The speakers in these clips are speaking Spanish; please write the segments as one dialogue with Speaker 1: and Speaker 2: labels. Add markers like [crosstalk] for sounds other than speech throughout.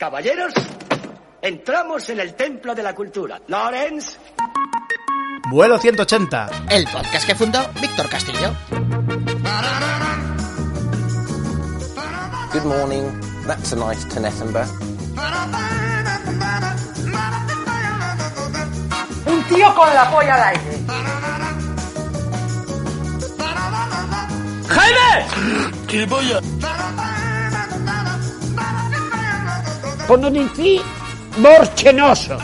Speaker 1: Caballeros, entramos en el templo de la cultura. Lawrence.
Speaker 2: Vuelo 180.
Speaker 3: El podcast que fundó Víctor Castillo.
Speaker 4: Good morning. That's a nice Tenettenberg.
Speaker 5: Un tío con la polla al aire. Con un infi morchenoso.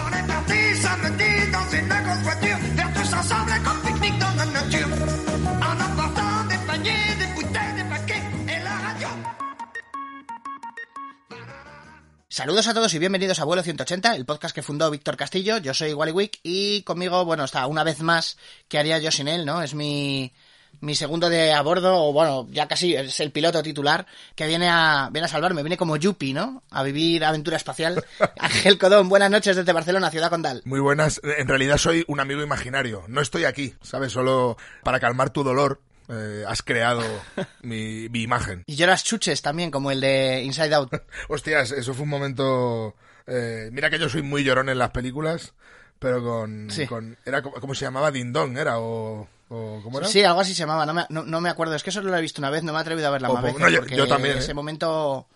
Speaker 3: Saludos a todos y bienvenidos a Vuelo 180, el podcast que fundó Víctor Castillo. Yo soy Wally Wick y conmigo, bueno, está una vez más, ¿qué haría yo sin él, no? Es mi, mi segundo de a bordo, o bueno, ya casi es el piloto titular, que viene a, viene a salvarme, viene como Yuppie, ¿no? A vivir aventura espacial. [laughs] Ángel Codón, buenas noches desde Barcelona, Ciudad Condal.
Speaker 6: Muy buenas. En realidad soy un amigo imaginario. No estoy aquí, ¿sabes? Solo para calmar tu dolor. eh, has creado [laughs] mi, mi imagen.
Speaker 3: Y lloras chuches también, como el de Inside Out. [laughs]
Speaker 6: Hostias, eso fue un momento... eh, mira que yo soy muy llorón en las películas, pero con...
Speaker 3: Sí.
Speaker 6: con era como, ¿Cómo se llamaba? Dindón, ¿era? O, o ¿Cómo era?
Speaker 3: Sí, algo así se llamaba, no me, no, no me acuerdo, es que eso lo he visto una vez, no me he atrevido a verla
Speaker 6: O
Speaker 3: más veces.
Speaker 6: no, yo-
Speaker 3: porque
Speaker 6: yo también,
Speaker 3: Ese
Speaker 6: ¿eh?
Speaker 3: momento,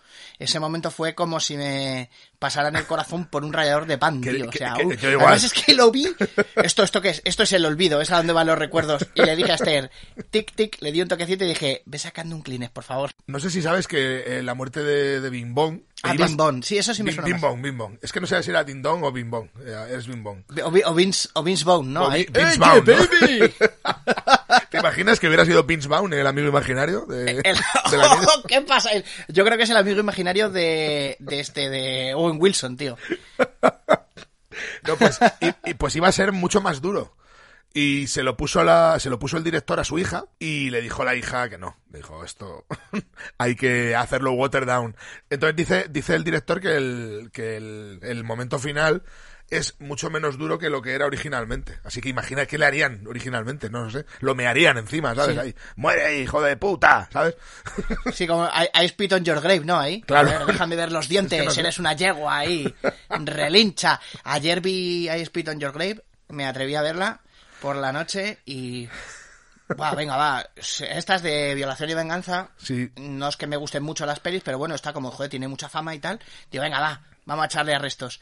Speaker 3: ese momento fue como si me pasaran el corazón por un rallador de pan,
Speaker 6: Que-
Speaker 3: tío. O
Speaker 6: que-
Speaker 3: sea,
Speaker 6: que-
Speaker 3: uh, además es que lo vi. Esto, esto qué es, esto es el olvido, es a donde van los recuerdos. Y le dije a Esther, tic, tic, le di un toquecito y dije, ve sacando un Kleenex, por favor.
Speaker 6: No sé si sabes que eh, la muerte de, de Bing Bong...
Speaker 3: Ah, Bing Bong, sí, eso sí me suena
Speaker 6: Bing
Speaker 3: más.
Speaker 6: Bong, Bing Bong. Es que no sé si era Dindong o Bing Bong. Eh, Es Bing Bong.
Speaker 3: O, Vi- o Vince, o Vince Bone, ¿no?
Speaker 6: O Vince
Speaker 3: ¡Eh,
Speaker 6: Vaughn,
Speaker 3: yeah,
Speaker 6: ¿no?
Speaker 3: baby! [laughs]
Speaker 6: ¿Te imaginas que hubiera sido Vaughn, el amigo imaginario? De,
Speaker 3: El-
Speaker 6: de la? [laughs]
Speaker 3: ¿Qué pasa? Yo creo que es el amigo imaginario de, de este, de Owen Wilson, tío. [laughs]
Speaker 6: No, pues, y, y pues iba a ser mucho más duro. Y se lo puso la, se lo puso el director a su hija y le dijo la hija que no. Le dijo, esto [laughs] hay que hacerlo water down. Entonces dice, dice el director que el, que el, el momento final es mucho menos duro que lo que era originalmente. Así que imagina qué le harían originalmente, no lo sé. Lo mearían encima, ¿sabes?
Speaker 3: Sí.
Speaker 6: Ahí, muere, hijo de puta, ¿sabes? [laughs]
Speaker 3: Sí, como I, I spit on your grave, ¿no? Ahí.
Speaker 6: Claro.
Speaker 3: Ver, déjame ver los dientes, [laughs]
Speaker 6: Es que no sé.
Speaker 3: eres una yegua ahí. Relincha. Ayer vi I spit on your grave, me atreví a verla por la noche y... Va, venga, va. Estas de violación y venganza,
Speaker 6: Sí.
Speaker 3: no es que me gusten mucho las pelis, pero bueno, está como, joder, tiene mucha fama y tal. Digo, venga, va, vamos a echarle a restos.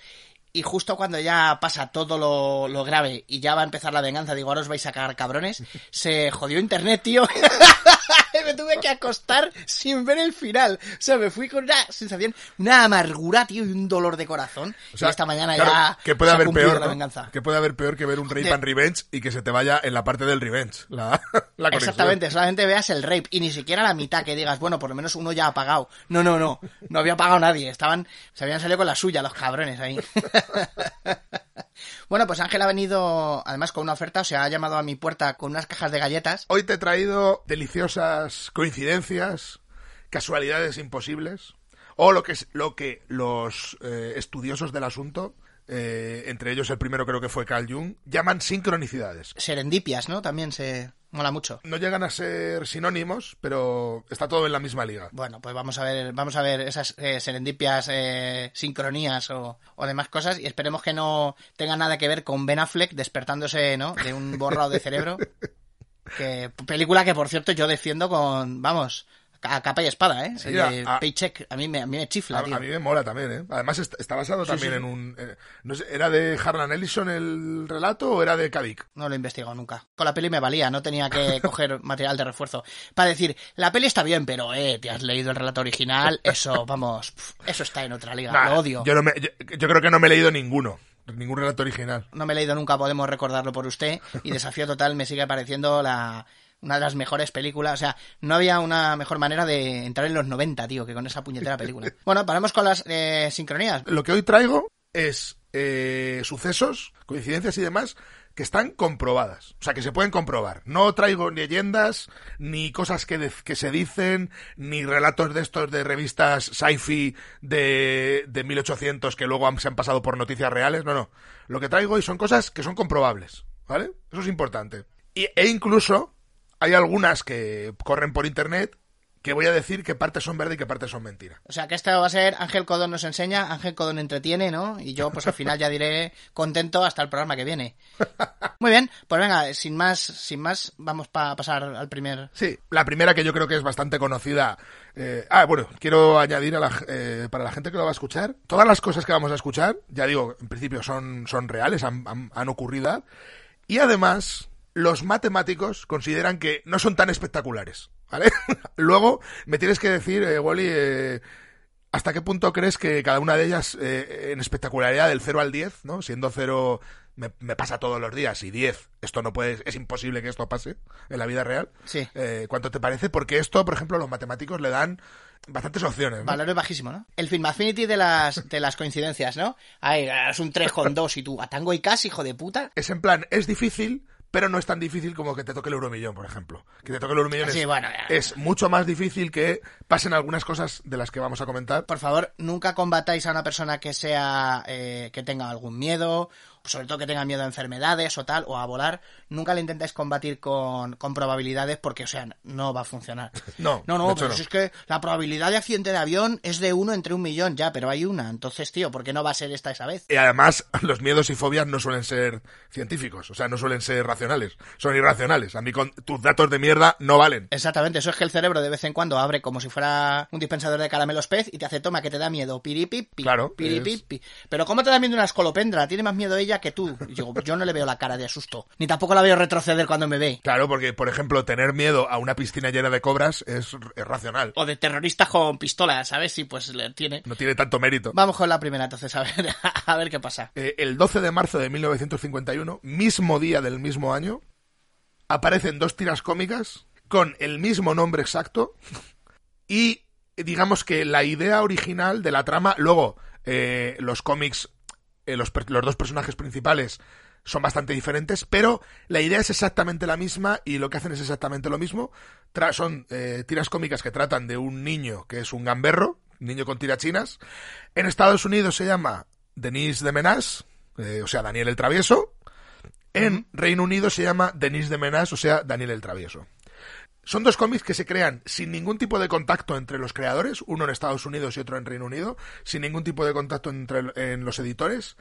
Speaker 3: Y justo cuando ya pasa todo lo, lo grave y ya va a empezar la venganza, digo, ahora os vais a cagar cabrones, [laughs] se jodió internet, tío. [laughs] [laughs] Me tuve que acostar sin ver el final. O sea, me fui con una sensación, una amargura, tío, y un dolor de corazón.
Speaker 6: O sea,
Speaker 3: y esta mañana
Speaker 6: claro,
Speaker 3: ya
Speaker 6: que puede
Speaker 3: se ha
Speaker 6: haber peor,
Speaker 3: la
Speaker 6: ¿no?
Speaker 3: venganza.
Speaker 6: Que puede haber peor que ver un rape
Speaker 3: De-
Speaker 6: and revenge y que se te vaya en la parte del revenge. La, [laughs] la.
Speaker 3: Exactamente, solamente veas el rape y ni siquiera la mitad que digas, bueno, por lo menos uno ya ha pagado. No, no, no, no había pagado nadie, estaban, se habían salido con la suya los cabrones ahí. [laughs] bueno, pues Ángel ha venido además con una oferta, o sea, ha llamado a mi puerta con unas cajas de galletas.
Speaker 6: Hoy te he traído deliciosas coincidencias, casualidades imposibles, o lo que, es, lo que los eh, estudiosos del asunto, eh, entre ellos el primero creo que fue Carl Jung, llaman sincronicidades.
Speaker 3: Serendipias, ¿no? También se mola mucho.
Speaker 6: No llegan a ser sinónimos, pero está todo en la misma liga.
Speaker 3: Bueno, pues vamos a ver, vamos a ver esas eh, serendipias, eh, sincronías o, o demás cosas y esperemos que no tenga nada que ver con Ben Affleck despertándose, ¿no? De un borrado de cerebro. [laughs] Que, película que, por cierto, yo defiendo con, vamos, a capa y espada, ¿eh?
Speaker 6: Sí,
Speaker 3: El
Speaker 6: a-
Speaker 3: Paycheck, a mí me, a mí me chifla,
Speaker 6: A,
Speaker 3: tío.
Speaker 6: a mí me mola también, ¿eh? Además est- está basado también
Speaker 3: sí.
Speaker 6: en un... eh, no sé, ¿Era de Harlan Ellison el relato o era de Kadik?
Speaker 3: No lo he investigado nunca. Con la peli me valía, no tenía que [laughs] coger material de refuerzo. Para decir, la peli está bien, pero, eh, te has leído el relato original, eso, [laughs] vamos, eso está en otra liga,
Speaker 6: Nah,
Speaker 3: lo odio.
Speaker 6: Yo, no me- yo- yo creo que no me he leído ninguno. Ningún relato original.
Speaker 3: no me he leído nunca, podemos recordarlo por usted. Y Desafío Total me sigue pareciendo la, una de las mejores películas. O sea, no había una mejor manera de entrar en los 90, tío, que con esa puñetera película. [laughs] Bueno, paramos con las eh, sincronías.
Speaker 6: Lo que hoy traigo es eh, sucesos, coincidencias y demás que están comprobadas. O sea, que se pueden comprobar. No traigo ni leyendas, ni cosas que, de- que se dicen, ni relatos de estos de revistas sci-fi de, de 1800 que luego han- se han pasado por noticias reales. No, no. Lo que traigo hoy son cosas que son comprobables. ¿Vale? Eso es importante. Y, e incluso hay algunas que corren por internet que voy a decir qué partes son verdad y qué partes son mentira.
Speaker 3: O sea, que esto va a ser Ángel Codón nos enseña, Ángel Codón entretiene, ¿no? Y yo, pues al final ya diré contento hasta el programa que viene. [laughs] Muy bien, pues venga, sin más, sin más, vamos a pasar al primer.
Speaker 6: Sí, la primera que yo creo que es bastante conocida. eh, ah, bueno, quiero añadir a la, eh, para la gente que lo va a escuchar, todas las cosas que vamos a escuchar, ya digo, en principio son, son reales, han, han- han ocurrido. Y además, los matemáticos consideran que no son tan espectaculares. ¿Vale? [laughs] Luego, me tienes que decir, eh, Wally, eh, ¿hasta qué punto crees que cada una de ellas, eh, en espectacularidad del 0 al 10, ¿no? Siendo 0 me, me pasa todos los días y 10, esto no puede, es imposible que esto pase en la vida real.
Speaker 3: Sí.
Speaker 6: Eh, ¿Cuánto te parece? Porque esto, por ejemplo, los matemáticos le dan bastantes opciones. ¿no?
Speaker 3: Valor es bajísimo, ¿no? El film affinity de las, de las coincidencias, ¿no? Ay, es un 3 con 2 y tú, a tango y casi, hijo de puta.
Speaker 6: Es en plan, es difícil, pero no es tan difícil como que te toque el euromillón, por ejemplo. Que te toque el euromillón
Speaker 3: Sí,
Speaker 6: es,
Speaker 3: bueno,
Speaker 6: es mucho más difícil que pasen algunas cosas de las que vamos a comentar.
Speaker 3: Por favor, nunca combatáis a una persona que sea, eh, que tenga algún miedo, sobre todo que tenga miedo a enfermedades o tal, o a volar. Nunca le intentáis combatir con, con probabilidades porque, o sea, no va a funcionar. [laughs]
Speaker 6: No,
Speaker 3: no, no, pero
Speaker 6: no.
Speaker 3: si es que la probabilidad de accidente de avión es de uno entre un millón, ya, pero hay una. Entonces, tío, ¿por qué no va a ser esta esa vez?
Speaker 6: Y además, [laughs] los miedos y fobias no suelen ser científicos, o sea, no suelen ser racionales, son irracionales. A mí con tus datos de mierda no valen.
Speaker 3: Exactamente, eso es que el cerebro de vez en cuando abre como si fuera un dispensador de caramelos pez y te hace toma que te da miedo, piripipi,
Speaker 6: Claro,
Speaker 3: piripipi. Pero ¿cómo te da miedo una escolopendra? Tiene más miedo ella que tú. Y digo, yo no le veo la cara de asusto, ni tampoco la veo retroceder cuando me ve.
Speaker 6: Claro, porque, por ejemplo, tener miedo a una piscina llena de cobras es, es racional.
Speaker 3: O de terroristas con pistolas, ¿sabes? Sí, pues le tiene.
Speaker 6: No tiene tanto mérito.
Speaker 3: Vamos con la primera, entonces, a ver, [laughs] a ver qué pasa.
Speaker 6: Eh, el 12 de marzo de 1951, mismo día del mismo año, aparecen dos tiras cómicas con el mismo nombre exacto y digamos que la idea original de la trama, luego eh, los cómics, eh, los, los dos personajes principales son bastante diferentes, pero la idea es exactamente la misma y lo que hacen es exactamente lo mismo. Tra- son eh, tiras cómicas que tratan de un niño que es un gamberro, niño con tirachinas. En Estados Unidos se llama Denis de Menas, eh, o sea, Daniel el Travieso. En Reino Unido se llama Denis de Menas, o sea, Daniel el Travieso. Son dos cómics que se crean sin ningún tipo de contacto entre los creadores, uno en Estados Unidos y otro en Reino Unido, sin ningún tipo de contacto entre en los editores.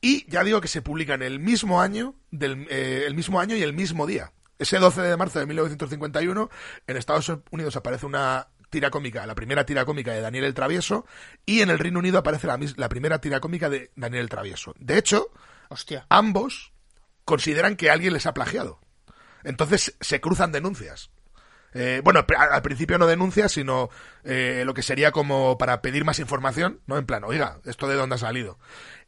Speaker 6: Y ya digo que se publican el mismo año, del, eh, el mismo año y el mismo día. Ese 12 de marzo de 1951, en Estados Unidos aparece una tira cómica, la primera tira cómica de Daniel el Travieso, y en el Reino Unido aparece la, la primera tira cómica de Daniel el Travieso. De hecho,
Speaker 3: Hostia.
Speaker 6: ambos consideran que alguien les ha plagiado. Entonces se cruzan denuncias. Eh, bueno, al principio no denuncias, sino eh, lo que sería como para pedir más información, ¿no? En plan, oiga, ¿esto de dónde ha salido?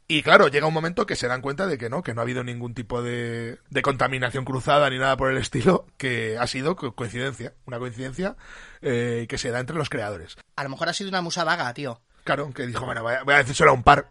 Speaker 6: Y claro, llega un momento que se dan cuenta de que no, que no ha habido ningún tipo de, de contaminación cruzada ni nada por el estilo, que ha sido co- coincidencia, una coincidencia eh, que se da entre los creadores.
Speaker 3: A lo mejor ha sido una musa vaga, tío.
Speaker 6: Claro, que dijo, bueno, voy a, voy a decírselo a un par.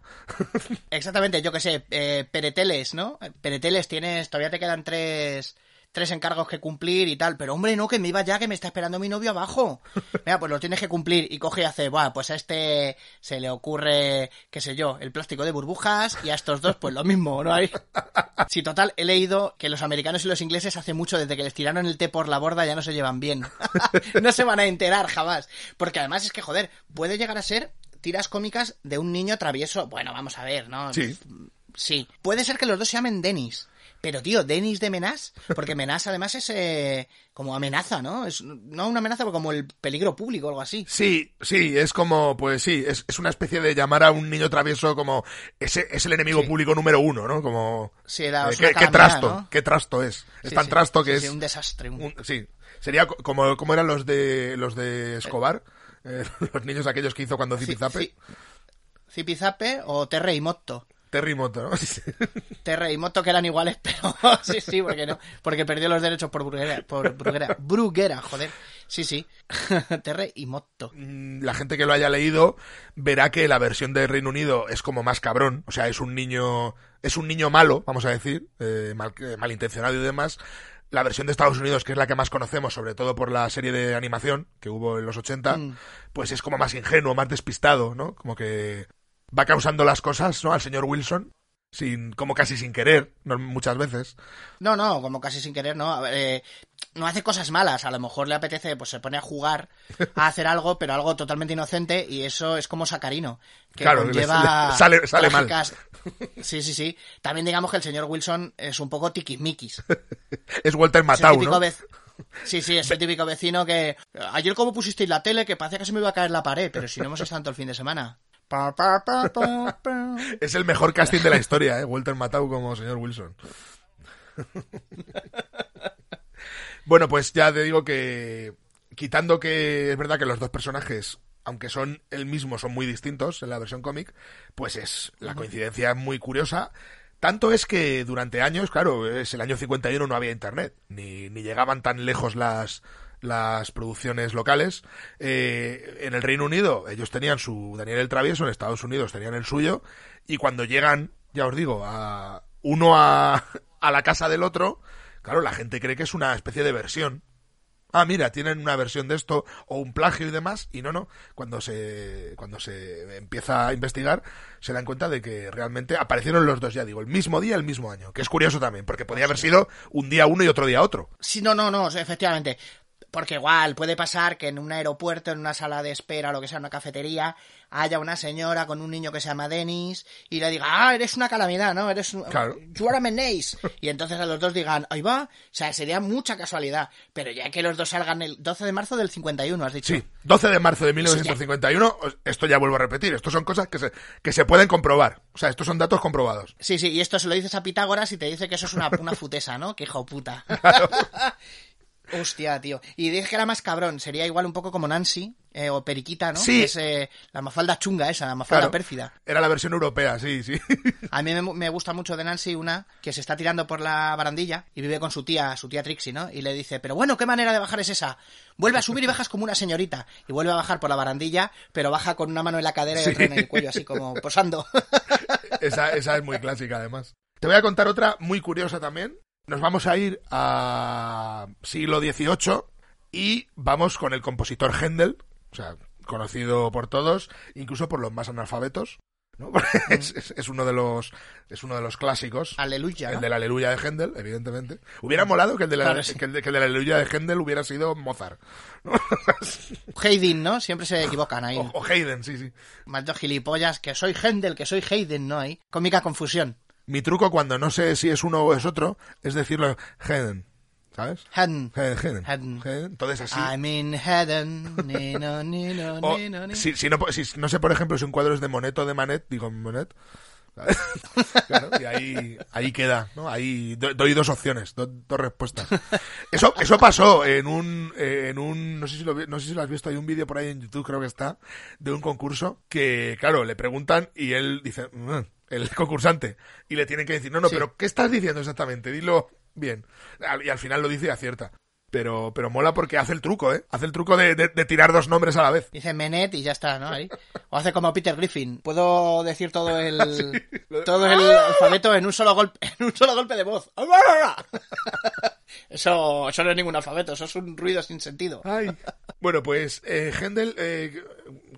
Speaker 3: Exactamente, yo que sé, eh, Pereteles, ¿no? Pereteles tienes, todavía te quedan tres, tres encargos que cumplir y tal, pero hombre, no, que me iba ya, que me está esperando mi novio abajo. [laughs] Mira, pues lo tienes que cumplir y coge y hace, bueno, pues a este se le ocurre, qué sé yo, el plástico de burbujas y a estos dos, pues lo mismo, ¿no hay? [laughs] Sí, total, he leído que los americanos y los ingleses hace mucho, desde que les tiraron el té por la borda, ya no se llevan bien. [laughs] no se van a enterar jamás. Porque además es que, joder, puede llegar a ser tiras cómicas de un niño travieso. Bueno, vamos a ver, ¿no?
Speaker 6: Sí.
Speaker 3: Sí. Puede ser que los dos se llamen Denis. Pero, tío, Denis de Menas, porque Menas además es eh, como amenaza, ¿no? Es, no una amenaza, pero como el peligro público o algo así.
Speaker 6: Sí, sí, es como, pues sí, es, es una especie de llamar a un niño travieso como, ese es el enemigo
Speaker 3: Sí.
Speaker 6: público número uno, ¿no? Como,
Speaker 3: Sí, era
Speaker 6: eh, qué, qué trasto,
Speaker 3: ¿no?
Speaker 6: qué trasto es. Es
Speaker 3: Sí,
Speaker 6: tan
Speaker 3: sí.
Speaker 6: trasto que es,
Speaker 3: un desastre. un-
Speaker 6: un- sí, sería co- como, como eran los de, los de Escobar, eh, [laughs] los niños aquellos que hizo cuando Zipizape,
Speaker 3: Zipizape o Terre y Motto.
Speaker 6: Terry Moto, ¿no? Sí.
Speaker 3: Terre y Motto que eran iguales, [laughs] pero sí, sí, porque no, porque perdió los derechos por Bruguera, por Bruguera, Bruguera, joder. Sí, sí. [laughs] Terre y Motto.
Speaker 6: Mm, la gente que lo haya leído verá que la versión de Reino Unido es como más cabrón, o sea, es un niño, es un niño malo, vamos a decir, eh, mal, eh, malintencionado y demás. La versión de Estados Unidos, que es la que más conocemos, sobre todo por la serie de animación que hubo en los 80,
Speaker 3: Mm.
Speaker 6: pues es como más ingenuo, más despistado, ¿no? Como que va causando las cosas, ¿no? Al señor Wilson, sin, como casi sin querer, ¿no? muchas veces.
Speaker 3: No, no, como casi sin querer, no. A ver, eh, no hace cosas malas, a lo mejor le apetece, pues se pone a jugar, a hacer algo, pero algo totalmente inocente, y eso es como Sacarino, que
Speaker 6: Claro, le- sale- sale mal.
Speaker 3: Sí, sí, sí. También digamos que el señor Wilson es un poco tiquismiquis. [laughs]
Speaker 6: Es Walter
Speaker 3: típico
Speaker 6: ¿no?
Speaker 3: vec- Sí, sí, es el típico vecino que... Ayer como pusisteis la tele que parecía que se me iba a caer la pared, pero si no hemos estado el fin de semana. Pa, pa, pa, pa, pa. [laughs]
Speaker 6: Es el mejor casting de la historia, ¿eh? Walter Matthau como señor Wilson. [laughs] bueno, pues ya te digo que quitando que es verdad que los dos personajes, aunque son el mismo, son muy distintos en la versión cómic, pues es la coincidencia es muy curiosa. Tanto es que durante años, claro, es el año 51 no había internet, ni, ni llegaban tan lejos las, las producciones locales. Eh, en el Reino Unido ellos tenían su Daniel el Travieso, en Estados Unidos tenían el suyo, y cuando llegan, ya os digo, a uno a, [laughs] a la casa del otro, claro, la gente cree que es una especie de versión. Ah, mira, tienen una versión de esto o un plagio y demás, y no, no. Cuando se, cuando se empieza a investigar, se dan cuenta de que realmente aparecieron los dos, ya digo, el mismo día, el mismo año. Que es curioso también, porque podía haber sido un día uno y otro día otro.
Speaker 3: Sí, no, no, no, efectivamente. Porque igual puede pasar que en un aeropuerto, en una sala de espera, lo que sea, una cafetería, haya una señora con un niño que se llama Dennis y le diga, ah, eres una calamidad, ¿no? Eres un...
Speaker 6: Claro.
Speaker 3: You are a menace. Y entonces a los dos digan, ahí va. O sea, sería mucha casualidad. Pero ya que los dos salgan el 12 de marzo del 51, has dicho.
Speaker 6: Sí, 12 de marzo de 1951, esto ya vuelvo a repetir, esto son cosas que se, que se pueden comprobar. O sea, estos son datos comprobados.
Speaker 3: Sí, sí, y esto se lo dices a Pitágoras y te dice que eso es una, una futesa, ¿no? Que hijo puta. [laughs] Hostia, tío. Y dije que era más cabrón, sería igual un poco como Nancy, eh, o Periquita, ¿no?
Speaker 6: Sí.
Speaker 3: Que es eh, la mafalda chunga esa, la mafalda
Speaker 6: Claro.
Speaker 3: pérfida.
Speaker 6: Era la versión europea, sí, sí. [laughs]
Speaker 3: A mí me, me gusta mucho de Nancy una que se está tirando por la barandilla y vive con su tía, su tía Trixie, ¿no? Y le dice, pero bueno, ¿qué manera de bajar es esa? Vuelve a subir y bajas como una señorita. Y vuelve a bajar por la barandilla, pero baja con una mano en la cadera y
Speaker 6: Sí.
Speaker 3: otra en el cuello, así como posando. [laughs]
Speaker 6: Esa, esa es muy clásica, además. Te voy a contar otra muy curiosa también. Nos vamos a ir a siglo XVIII y vamos con el compositor Händel, o sea, conocido por todos, incluso por los más analfabetos. ¿no? [laughs] es, es- es uno de los es uno de los clásicos.
Speaker 3: Aleluya.
Speaker 6: El
Speaker 3: ¿no?
Speaker 6: de la Aleluya de Händel, evidentemente. Hubiera molado que el de la,
Speaker 3: Claro, sí.
Speaker 6: que el de, que el de la Aleluya de Händel hubiera sido Mozart. [laughs]
Speaker 3: Haydn, ¿no? Siempre se equivocan ahí.
Speaker 6: O, o Haydn, sí, sí.
Speaker 3: Malditos gilipollas, que soy Händel, que soy Haydn, ¿no? Ahí. Cómica confusión.
Speaker 6: Mi truco cuando no sé si es uno o es otro es decirlo Haydn, ¿sabes?
Speaker 3: Haydn.
Speaker 6: Haydn.
Speaker 3: Haydn.
Speaker 6: Entonces así.
Speaker 3: I'm in heaven. Ni, no, ni, no, [laughs]
Speaker 6: O,
Speaker 3: ni, no, ni.
Speaker 6: si, si no, si no sé, por ejemplo, si un cuadro es de Monet o de Manet, digo Monet. ¿sabes? [laughs] Claro, y ahí, ahí queda, ¿no? Ahí do- doy dos opciones, do- dos respuestas. Eso, eso pasó en un, en un, no sé si lo, no sé si lo has visto, hay un vídeo por ahí en YouTube, creo que está, de un concurso que, claro, le preguntan y él dice, "Mm", el concursante, y le tienen que decir, no, no,
Speaker 3: Sí.
Speaker 6: pero ¿qué estás diciendo exactamente? Dilo bien. Y al final lo dice y acierta. Pero, pero mola porque hace el truco, ¿eh? Hace el truco de, de- de tirar dos nombres a la vez.
Speaker 3: Dice Menet y ya está, ¿no? Ahí. O hace como Peter Griffin. Puedo decir todo el [laughs] todo el alfabeto en un solo golpe, [laughs] en un solo golpe de voz. [laughs] Eso, eso no es ningún alfabeto, eso es un ruido sin sentido.
Speaker 6: Ay. Bueno, pues eh, Händel, eh,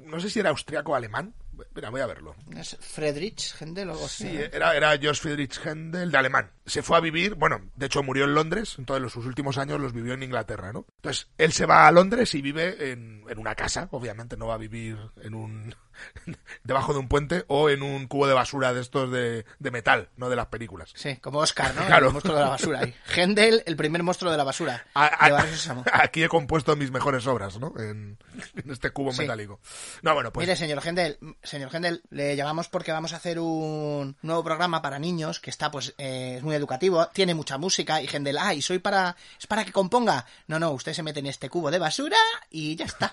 Speaker 6: no sé si era austriaco o alemán. Mira, voy a verlo.
Speaker 3: ¿Es Friedrich Händel o algo así?
Speaker 6: Sí, era, era George Friedrich Händel de alemán. Se fue a vivir, bueno, de hecho murió en Londres, entonces los sus últimos años los vivió en Inglaterra, ¿no? Entonces, él se va a Londres y vive en, en una casa, obviamente no va a vivir en un [laughs] debajo de un puente o en un cubo de basura de estos de, de metal, no de las películas.
Speaker 3: Sí, como Oscar, ¿no? [laughs]
Speaker 6: Claro.
Speaker 3: El monstruo de la basura. ahí. [laughs] Händel, el primer monstruo de la basura.
Speaker 6: A-
Speaker 3: De
Speaker 6: aquí he compuesto mis mejores obras, ¿no? En, en este cubo
Speaker 3: Sí.
Speaker 6: metálico. No, bueno, pues
Speaker 3: Mire, señor Gendel, señor Gendel, le llamamos porque vamos a hacer un nuevo programa para niños que está, pues, eh, es muy educativo, tiene mucha música y Gendel, ah, y soy para, es para que componga. No, no, usted se mete en este cubo de basura y ya está.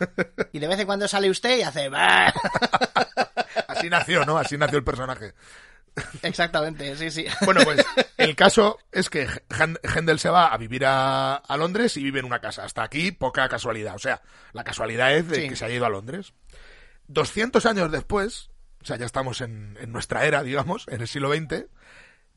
Speaker 3: Y de vez en cuando sale usted y hace, "Bah".
Speaker 6: Así nació, ¿no? Así nació el personaje.
Speaker 3: exactamente, sí, sí.
Speaker 6: Bueno, pues [laughs] el caso es que Händel se va a vivir a, a Londres y vive en una casa. Hasta aquí, poca casualidad. O sea, la casualidad es de
Speaker 3: Sí.
Speaker 6: que se haya ido a Londres. 200 años después, o sea, ya estamos en, en nuestra era, digamos, en el siglo XX,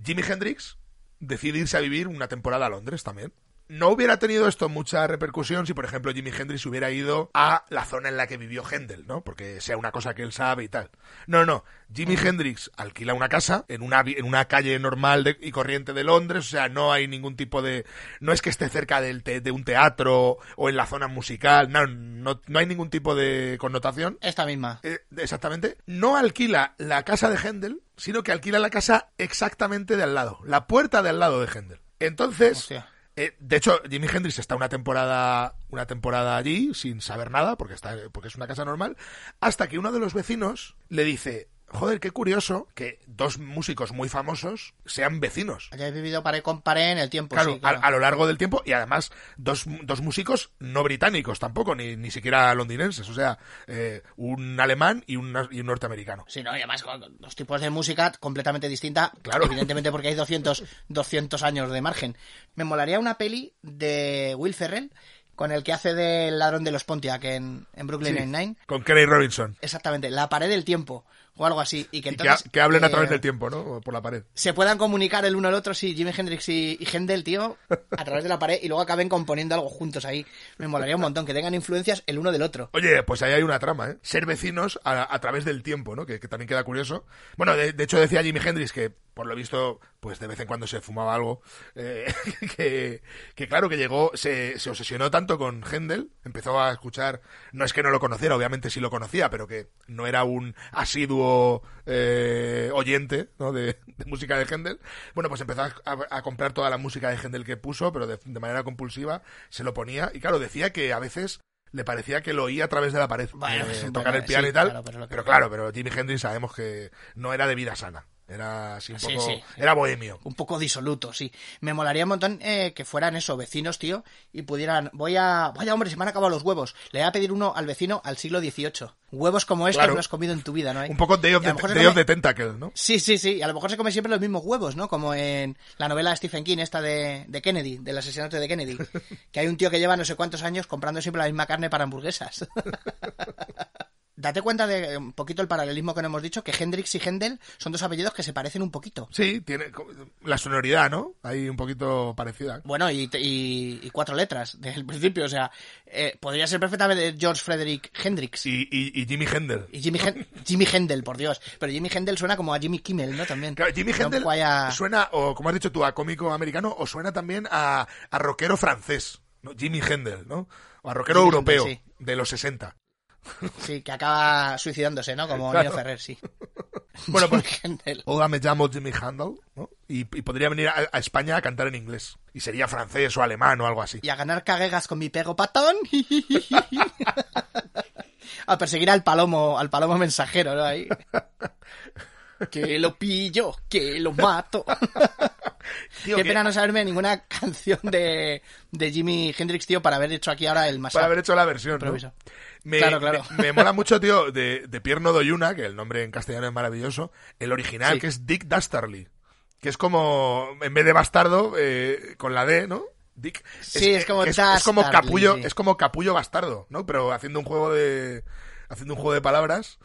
Speaker 6: Jimi Hendrix decide irse a vivir una temporada a Londres también. No hubiera tenido esto mucha repercusión si, por ejemplo, Jimi Hendrix hubiera ido a la zona en la que vivió Händel, ¿no? Porque sea una cosa que él sabe y tal. No, no. Jimi Hendrix alquila una casa en una, en una calle normal de- y corriente de Londres, o sea, no hay ningún tipo de... No es que esté cerca del te- de un teatro o en la zona musical, no, no, no hay ningún tipo de connotación.
Speaker 3: Esta misma.
Speaker 6: Eh, exactamente, no alquila la casa de Händel, sino que alquila la casa exactamente de al lado, la puerta de al lado de Händel. Entonces,
Speaker 3: Hostia.
Speaker 6: Eh, de hecho, Jimi Hendrix está una temporada, una temporada allí sin saber nada, porque está, porque es una casa normal, hasta que uno de los vecinos le dice, joder, qué curioso que dos músicos muy famosos sean vecinos.
Speaker 3: Hayáis vivido pared con pared en el tiempo.
Speaker 6: Claro,
Speaker 3: sí, claro.
Speaker 6: A, a lo largo del tiempo y además dos, dos músicos no británicos tampoco, ni, ni siquiera londinenses, o sea, eh, un alemán y un, y un norteamericano.
Speaker 3: Sí, ¿no? Y además con dos tipos de música completamente distinta.
Speaker 6: Claro.
Speaker 3: Evidentemente porque hay 200, 200 [laughs] años de margen. Me molaría una peli de Will Ferrell con el que hace del ladrón de los Pontiac en, en Brooklyn
Speaker 6: Sí,
Speaker 3: Nine-Nine.
Speaker 6: Con Kenny Robinson.
Speaker 3: Exactamente, la pared del tiempo o algo así. Y que
Speaker 6: Y que,
Speaker 3: entonces...
Speaker 6: que hablen a
Speaker 3: eh,
Speaker 6: través del tiempo, ¿no? Por la pared.
Speaker 3: se puedan comunicar el uno al otro, sí, Jimi Hendrix y, y Händel, tío, a través de la pared y luego acaben componiendo algo juntos ahí. Me molaría un montón, que tengan influencias el uno del otro.
Speaker 6: Oye, pues ahí hay una trama, ¿eh? Ser vecinos a, a través del tiempo, ¿no? Que, que también queda curioso. Bueno, de, de hecho decía Jimi Hendrix que, por lo visto, pues de vez en cuando se fumaba algo, eh, [laughs] que, que claro, que llegó, se, se obsesionó tanto con Händel, empezó a escuchar, no es que no lo conociera, obviamente sí lo conocía, pero que no era un asiduo eh, oyente, ¿no? De, de música de Händel. Bueno, pues empezó a, a comprar toda la música de Händel que puso, pero de, de manera compulsiva se lo ponía, y claro, decía que a veces le parecía que lo oía a través de la pared,
Speaker 3: Bueno,
Speaker 6: eh, tocar el piano
Speaker 3: sí,
Speaker 6: y tal,
Speaker 3: claro, pero
Speaker 6: claro, pero Jimi Hendrix sabemos que no era de vida sana, era así un poco,
Speaker 3: sí.
Speaker 6: era bohemio.
Speaker 3: un poco disoluto, sí. Me molaría un montón eh, que fueran eso, vecinos, tío, y pudieran, voy a, vaya hombre, se me han acabado los huevos. Le voy a pedir uno al vecino al siglo XVIII. Huevos como estos
Speaker 6: Claro.
Speaker 3: no has comido en tu vida, ¿no? hay?
Speaker 6: Un poco Day of, the, Day
Speaker 3: come-
Speaker 6: of the Tentacle, ¿no?
Speaker 3: Sí, sí, sí. Y a lo mejor se come siempre los mismos huevos, ¿no? Como en la novela de Stephen King, esta de, de Kennedy, del asesinato de Kennedy. [laughs] Que hay un tío que lleva no sé cuántos años comprando siempre la misma carne para hamburguesas. [laughs] Date cuenta de eh, un poquito el paralelismo que no hemos dicho, que Hendrix y Händel son dos apellidos que se parecen un poquito.
Speaker 6: Sí, tiene la sonoridad, ¿no? Ahí un poquito parecida.
Speaker 3: Bueno, y, y- y cuatro letras [laughs] desde el principio, o sea, eh, podría ser perfectamente George Frederick Hendrix.
Speaker 6: Y, y, y Jimi Hendel.
Speaker 3: Y Jimmy, Hen- [laughs] Jimmy Hendel, por Dios. Pero Jimmy Hendel suena como a Jimmy Kimmel, ¿no? También.
Speaker 6: Claro, Jimmy Hendel
Speaker 3: poco ahí a-
Speaker 6: suena, o como has dicho tú, a cómico americano, o suena también a, a rockero francés, ¿no? Jimmy Hendel, ¿no? O a rockero europeo
Speaker 3: Hendel,
Speaker 6: de los 60. [laughs]
Speaker 3: Sí, que acaba suicidándose, ¿no? Como
Speaker 6: Claro.
Speaker 3: Nino Ferrer, sí. [laughs]
Speaker 6: Bueno, pues-. Hola, me llamo Jimmy Handel, ¿no? Y, y podría venir a, a España a cantar en inglés. Y sería francés o alemán o algo así.
Speaker 3: Y a ganar caguegas con mi perro patón. [laughs] a perseguir al palomo, al palomo mensajero, ¿no? Ahí. Que lo pillo, que lo mato. [laughs]
Speaker 6: Tío,
Speaker 3: Qué
Speaker 6: que-
Speaker 3: pena no saberme ninguna canción de, de Jimi Hendrix, tío, para haber hecho aquí ahora el más
Speaker 6: para haber hecho la versión, ¿no? Me,
Speaker 3: Claro, claro.
Speaker 6: Me, me mola mucho, tío, de, de Pierno Doyuna, que el nombre en castellano es maravilloso, el original,
Speaker 3: Sí.
Speaker 6: que es Dick Dastardly, que es como, en vez de bastardo, eh, con la D, ¿no? Dick.
Speaker 3: Sí, es como
Speaker 6: es, es como capullo,
Speaker 3: sí.
Speaker 6: es como capullo bastardo, ¿no? Pero haciendo un juego de, haciendo un juego de palabras.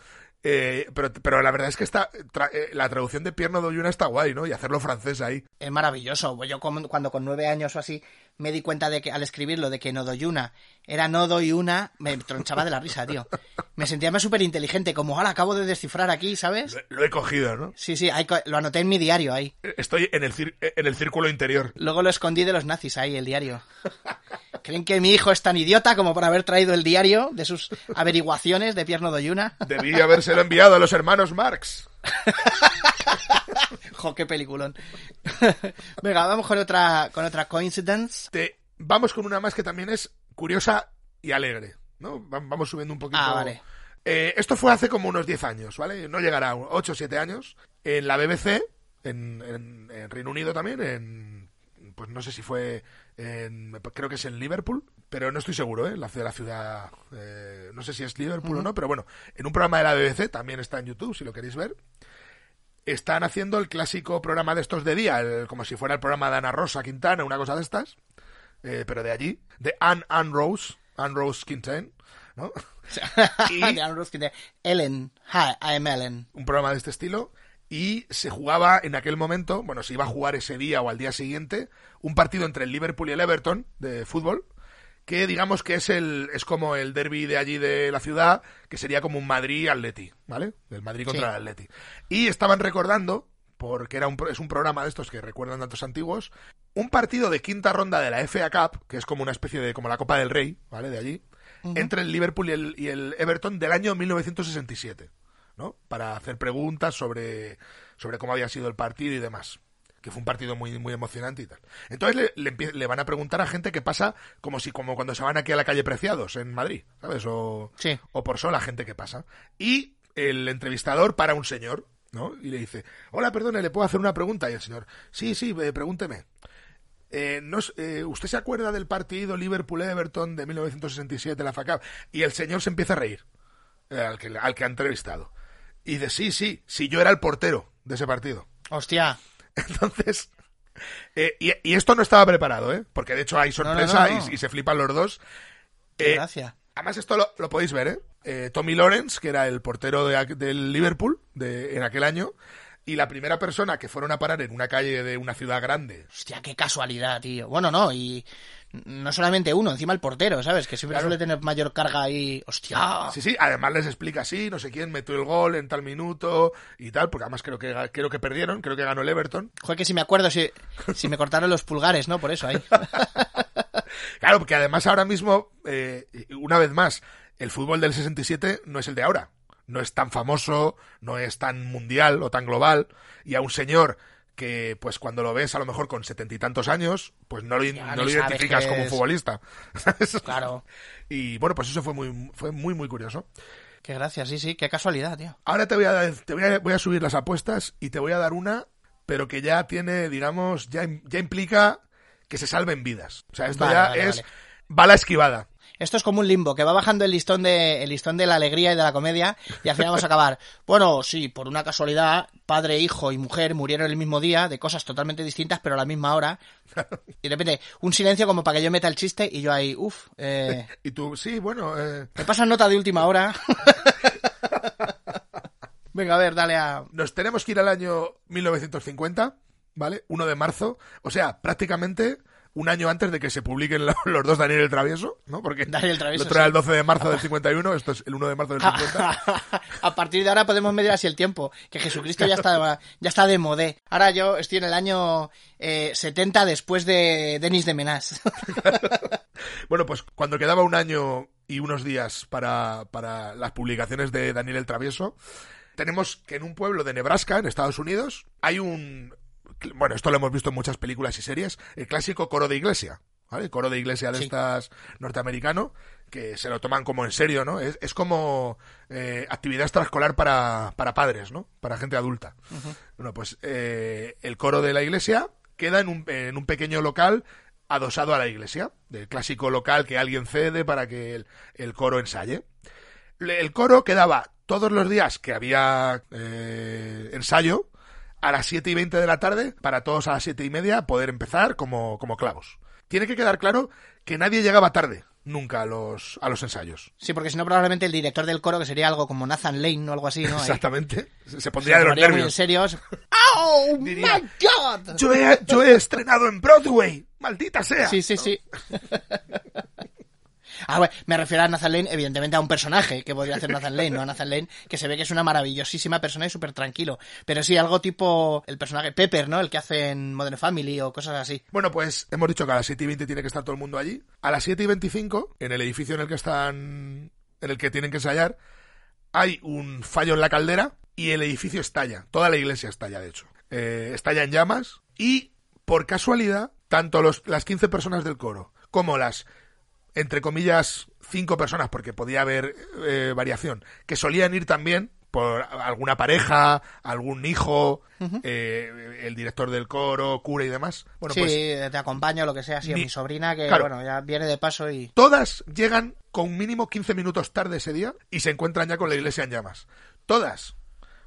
Speaker 6: Eh, pero, pero la verdad es que está, eh, la traducción de Pierno Doyuna está guay, ¿no? Y hacerlo francés ahí.
Speaker 3: Es maravilloso. Yo cuando con nueve años o así me di cuenta de que al escribirlo de que no doy una era no doy una, me tronchaba de la risa, tío. Me sentía más súper inteligente, como ahora acabo de descifrar aquí, ¿sabes?
Speaker 6: Lo, lo he cogido, ¿no?
Speaker 3: Sí, sí, lo anoté en mi diario ahí.
Speaker 6: Estoy en el, cir- en el círculo interior.
Speaker 3: Luego lo escondí de los nazis ahí, el diario. ¿Creen que mi hijo es tan idiota como por haber traído el diario de sus averiguaciones de Pierno Doyuna?
Speaker 6: Debí habérselo enviado a los hermanos Marx. [laughs]
Speaker 3: Jo, qué peliculón. [laughs] Venga, vamos con otra, con otra coincidence.
Speaker 6: Te- vamos con una más que también es curiosa y alegre, ¿no? Va- Vamos subiendo un poquito.
Speaker 3: Ah, vale.
Speaker 6: Eh, esto fue hace como unos 10 años, ¿vale? No llegará a 8 o 7 años. En la BBC, en, en- en Reino Unido también, en. Pues no sé si fue. En, creo que es en Liverpool, pero no estoy seguro, ¿eh? La, ciudad- la ciudad. eh, no sé si es Liverpool o no, pero bueno. En un programa de la BBC, también está en YouTube, si lo queréis ver. Están haciendo el clásico programa de estos de día, el- como si fuera el programa de Ana Rosa Quintana, una cosa de estas, eh, pero de allí, de Anne Anne Rose, Anne Rose Quintana, ¿no? Y- [laughs]
Speaker 3: De Anne Ruskin, de Ellen. Hi, I'm Ellen.
Speaker 6: un programa de este estilo. Y se jugaba en aquel momento, bueno, se iba a jugar ese día o al día siguiente, un partido entre el Liverpool y el Everton de fútbol, que digamos que es el es como el derby de allí de la ciudad, que sería como un Madrid-Atleti, ¿vale? El Madrid contra
Speaker 3: Sí.
Speaker 6: el Atleti. Y estaban recordando, porque era un, es un programa de estos que recuerdan datos antiguos, un partido de quinta ronda de la FA Cup, que es como una especie de como la Copa del Rey, ¿vale? De allí, entre el Liverpool y el, y el Everton del año 1967, ¿no? Para hacer preguntas sobre, sobre cómo había sido el partido y demás. Que fue un partido muy, muy emocionante y tal. Entonces le, le, van a preguntar a gente que pasa como si, como cuando se van aquí a la calle Preciados en Madrid, ¿sabes? O,
Speaker 3: Sí.
Speaker 6: o por sola gente que pasa. Y el entrevistador para un señor, ¿no? Y le dice, hola, perdone, ¿le puedo hacer una pregunta? Y el señor, sí, sí, eh, pregúnteme. Eh, no eh, ¿Usted se acuerda del partido Liverpool-Everton de 1967 la FA Cup? Y el señor se empieza a reír, eh, al, que, al que ha entrevistado. Y dice, sí, sí, sí, yo era el portero de ese partido.
Speaker 3: Hostia. [laughs]
Speaker 6: Entonces, eh, y, y esto no estaba preparado, ¿eh? Porque de hecho hay sorpresa
Speaker 3: no, no.
Speaker 6: Y, y se flipan los dos. Eh,
Speaker 3: gracia.
Speaker 6: Además, esto lo, lo podéis ver, ¿eh? Eh, Tommy Lawrence, que era el portero de del Liverpool de, en aquel año, y la primera persona que fueron a parar en una calle de una ciudad grande.
Speaker 3: Hostia, qué casualidad, tío. Bueno, no, y no solamente uno, encima el portero, ¿sabes? Que siempre
Speaker 6: Claro.
Speaker 3: suele tener mayor carga ahí. Hostia.
Speaker 6: Sí, sí, además les explica así, no sé quién metió el gol en tal minuto y tal, porque además creo que, creo que perdieron, creo que ganó el Everton.
Speaker 3: Joder, que si me acuerdo, si, si me cortaron los pulgares, ¿no? Por eso ahí. [laughs]
Speaker 6: Claro, porque además ahora mismo, eh, una vez más, el fútbol del 67 no es el de ahora. No es tan famoso, no es tan mundial o tan global. Y a un señor que, pues cuando lo ves a lo mejor con setenta y tantos años, pues no lo, no identificas como un futbolista. [laughs] ¿sabes?
Speaker 3: Claro.
Speaker 6: Y bueno, pues eso fue muy, fue muy, muy curioso.
Speaker 3: Qué gracia, sí, sí, qué casualidad, tío.
Speaker 6: Ahora te voy a, te voy a, voy a subir las apuestas y te voy a dar una, pero que ya tiene, digamos, ya, ya implica que se salven vidas. O sea, esto
Speaker 3: Vale,
Speaker 6: ya
Speaker 3: vale,
Speaker 6: es
Speaker 3: vale.
Speaker 6: bala esquivada.
Speaker 3: Esto es como un limbo, que va bajando el listón de el listón de la alegría y de la comedia y al final vamos a acabar. [laughs] Bueno, sí, por una casualidad, padre, hijo y mujer murieron el mismo día de cosas totalmente distintas pero a la misma hora. Y de repente un silencio como para que yo meta el chiste y yo ahí, uff, eh, [laughs]
Speaker 6: Y tú, sí, bueno, eh,
Speaker 3: me pasan nota de última hora. [laughs] Venga, a ver, dale a...
Speaker 6: nos tenemos que ir al año 1950, ¿vale? 1 de marzo, o sea, prácticamente un año antes de que se publiquen lo- los dos Daniel el Travieso, ¿no? Porque
Speaker 3: Daniel el Travieso,
Speaker 6: el otro era el 12 de marzo del [laughs] 51, esto es el 1 de marzo del 50. [laughs]
Speaker 3: a partir de ahora podemos medir así el tiempo, que Jesucristo ya está, ya está de modé. Ahora yo estoy en el año eh, 70 después de Denis de Menas. [laughs]
Speaker 6: Bueno, pues cuando quedaba un año y unos días para, para las publicaciones de Daniel el Travieso, tenemos que en un pueblo de Nebraska, en Estados Unidos, hay un... Bueno, esto lo hemos visto en muchas películas y series, el clásico coro de iglesia. ¿Vale? Coro de iglesia de
Speaker 3: Sí.
Speaker 6: estas norteamericano, que se lo toman como en serio, ¿no? Es, es como eh, actividad extraescolar para, para padres, ¿no? Para gente adulta. Bueno, pues eh, el coro de la iglesia queda en un, en un pequeño local adosado a la iglesia, del clásico local que alguien cede para que el, el coro ensaye. El coro quedaba todos los días que había eh, ensayo a las 7 y 20 de la tarde para todos a las 7 y media poder empezar como, como clavos. Tiene que quedar claro que nadie llegaba tarde nunca a los, a los ensayos.
Speaker 3: Sí, porque si no probablemente el director del coro, que sería algo como Nathan Lane o algo así, ¿no? [laughs] Ahí.
Speaker 6: Exactamente. Se se
Speaker 3: Se
Speaker 6: pondría de los
Speaker 3: tomaría muy en
Speaker 6: nervios.
Speaker 3: serio. [laughs] ¡Oh,
Speaker 6: Diría,
Speaker 3: my God!
Speaker 6: Yo he, yo he estrenado en Broadway. Maldita sea.
Speaker 3: Sí, sí, sí. [laughs] Ah, bueno, me refiero a Nathan Lane, evidentemente a un personaje que podría hacer Nathan Lane, no a [laughs] Nathan Lane, que se ve que es una maravillosísima persona y súper tranquilo. Pero sí, algo tipo el personaje Pepper, ¿no? El que hace en Modern Family o cosas así.
Speaker 6: Bueno, pues hemos dicho que a las 7 y 20 tiene que estar todo el mundo allí. A las 7 y 25, en el edificio en el que están, en el que tienen que ensayar, hay un fallo en la caldera y el edificio estalla. Toda la iglesia estalla, de hecho. Eh, estalla en llamas y, por casualidad, tanto los, las 15 personas del coro como las, entre comillas, 5 personas, porque podía haber eh, variación, que solían ir también por alguna pareja, algún hijo, eh, el director del coro, cura y demás. Bueno,
Speaker 3: sí,
Speaker 6: pues
Speaker 3: te acompaño lo que sea, sí, a
Speaker 6: Ni-
Speaker 3: mi sobrina que,
Speaker 6: Claro.
Speaker 3: bueno, ya viene de paso y...
Speaker 6: Todas llegan con mínimo 15 minutos tarde ese día y se encuentran ya con la iglesia en llamas. Todas.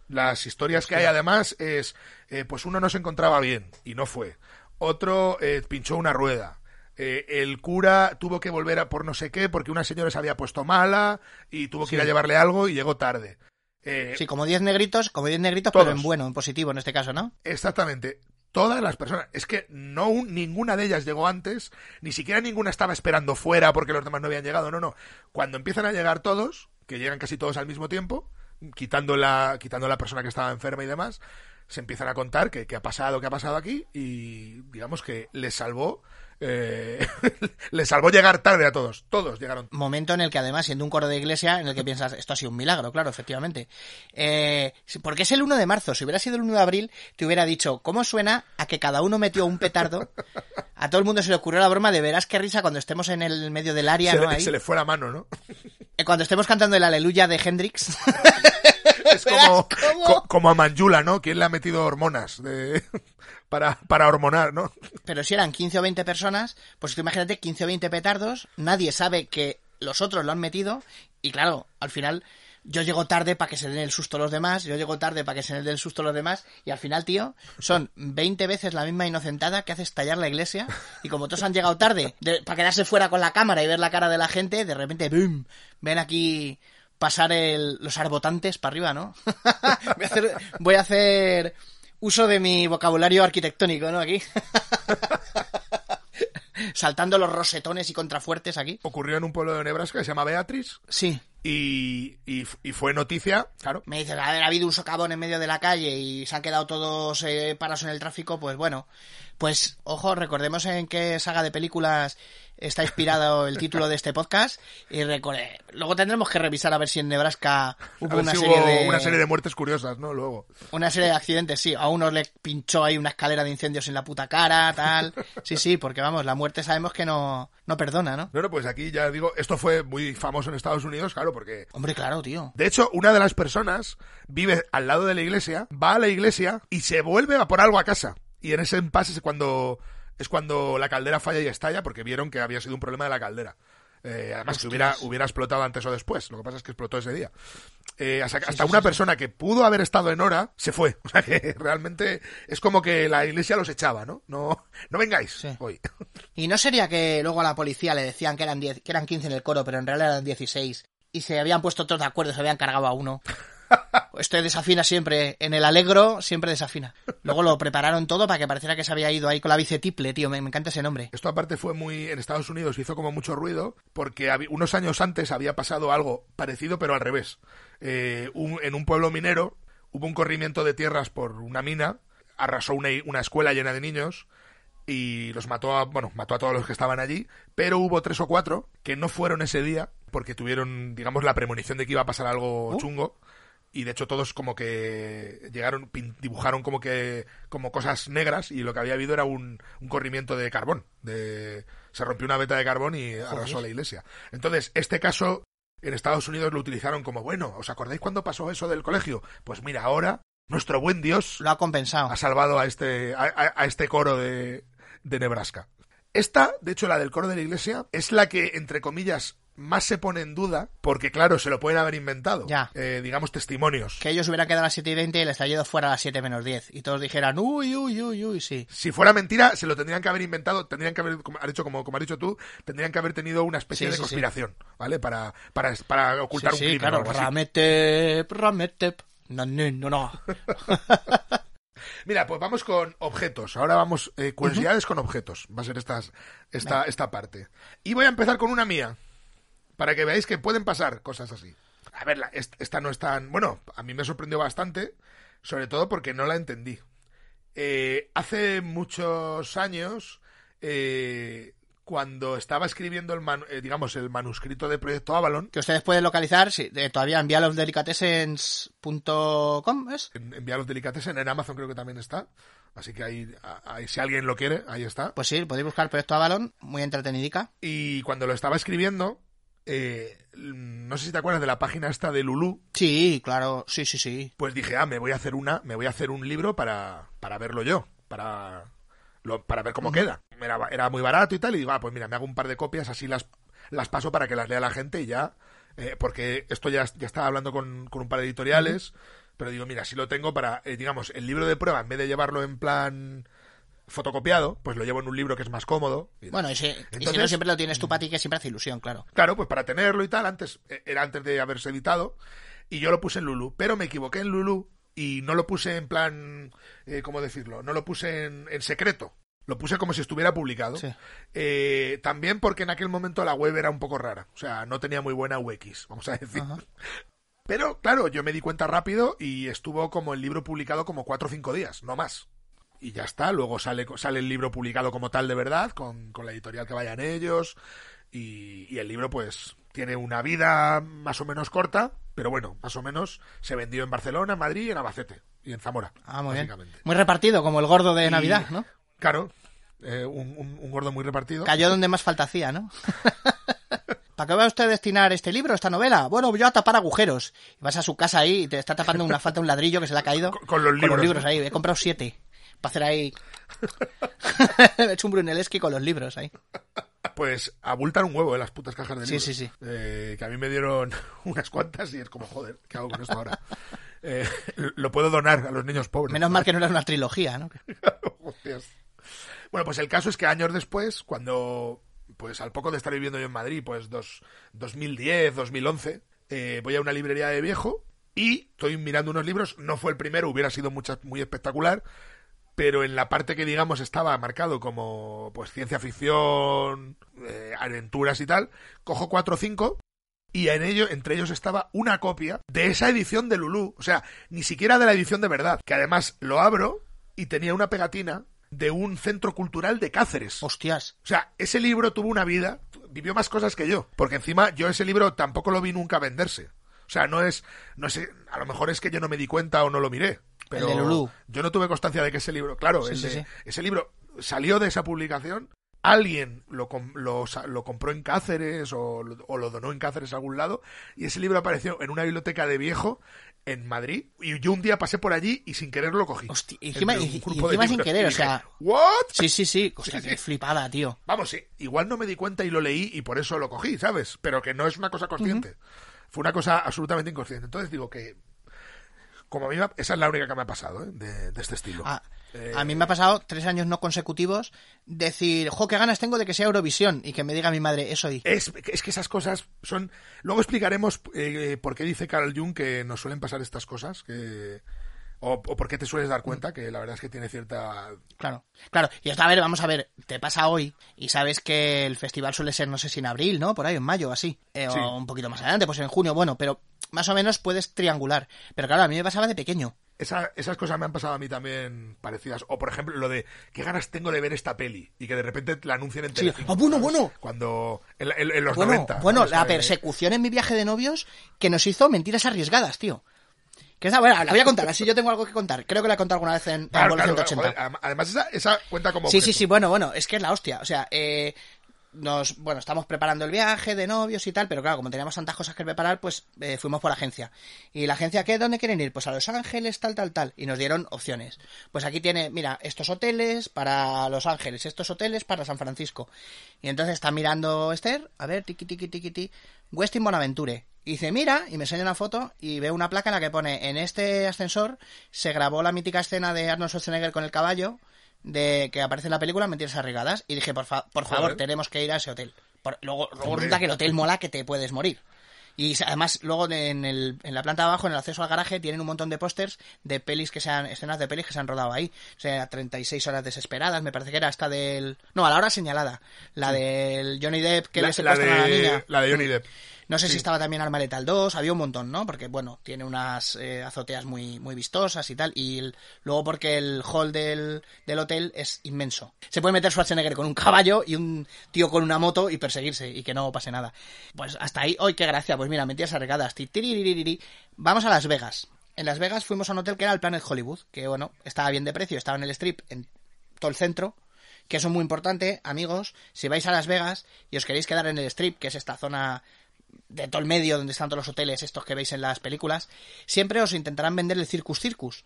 Speaker 6: Las historias que hay además es, eh, pues uno no se encontraba bien y no fue. Otro eh, pinchó una rueda. Eh, el cura tuvo que volver a por no sé qué porque una señora se había puesto mala y tuvo que ir a llevarle algo y llegó tarde. Eh,
Speaker 3: Sí, como 10 negritos, como 10 negritos,
Speaker 6: Todos.
Speaker 3: pero en bueno, en positivo en este caso, ¿no?
Speaker 6: Exactamente. Todas las personas. Es que no un- ninguna de ellas llegó antes, ni siquiera ninguna estaba esperando fuera porque los demás no habían llegado. No, no. Cuando empiezan a llegar todos, que llegan casi todos al mismo tiempo, quitando la, quitando la persona que estaba enferma y demás, se empiezan a contar que, que ha pasado, que ha pasado aquí, y digamos que les salvó. Eh, [laughs] les salvó llegar tarde a todos. Todos llegaron.
Speaker 3: Momento en el que además, siendo un coro de iglesia, en el que piensas, esto ha sido un milagro, claro, efectivamente. Eh, porque es el 1 de marzo, si hubiera sido el 1 de abril, te hubiera dicho, ¿cómo suena a que cada uno metió un petardo? A todo el mundo se le ocurrió la broma de verás qué risa cuando estemos en el medio del área,
Speaker 6: Se,
Speaker 3: ¿no?
Speaker 6: le-
Speaker 3: Ahí.
Speaker 6: se le fue la mano, ¿no?
Speaker 3: Eh, Cuando estemos cantando el aleluya de Hendrix. [laughs]
Speaker 6: Es [laughs] como, co- como a Manjula, ¿no? ¿Quién le ha metido hormonas de, para, para hormonar, ¿no?
Speaker 3: Pero si eran 15 o 20 personas, pues imagínate 15 o 20 petardos, nadie sabe que los otros lo han metido y claro, al final yo llego tarde para que se den el susto los demás, yo llego tarde para que se den el susto los demás y al final, tío, son 20 veces la misma inocentada que hace estallar la iglesia y como todos han llegado tarde de- para quedarse fuera con la cámara y ver la cara de la gente, de repente, ¡boom! Ven aquí pasar el- los arbotantes para arriba, ¿no? a [laughs] voy a hacer uso de mi vocabulario arquitectónico, ¿no? Aquí. [laughs] Saltando los rosetones y contrafuertes aquí.
Speaker 6: Ocurrió en un pueblo de Nebraska que se llama Beatriz
Speaker 3: Sí.
Speaker 6: y, y, y fue noticia, claro.
Speaker 3: Me ver, ha habido un socavón en medio de la calle y se han quedado todos eh, parados en el tráfico, pues bueno. Pues, ojo, recordemos en qué saga de películas está inspirado el título de este podcast. Y recorde- luego tendremos que revisar a ver si en Nebraska hubo una
Speaker 6: si
Speaker 3: serie
Speaker 6: hubo
Speaker 3: de...
Speaker 6: una serie de muertes curiosas, ¿no? Luego.
Speaker 3: Una serie de accidentes, sí. A uno le pinchó ahí una escalera de incendios en la puta cara, tal. Sí, sí, porque vamos, la muerte sabemos que no, no perdona, ¿no?
Speaker 6: No, no, pues aquí ya digo, esto fue muy famoso en Estados Unidos, claro, porque
Speaker 3: Hombre, claro, tío.
Speaker 6: De hecho, una de las personas vive al lado de la iglesia, va a la iglesia y se vuelve a por algo a casa. Y en ese impasse es cuando, es cuando la caldera falla y estalla porque vieron que había sido un problema de la caldera. Eh, además, que hubiera, hubiera explotado antes o después. Lo que pasa es que explotó ese día. Eh, hasta hasta una persona que pudo haber estado en hora se fue. [laughs] O sea que realmente es como que la iglesia los echaba, ¿no? No, no vengáis hoy.
Speaker 3: Y no sería que luego a la policía le decían que eran 10, que eran 15 en el coro, pero en realidad eran 16 y se habían puesto todos de acuerdo, se habían cargado a uno. Este desafina siempre, en el alegro siempre desafina. Luego lo prepararon todo para que pareciera que se había ido ahí con la bicetiple, tío, me, me encanta ese nombre.
Speaker 6: Esto aparte fue muy en Estados Unidos hizo como mucho ruido porque unos años antes había pasado algo parecido pero al revés. Eh, un- en un pueblo minero hubo un corrimiento de tierras por una mina, arrasó una, una escuela llena de niños y los mató a, bueno, mató a todos los que estaban allí, pero hubo tres o cuatro que no fueron ese día porque tuvieron, digamos, la premonición de que iba a pasar algo chungo y de hecho todos como que llegaron, dibujaron como que como cosas negras y lo que había habido era un, un corrimiento de carbón, de se rompió una veta de carbón y arrasó la iglesia. Entonces, este caso en Estados Unidos lo utilizaron como, bueno, ¿os acordáis cuando pasó eso del colegio? Pues mira, ahora nuestro buen Dios
Speaker 3: Lo ha compensado.
Speaker 6: ha salvado a este, a, a- a este coro de, de Nebraska. Esta, de hecho, la del coro de la iglesia, es la que, entre comillas, más se pone en duda, porque claro, se lo pueden haber inventado.
Speaker 3: Ya.
Speaker 6: Eh, digamos, testimonios.
Speaker 3: Que ellos hubieran quedado a las 7 y 20 y el estallido fuera a las 7 menos 10. Y todos dijeran, uy, uy, uy, uy, sí.
Speaker 6: Si fuera mentira, se lo tendrían que haber inventado, tendrían que haber, como has dicho, como, como has dicho tú, tendrían que haber tenido una especie
Speaker 3: Sí,
Speaker 6: de
Speaker 3: sí, sí.
Speaker 6: conspiración, ¿vale? Para, para, para ocultar un crimen o
Speaker 3: claro.
Speaker 6: algo así.
Speaker 3: Rametep, rametep. No, no, no, no. [laughs]
Speaker 6: Mira, pues vamos con objetos. Ahora vamos, eh, curiosidades con objetos. Va a ser estas, esta, esta parte. Y voy a empezar con una mía. Para que veáis que pueden pasar cosas así. A ver, la- esta no es tan. Bueno, a mí me sorprendió bastante. Sobre todo porque no la entendí. Eh, hace muchos años. eh, cuando estaba escribiendo el manu- eh, digamos el manuscrito de Proyecto Avalon
Speaker 3: Que ustedes pueden localizar, sí, todavía en vialosdelicatessens.com, ¿es?
Speaker 6: en, en Vía los Delicatessen en Amazon creo que también está así que ahí, ahí si alguien lo quiere ahí está
Speaker 3: Pues sí, podéis buscar Proyecto Avalon, muy entretenidica.
Speaker 6: Y cuando lo estaba escribiendo, eh, no sé si te acuerdas de la página esta de Lulu,
Speaker 3: Sí, claro, sí, sí, sí.
Speaker 6: pues dije, ah, me voy a hacer una, me voy a hacer un libro para, para verlo yo, para, lo- para ver cómo queda. Era, era muy barato y tal, y digo, ah, pues mira, me hago un par de copias, así las, las paso para que las lea la gente y ya, eh, porque esto ya, ya estaba hablando con, con un par de editoriales, pero digo, mira, si lo tengo para, eh, digamos, el libro de prueba, en vez de llevarlo en plan fotocopiado, pues lo llevo en un libro que es más cómodo. y-
Speaker 3: Bueno, y si, y si
Speaker 6: Entonces-
Speaker 3: no siempre lo tienes tú para ti, que siempre hace ilusión, claro.
Speaker 6: Claro, pues para tenerlo y tal, antes eh, era antes de haberse editado. y yo lo puse en Lulu, pero me equivoqué en Lulu y no lo puse en plan, eh, ¿cómo decirlo? No lo puse en, en secreto. Lo puse como si estuviera publicado.
Speaker 3: Sí.
Speaker 6: Eh, también porque en aquel momento la web era un poco rara. O sea, no tenía muy buena UX, vamos a decir.
Speaker 3: Ajá.
Speaker 6: Pero claro, yo me di cuenta rápido y estuvo como el libro publicado como cuatro o cinco días, no más. Y ya está, luego sale, sale el libro publicado como tal de verdad, con, con la editorial que vayan ellos. Y, y el libro pues tiene una vida más o menos corta, pero bueno, más o menos se vendió en Barcelona, en Madrid y en Albacete. Y en Zamora.
Speaker 3: Ah, muy bien. Muy repartido, como el gordo de
Speaker 6: Y-
Speaker 3: Navidad, ¿no?
Speaker 6: Claro, eh, un, un- un gordo muy repartido.
Speaker 3: Cayó donde más falta hacía, ¿no? [laughs] ¿Para qué va usted a destinar este libro, esta novela? Bueno, yo a tapar agujeros. Y vas a su casa ahí y te está tapando una falta un ladrillo que se le ha caído.
Speaker 6: Con- con los libros, ¿no?
Speaker 3: ahí. He comprado siete. Para hacer ahí... [laughs] [laughs] He hecho un Brunelleschi con los libros ahí.
Speaker 6: Pues abultan un huevo en las putas cajas de
Speaker 3: Sí,
Speaker 6: libros.
Speaker 3: sí, sí.
Speaker 6: Eh, que a mí me dieron [laughs] unas cuantas y es como, joder, ¿qué hago con esto ahora? Eh, lo puedo donar a los niños pobres.
Speaker 3: Menos mal que no era una trilogía, ¿no?
Speaker 6: Hostias. Bueno, pues el caso es que años después, cuando, pues al poco de estar viviendo yo en Madrid, pues dos, 2010, 2011, eh, voy a una librería de viejo y estoy mirando unos libros. No fue el primero, hubiera sido mucha- muy espectacular, pero en la parte que digamos estaba marcado como pues ciencia ficción, eh, aventuras y tal, cojo cuatro o cinco y en ello, entre ellos estaba una copia de esa edición de Lulú, o sea, ni siquiera de la edición de verdad, que además lo abro y tenía una pegatina de un centro cultural de Cáceres.
Speaker 3: Hostias.
Speaker 6: O sea, ese libro tuvo una vida, vivió más cosas que yo, porque encima yo ese libro tampoco lo vi nunca venderse. O sea, no es, no sé, a lo mejor es que yo no me di cuenta o no lo miré. Pero
Speaker 3: de Lulú.
Speaker 6: yo no tuve constancia de que ese libro, claro,
Speaker 3: Sí,
Speaker 6: el
Speaker 3: sí,
Speaker 6: de-
Speaker 3: sí.
Speaker 6: ese libro salió de esa publicación, alguien lo, lo, compró en Cáceres o, lo- o lo donó en Cáceres a algún lado, y ese libro apareció en una biblioteca de viejo en Madrid, y yo un día pasé por allí y sin querer lo cogí.
Speaker 3: Hostia, y encima- y- y sin querer, o sea-
Speaker 6: ¿What?
Speaker 3: Sí, sí, [laughs] sí. Hostia, qué
Speaker 6: sí.
Speaker 3: flipada, tío.
Speaker 6: Vamos, sí, igual no me di cuenta y lo leí y por eso lo cogí, ¿sabes? Pero que no es una cosa consciente. Fue una cosa absolutamente inconsciente. Entonces digo que, como a mí, esa es la única que me ha pasado, ¿eh? de, de este estilo.
Speaker 3: Ah,
Speaker 6: Eh,
Speaker 3: a mí me ha pasado tres años no consecutivos decir, jo, qué ganas tengo de que sea Eurovisión y que me diga mi madre, eso y.
Speaker 6: Es, es que esas cosas son... Luego explicaremos eh, por qué dice Carl Jung que nos suelen pasar estas cosas, que... O, o por qué te sueles dar cuenta, que la verdad es que tiene cierta...
Speaker 3: Claro, claro. Y hasta, a ver, vamos a ver, te pasa hoy y sabes que el festival suele ser, no sé si en abril, ¿no? Por ahí, en mayo, así. Eh,
Speaker 6: Sí.
Speaker 3: O un poquito más adelante, pues en junio, bueno, pero más o menos puedes triangular. Pero claro, a mí me pasaba de pequeño.
Speaker 6: Esa- esas cosas me han pasado a mí también parecidas. O, por ejemplo, lo de qué ganas tengo de ver esta peli y que de repente la anuncien en
Speaker 3: Sí.
Speaker 6: Telecinco.
Speaker 3: Ah, bueno,
Speaker 6: ¿sabes?
Speaker 3: bueno.
Speaker 6: Cuando... En, en- en los
Speaker 3: Bueno,
Speaker 6: 90.
Speaker 3: bueno,
Speaker 6: ¿sabes?
Speaker 3: la persecución en mi viaje de novios que nos hizo mentiras arriesgadas, tío. Que esa, bueno, la voy a contar, así yo tengo algo que contar. Creo que la he contado alguna vez en, en
Speaker 6: Claro, claro,
Speaker 3: 180.
Speaker 6: joder, además, esa, esa cuenta como.
Speaker 3: Sí, sí, sí, bueno, bueno, es que es la hostia. O sea, eh, nos, bueno, estamos preparando el viaje de novios y tal, pero claro, como teníamos tantas cosas que preparar, pues eh, fuimos por agencia. ¿Y la agencia qué? ¿Dónde quieren ir? Pues a Los Ángeles, tal, tal, tal. Y nos dieron opciones. Pues aquí tiene, mira, estos hoteles para Los Ángeles, estos hoteles para San Francisco. Y entonces está mirando Esther, a ver, tiqui, tiqui, tiqui, tiqui, Westin Bonaventure. Y dice, mira, y me enseña una foto y veo una placa en la que pone, en este ascensor se grabó la mítica escena de Arnold Schwarzenegger con el caballo, de que aparece en la película Mentiras Arriesgadas. Y dije, por, fa- por favor, tenemos que ir a ese hotel. Por- luego luego resulta que el hotel mola que te puedes morir. Y además, luego de- en, el, en la planta de abajo, en el acceso al garaje, tienen un montón de pósters de pelis que se han, escenas de pelis que se han rodado ahí. O sea, 36 horas desesperadas, me parece que era esta del... No, a la hora señalada. La del Johnny Depp que
Speaker 6: La,
Speaker 3: le
Speaker 6: la
Speaker 3: secuestran a la
Speaker 6: de,
Speaker 3: niña.
Speaker 6: la de Johnny Depp.
Speaker 3: No sé
Speaker 6: Sí.
Speaker 3: si estaba también Arma Letal 2, había un montón, ¿no? Porque, bueno, tiene unas eh, azoteas muy, muy vistosas y tal. Y el- luego porque el hall del, del hotel es inmenso. Se puede meter Schwarzenegger con un caballo y un tío con una moto y perseguirse y que no pase nada. Pues hasta ahí, ¡ay, qué gracia! Pues mira, mentiras arregadas. Vamos a Las Vegas. En Las Vegas fuimos a un hotel que era el Planet Hollywood, que, bueno, estaba bien de precio, estaba en el strip, en todo el centro que eso es muy importante, amigos, si vais a Las Vegas y os queréis quedar en el strip, que es esta zona de todo el medio donde están todos los hoteles, estos que veis en las películas, siempre os intentarán vender el Circus Circus.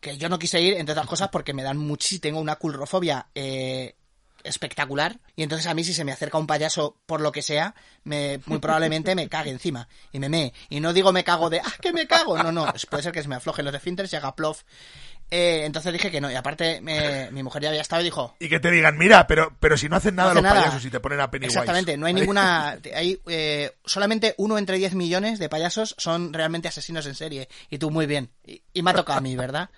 Speaker 3: Que yo no quise ir, entre otras cosas, porque me dan muchísimo, tengo una culrofobia eh, espectacular. Y entonces a mí si se me acerca un payaso por lo que sea, me, muy probablemente me cague encima y me mee. Y no digo me cago de, ah, que me cago. No, no, puede ser que se me aflojen los esfínteres y haga plof. Eh, entonces dije que no. Y aparte, me- mi mujer ya había estado y dijo,
Speaker 6: Y que te digan, mira, pero, pero si no hacen nada
Speaker 3: hace
Speaker 6: los
Speaker 3: nada.
Speaker 6: payasos y te ponen a Pennywise.
Speaker 3: Exactamente, no hay ninguna. [laughs] Hay eh, solamente uno entre 10 millones de payasos son realmente asesinos en serie. Y tú muy bien. Y, y me ha tocado a mí, ¿verdad?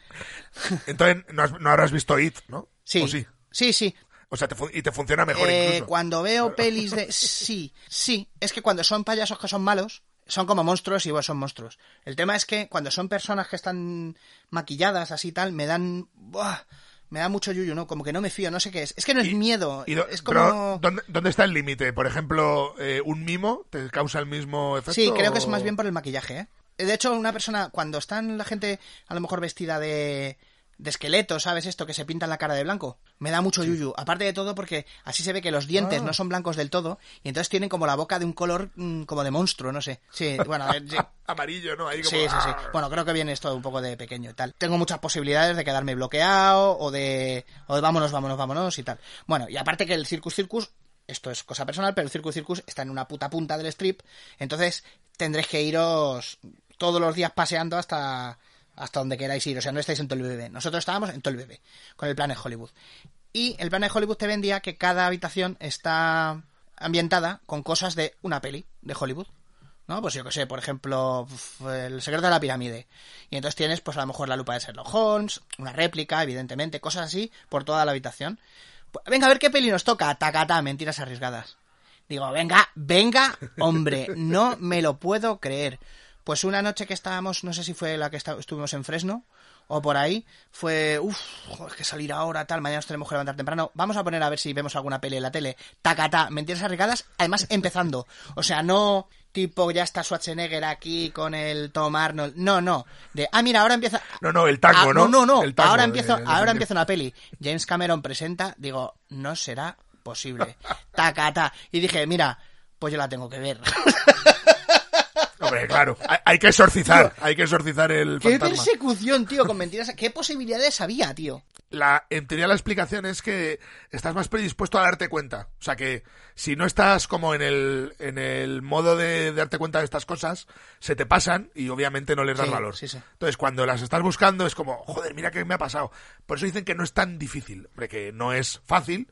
Speaker 3: [laughs]
Speaker 6: Entonces, no, has- no habrás visto It, ¿no?
Speaker 3: Sí.
Speaker 6: ¿O sí?
Speaker 3: Sí, sí.
Speaker 6: O sea, te y te funciona mejor
Speaker 3: Eh,
Speaker 6: incluso.
Speaker 3: cuando veo [laughs] pelis de. Sí, sí. Es que cuando son payasos que son malos, son como monstruos y vos son monstruos. El tema es que cuando son personas que están maquilladas así y tal, me dan. ¡buah! me da mucho yuyu, ¿no? Como que no me fío, no sé qué es. Es que no es
Speaker 6: Y-
Speaker 3: miedo.
Speaker 6: y do-
Speaker 3: es
Speaker 6: pero,
Speaker 3: como.
Speaker 6: ¿dónde, dónde está el límite? Por ejemplo, eh, ¿un mimo te causa el mismo efecto?
Speaker 3: Sí, creo que es más bien por el maquillaje, ¿eh? De hecho, una persona, cuando están la gente a lo mejor vestida de, de esqueleto, ¿sabes? Esto que se pintan la cara de blanco, me da mucho yuyu. Aparte de todo, porque así se ve que los dientes
Speaker 6: Ah.
Speaker 3: no son blancos del todo, y entonces tienen como la boca de un color mm, como de monstruo, no sé. Sí, bueno, a ver, sí. [laughs]
Speaker 6: Amarillo, ¿no? Ahí como...
Speaker 3: Sí, sí, sí.
Speaker 6: ¡ah!
Speaker 3: Bueno, creo que viene esto un poco de pequeño y tal. Tengo muchas posibilidades de quedarme bloqueado o de, o de vámonos, vámonos, vámonos y tal. Bueno, y aparte que el Circus Circus, esto es cosa personal, pero el Circus Circus está en una puta punta del strip, entonces tendréis que iros todos los días paseando hasta, hasta donde queráis ir. O sea, no estáis en todo el bebé. Nosotros estábamos en todo el bebé, con el Planet Hollywood. Y el Planet Hollywood te vendía que cada habitación está ambientada con cosas de una peli de Hollywood. ¿no? Pues yo que sé, por ejemplo, el secreto de la pirámide. Y entonces tienes, pues a lo mejor la lupa de Sherlock Holmes, una réplica, evidentemente, cosas así por toda la habitación. Pues, venga, a ver qué peli nos toca. Tacata, mentiras arriesgadas. Digo, venga, venga, hombre, no me lo puedo creer. Pues una noche que estábamos, no sé si fue la que está- estuvimos en Fresno o por ahí, fue, uff, es que salir ahora, tal, mañana nos tenemos que levantar temprano. Vamos a poner a ver si vemos alguna peli en la tele. Tacata, mentiras arriesgadas, además empezando. O sea, no tipo ya está Schwarzenegger aquí con el Tom Arnold. No, no. De, ah, mira, ahora empieza.
Speaker 6: No, no, el tango,
Speaker 3: Ah,
Speaker 6: ¿no?
Speaker 3: No, no, no.
Speaker 6: El tango
Speaker 3: ahora empiezo,
Speaker 6: de-
Speaker 3: ahora empieza una peli. James Cameron presenta, digo, no será posible. [laughs] Tacata. Y dije, mira, pues yo la tengo que ver. [laughs]
Speaker 6: Hombre, claro. Hay, hay que exorcizar. Hay que exorcizar el
Speaker 3: ¡Qué
Speaker 6: fantasma.
Speaker 3: persecución, tío! Con mentiras. ¿Qué posibilidades había, tío?
Speaker 6: La, en teoría la explicación es que estás más predispuesto a darte cuenta. O sea que si no estás como en el, en el modo de, darte cuenta de estas cosas, se te pasan y obviamente no les das
Speaker 3: Sí,
Speaker 6: valor.
Speaker 3: sí, sí.
Speaker 6: Entonces cuando las estás buscando es como, joder, mira qué me ha pasado. Por eso dicen que no es tan difícil. Hombre, que no es fácil,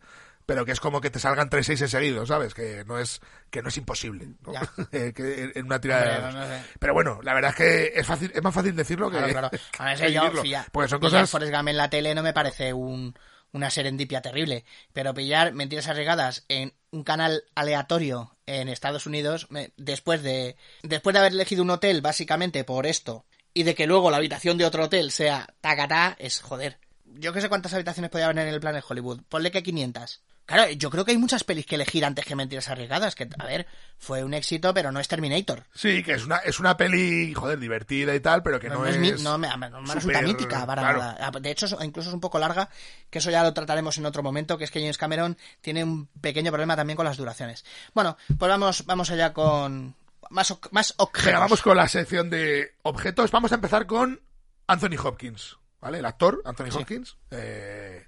Speaker 6: pero que es como que te salgan tres seis seguidos, ¿sabes? Que no es, que no es imposible. [laughs] Eh, que en- una tirada
Speaker 3: no, no sé.
Speaker 6: Pero bueno, la verdad es que es fácil, es más fácil decirlo que,
Speaker 3: Claro, claro. [laughs] A ver,
Speaker 6: que
Speaker 3: si yo, fía-
Speaker 6: Porque son
Speaker 3: pillar
Speaker 6: cosas...
Speaker 3: Forrest Gump en la tele no me parece un, una serendipia terrible. Pero pillar mentiras arriesgadas en un canal aleatorio en Estados Unidos, me- después de después de haber elegido un hotel básicamente por esto, y de que luego la habitación de otro hotel sea tacatá, es joder. Yo que sé cuántas habitaciones podía haber en el plan de Hollywood. Ponle que 500. Claro, yo creo que hay muchas pelis que elegir antes que mentiras arriesgadas. Que, a ver, fue un éxito, pero no es Terminator.
Speaker 6: Sí, que es una, es una peli, joder, divertida y tal, pero que no,
Speaker 3: no,
Speaker 6: es...
Speaker 3: es mi- no me, no me resulta mítica para
Speaker 6: claro.
Speaker 3: nada. Ah, De hecho, incluso es un poco larga, que eso ya lo trataremos en otro momento, que es que James Cameron tiene un pequeño problema también con las duraciones. Bueno, pues vamos, vamos allá con más, o- más objetos.
Speaker 6: Venga, vamos con la sección de objetos. Vamos a empezar con Anthony Hopkins, ¿vale? El actor Anthony
Speaker 3: Sí.
Speaker 6: Hopkins. eh,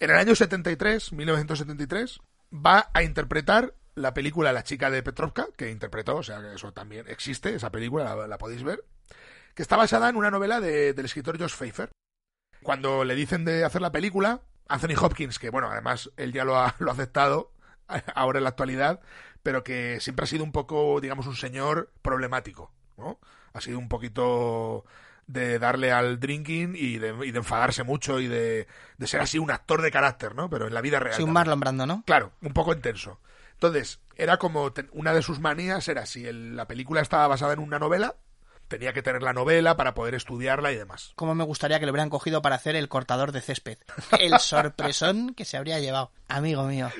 Speaker 6: en el año 73, 1973, va a interpretar la película La chica de Petrovka, que interpretó, o sea, que eso también existe, esa película, la, la podéis ver, que está basada en una novela de- del escritor Josh Pfeiffer. Cuando le dicen de hacer la película, Anthony Hopkins, que bueno, además él ya lo ha, lo ha aceptado [laughs] ahora en la actualidad, pero que siempre ha sido un poco, digamos, un señor problemático, ¿no? Ha sido un poquito de darle al drinking y de, y de enfadarse mucho y de, de ser así un actor de carácter, ¿no? Pero en la vida real.
Speaker 3: Sí, un. Marlon Brando, ¿no?
Speaker 6: Claro, un poco intenso. Entonces, era como una de sus manías era si el- la película estaba basada en una novela, tenía que tener la novela para poder estudiarla y demás.
Speaker 3: Como me gustaría que lo hubieran cogido para hacer el cortador de césped. [laughs] El sorpresón que se habría llevado. Amigo mío.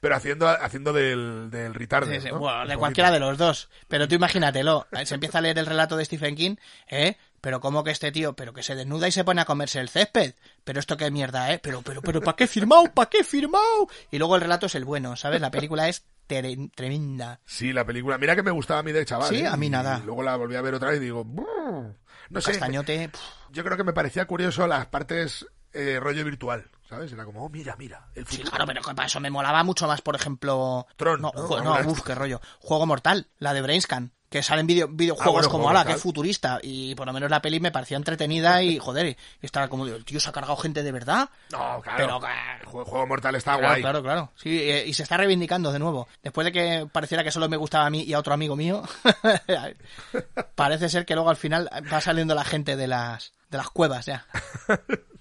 Speaker 6: Pero haciendo, haciendo del, del retarder,
Speaker 3: Sí, sí,
Speaker 6: ¿no?
Speaker 3: bueno,
Speaker 6: Un
Speaker 3: de cualquiera de los dos. Pero tú imagínatelo. eh, Se empieza a leer el relato de Stephen King, ¿eh? Pero cómo que este tío, pero que se desnuda y se pone a comerse el césped. Pero esto qué mierda, ¿eh? Pero, pero, pero, ¿para qué firmado? ¿Para qué firmado? Y luego el relato es el bueno, ¿sabes? La película es tremenda.
Speaker 6: Sí, la película. Mira que me gustaba a mí de chaval.
Speaker 3: Sí,
Speaker 6: ¿eh?
Speaker 3: a mí
Speaker 6: Y
Speaker 3: nada.
Speaker 6: luego la volví a ver otra vez y digo, no sé.
Speaker 3: Castañote.
Speaker 6: Yo creo que me parecía curioso las partes eh, rollo virtual, ¿sabes? Era como, oh, mira, mira, el
Speaker 3: Sí, claro, pero que para eso me molaba mucho más, por ejemplo...
Speaker 6: Tron,
Speaker 3: No,
Speaker 6: ¿no?
Speaker 3: no, uf, qué rollo. Juego Mortal, la de Brainscan. que salen video- videojuegos
Speaker 6: Ah, bueno,
Speaker 3: como ala, que futurista. Y por lo menos la peli me parecía entretenida y, joder, y estaba como, el tío se ha cargado gente de verdad.
Speaker 6: No, claro.
Speaker 3: Pero,
Speaker 6: el juego, juego mortal está
Speaker 3: Claro,
Speaker 6: guay.
Speaker 3: claro, claro. Sí, eh, y se está reivindicando de nuevo. Después de que pareciera que solo me gustaba a mí y a otro amigo mío, [laughs] parece ser que luego al final va saliendo la gente de las, de las cuevas ya. [laughs]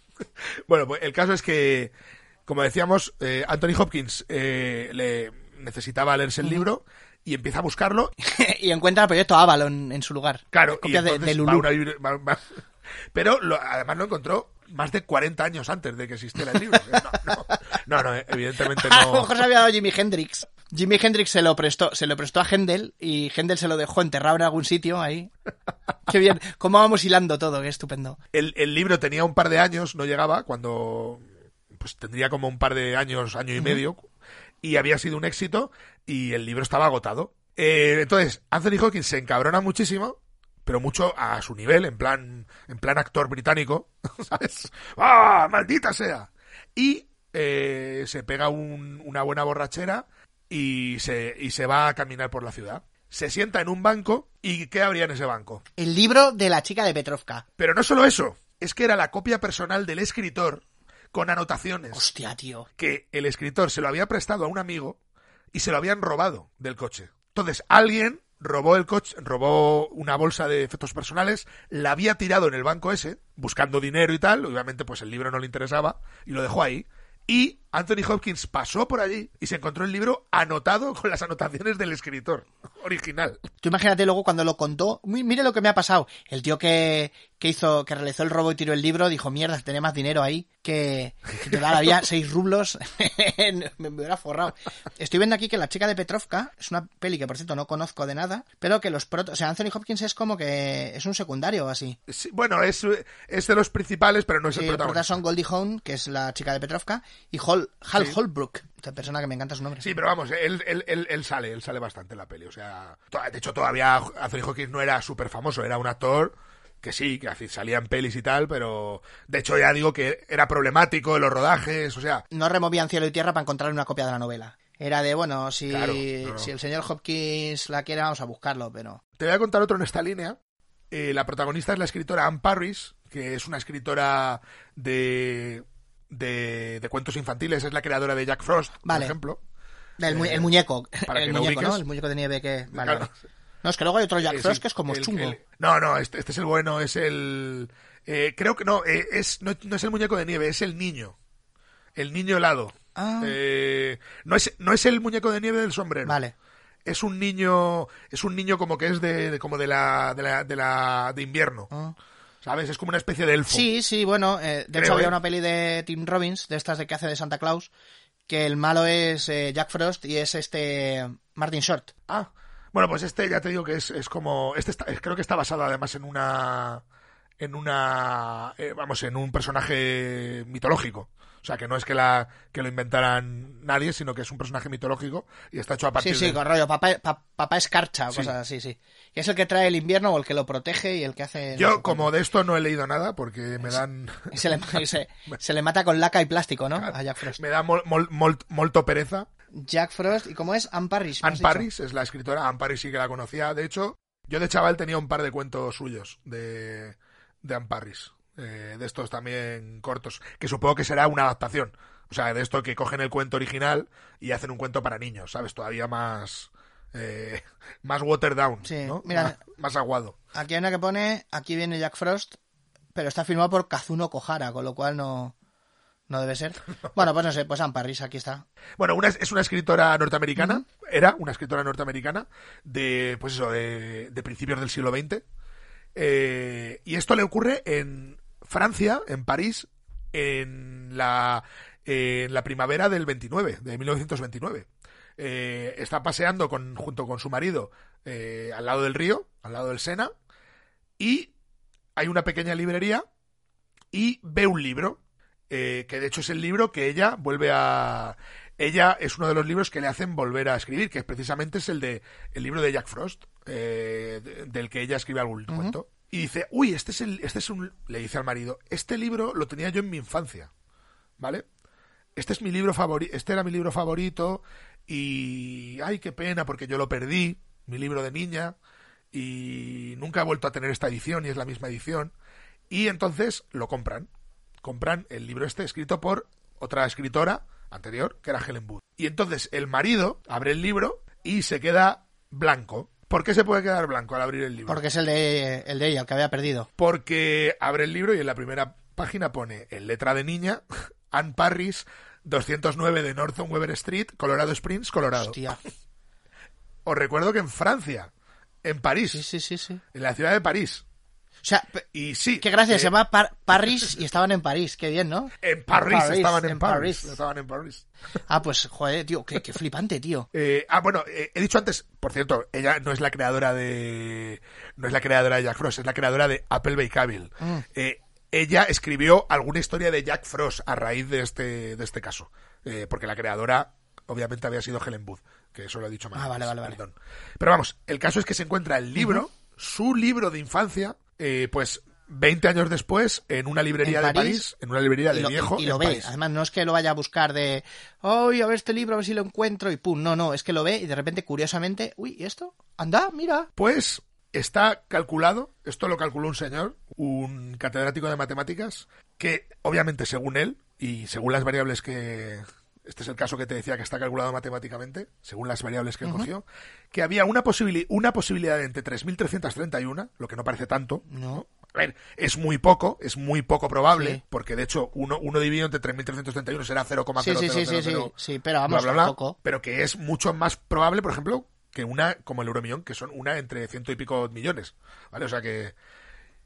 Speaker 6: Bueno, pues el caso es que, como decíamos, eh, Anthony Hopkins eh, le necesitaba leerse el libro y empieza a buscarlo. [laughs]
Speaker 3: y encuentra el proyecto Avalon en su lugar.
Speaker 6: Claro, y
Speaker 3: Copias de, de
Speaker 6: va va- va- Pero lo- además lo encontró más de 40 años antes de que existiera el libro. [laughs] No, no, no, no, evidentemente
Speaker 3: A lo
Speaker 6: no.
Speaker 3: mejor se había dado Jimi Hendrix. Jimi Hendrix se lo prestó, se lo prestó a Händel y Händel se lo dejó enterrado en algún sitio ahí. Qué bien, cómo vamos hilando todo, qué estupendo.
Speaker 6: El, el libro tenía un par de años, no llegaba, cuando pues tendría como un par de años, año y medio, y había sido un éxito y el libro estaba agotado. Eh, entonces, Anthony Hopkins se encabrona muchísimo, pero mucho a su nivel, en plan, en plan actor británico, [laughs] ¿sabes? ¡Ah, maldita sea! Y eh, se pega un- una buena borrachera y se, y se va a caminar por la ciudad. Se sienta en un banco y ¿qué habría en ese banco?
Speaker 3: El libro de la chica de Petrovka.
Speaker 6: Pero no solo eso, es que era la copia personal del escritor con anotaciones
Speaker 3: Hostia, tío.
Speaker 6: que el escritor se lo había prestado a un amigo y se lo habían robado del coche. Entonces, alguien robó el coche, robó una bolsa de efectos personales, la había tirado en el banco ese, buscando dinero y tal, obviamente pues el libro no le interesaba y lo dejó ahí. Y Anthony Hopkins pasó por allí y se encontró el libro anotado con las anotaciones del escritor original.
Speaker 3: Tú imagínate luego cuando lo contó, "Uy, mire lo que me ha pasado. El tío que, que hizo, que realizó el robo y tiró el libro, dijo, mierda, tenía más dinero ahí que, que total, había [laughs] seis rublos, [laughs] me, hubiera forrado. Estoy viendo aquí que La chica de Petrovka es una peli que por cierto no conozco de nada, pero que los protos, o sea, Anthony Hopkins es como que es un secundario o así.
Speaker 6: Sí, bueno, es, es de los principales, pero no es
Speaker 3: Sí,
Speaker 6: el protagonista.
Speaker 3: protagonista son Goldie Hawn, que es la chica de Petrovka, y Hal, Hal
Speaker 6: Sí.
Speaker 3: Holbrook, esta persona que me encanta su nombre.
Speaker 6: Sí, pero vamos, él, él, él, él sale, él sale bastante en la peli. O sea, de hecho, todavía Anthony Hopkins no era súper famoso, era un actor que sí, que salía en pelis y tal, pero de hecho ya digo que era problemático en los rodajes, o sea,
Speaker 3: no removían cielo y tierra para encontrar una copia de la novela. Era de, bueno, si,
Speaker 6: Claro, no, no.
Speaker 3: si el señor Hopkins la quiere, vamos a buscarlo, pero...
Speaker 6: te voy a contar otro en esta línea. Eh, la protagonista es la escritora Anne Parris, que es una escritora de, de, de cuentos infantiles, es la creadora de Jack Frost,
Speaker 3: Vale.
Speaker 6: por ejemplo.
Speaker 3: El, mu-
Speaker 6: Eh,
Speaker 3: el muñeco,
Speaker 6: para
Speaker 3: el muñeco, ¿no? El muñeco de nieve que... [laughs] Vale,
Speaker 6: Claro.
Speaker 3: vale. No, es que luego hay otro Jack Frost que es como
Speaker 6: el-
Speaker 3: chungo.
Speaker 6: el- no, no, este, este es el bueno, es el... eh, creo que no, eh, es, no, no es el muñeco de nieve, es el niño. El niño helado.
Speaker 3: Ah.
Speaker 6: Eh, no, es, no es el muñeco de nieve del sombrero.
Speaker 3: Vale.
Speaker 6: Es un niño, es un niño como que es de, de- como de la, de la, de la, de invierno.
Speaker 3: Ah.
Speaker 6: ¿Sabes? Es como una especie de elfo.
Speaker 3: Sí, sí, bueno, eh, de
Speaker 6: Creo,
Speaker 3: hecho había
Speaker 6: ¿eh?
Speaker 3: una peli de Tim Robbins, de estas de que hace de Santa Claus, que el malo es eh, Jack Frost y es este Martin Short.
Speaker 6: Ah, bueno, pues este ya te digo que es, es como, este está- creo que está basado además en una, en una, eh, vamos, en un personaje mitológico. O sea, que no es que la que lo inventaran nadie, sino que es un personaje mitológico y está hecho a partir
Speaker 3: Sí, sí,
Speaker 6: de...
Speaker 3: con rollo, papá, pa- papá escarcha o
Speaker 6: Sí.
Speaker 3: cosas así, sí. Y es el que trae el invierno o el que lo protege y el que hace...
Speaker 6: Yo, como de esto no he leído nada, porque me dan...
Speaker 3: Y [laughs] se le, y se, [laughs] se le mata con laca y plástico, ¿no? A Jack Frost.
Speaker 6: Me da mol, mol- mol- molto pereza.
Speaker 3: Jack Frost, ¿y cómo es? Anne Parrish. ¿me
Speaker 6: Anne
Speaker 3: has dicho?
Speaker 6: Parris es la escritora, Anne Parris sí que la conocía. De hecho, yo de chaval tenía un par de cuentos suyos de, de Anne Parris. Eh, de estos también cortos, que supongo que será una adaptación. O sea, de esto que cogen el cuento original y hacen un cuento para niños, ¿sabes? Todavía más... eh, [laughs] más watered down,
Speaker 3: Sí,
Speaker 6: ¿no?
Speaker 3: mira.
Speaker 6: Más, más aguado.
Speaker 3: Aquí hay una que pone, aquí viene Jack Frost, pero está firmado por Kazuno Kohara, con lo cual no, no debe ser. [laughs] Bueno, pues no sé, pues Anne Parrish, aquí está.
Speaker 6: Bueno, una, es una escritora norteamericana, era una escritora norteamericana de, pues eso, de, de principios del siglo XX. Eh, y esto le ocurre en Francia, en París, en la, en la primavera del 29, de 1929. Eh, está paseando con, junto con su marido eh, al lado del río, al lado del Sena, y hay una pequeña librería y ve un libro, eh, que de hecho es el libro que ella vuelve a... Ella es uno de los libros que le hacen volver a escribir, que precisamente es el de el libro de Jack Frost, eh, de- del que ella escribe algún cuento. Y dice, uy, este es el, este es un, le dice al marido, este libro lo tenía yo en mi infancia, ¿vale? Este es mi libro favorito, este era mi libro favorito y, ay, qué pena porque yo lo perdí, mi libro de niña y nunca ha vuelto a tener esta edición y es la misma edición. Y entonces lo compran. Compran el libro este escrito por otra escritora anterior, que era Helen Wood. Y entonces el marido abre el libro y se queda blanco. ¿Por qué se puede quedar blanco al abrir el libro?
Speaker 3: Porque es el de, el de ella, el que había perdido.
Speaker 6: Porque abre el libro y en la primera página pone en letra de niña [laughs] Ann Parris 209 de Northern Weber Street, Colorado Springs, Colorado.
Speaker 3: Hostia. [laughs]
Speaker 6: Os recuerdo que en Francia, en París,
Speaker 3: Sí, sí, sí, sí.
Speaker 6: en la ciudad de París.
Speaker 3: O sea,
Speaker 6: Y sí.
Speaker 3: qué gracia,
Speaker 6: eh,
Speaker 3: se llama Par- Parris y estaban en París. Qué bien, ¿no?
Speaker 6: En París,
Speaker 3: París,
Speaker 6: estaban en,
Speaker 3: en
Speaker 6: París.
Speaker 3: París.
Speaker 6: Estaban en París. [laughs]
Speaker 3: Ah, pues, joder, tío, qué, qué flipante, tío.
Speaker 6: Eh, ah, bueno, eh, he dicho antes, por cierto, ella no es la creadora de. No es la creadora de Jack Frost, es la creadora de Appleby Cavill.
Speaker 3: Mm.
Speaker 6: Ella escribió alguna historia de Jack Frost a raíz de este, de este caso. Porque la creadora, obviamente, había sido Helen Booth, que eso lo he dicho mal.
Speaker 3: Ah, vale, vale, vale.
Speaker 6: perdón. Pero vamos, el caso es que se encuentra el libro, su libro de infancia, eh, pues 20 años después, en una librería
Speaker 3: ¿En
Speaker 6: de
Speaker 3: París?
Speaker 6: En una librería
Speaker 3: Y
Speaker 6: de
Speaker 3: lo,
Speaker 6: viejo.
Speaker 3: y lo ve.
Speaker 6: París.
Speaker 3: Además, no es que lo vaya a buscar de, ay, a ver este libro, a ver si lo encuentro y pum. No, no, es que lo ve y de repente, curiosamente, uy, ¿y esto? Anda, mira.
Speaker 6: Pues está calculado, esto lo calculó un señor, un catedrático de matemáticas, que obviamente según él y según las variables que... Este es el caso que te decía que está calculado matemáticamente, según las variables que él cogió, que había una, posibili- una posibilidad de entre 3.331, lo que no parece tanto.
Speaker 3: No.
Speaker 6: A ver, es muy poco, es muy poco probable,
Speaker 3: Sí.
Speaker 6: porque de hecho uno, uno dividido entre 3.331 será 0,000.
Speaker 3: Sí, sí, sí, sí, sí, sí, pero vamos,
Speaker 6: bla, bla, bla,
Speaker 3: poco.
Speaker 6: pero que es mucho más probable, por ejemplo, que una como el euromillón, que son una entre ciento y pico millones. ¿Vale? O sea que,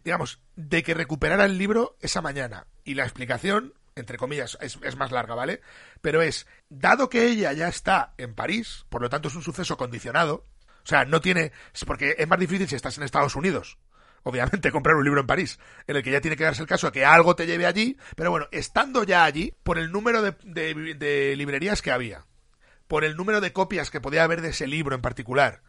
Speaker 6: digamos, de que recuperara el libro esa mañana. Y la explicación, entre comillas, es, más larga, ¿vale? Pero es, dado que ella ya está en París, por lo tanto es un suceso condicionado, o sea, no tiene, porque es más difícil si estás en Estados Unidos. Obviamente [laughs] comprar un libro en París, en el que ya tiene que darse el caso de que algo te lleve allí, pero bueno, estando ya allí, por el número de librerías que había, por el número de copias que podía haber de ese libro en particular,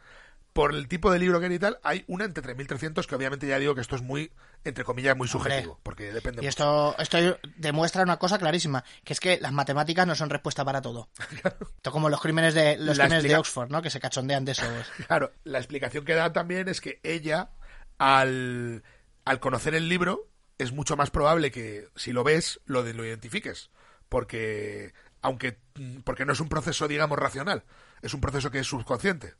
Speaker 6: por el tipo de libro que era y tal, hay una entre 3.300 que obviamente ya digo que esto es muy, entre comillas, muy subjetivo, porque depende
Speaker 3: Y
Speaker 6: mucho.
Speaker 3: esto, esto demuestra una cosa clarísima, que es que las matemáticas no son respuesta para todo. [laughs] Esto como los crímenes de los
Speaker 6: La
Speaker 3: crímenes de Oxford, ¿no? Que se cachondean de eso. [laughs]
Speaker 6: Claro, la explicación que da también es que ella, al, al conocer el libro, es mucho más probable que si lo ves, lo, de, lo identifiques. Porque, aunque, porque no es un proceso, digamos, racional, es un proceso que es subconsciente.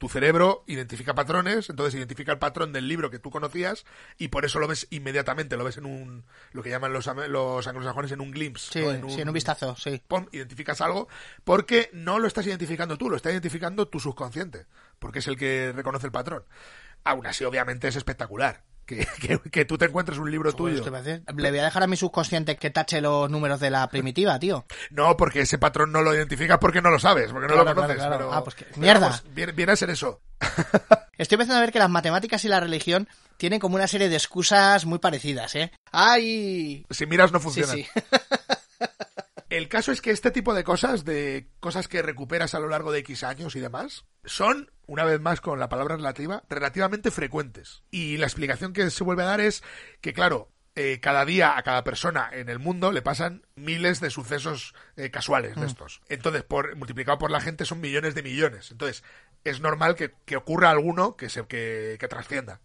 Speaker 6: Tu cerebro identifica patrones, entonces identifica el patrón del libro que tú conocías y por eso lo ves inmediatamente, lo ves en un, lo que llaman los, los anglosajones en un glimpse.
Speaker 3: Sí,
Speaker 6: ¿no?
Speaker 3: sí, en un vistazo, sí.
Speaker 6: identificas algo, porque no lo estás identificando tú, lo está identificando tu subconsciente, porque es el que reconoce el patrón. Aún así, obviamente, es espectacular. Que, [laughs] que, que tú te encuentres un libro tuyo.
Speaker 3: Le voy a dejar a mi subconsciente que tache los números de la primitiva, tío. [laughs]
Speaker 6: No, porque ese patrón no lo identificas porque no lo sabes, porque no
Speaker 3: Claro,
Speaker 6: lo conoces.
Speaker 3: claro, claro.
Speaker 6: pero-
Speaker 3: Ah, pues que- mierda.
Speaker 6: vamos, viene, viene a ser eso. [laughs]
Speaker 3: Estoy empezando a ver que las matemáticas y la religión tienen como una serie de excusas muy parecidas, ¿eh? ¡Ay!
Speaker 6: Si miras, no
Speaker 3: Sí,
Speaker 6: funciona.
Speaker 3: sí.
Speaker 6: El caso es que este tipo de cosas, de cosas que recuperas a lo largo de X años y demás, son, una vez más con la palabra relativa, relativamente frecuentes. Y la explicación que se vuelve a dar es que, claro, eh, cada día a cada persona en el mundo le pasan miles de sucesos eh, casuales de estos. Entonces, por, multiplicado por la gente son millones de millones. Entonces, es normal que, que ocurra alguno que, se, que, que trascienda.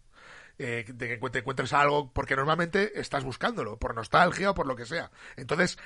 Speaker 6: Eh, de que te encuentres algo, porque normalmente estás buscándolo, por nostalgia o por lo que sea. Entonces,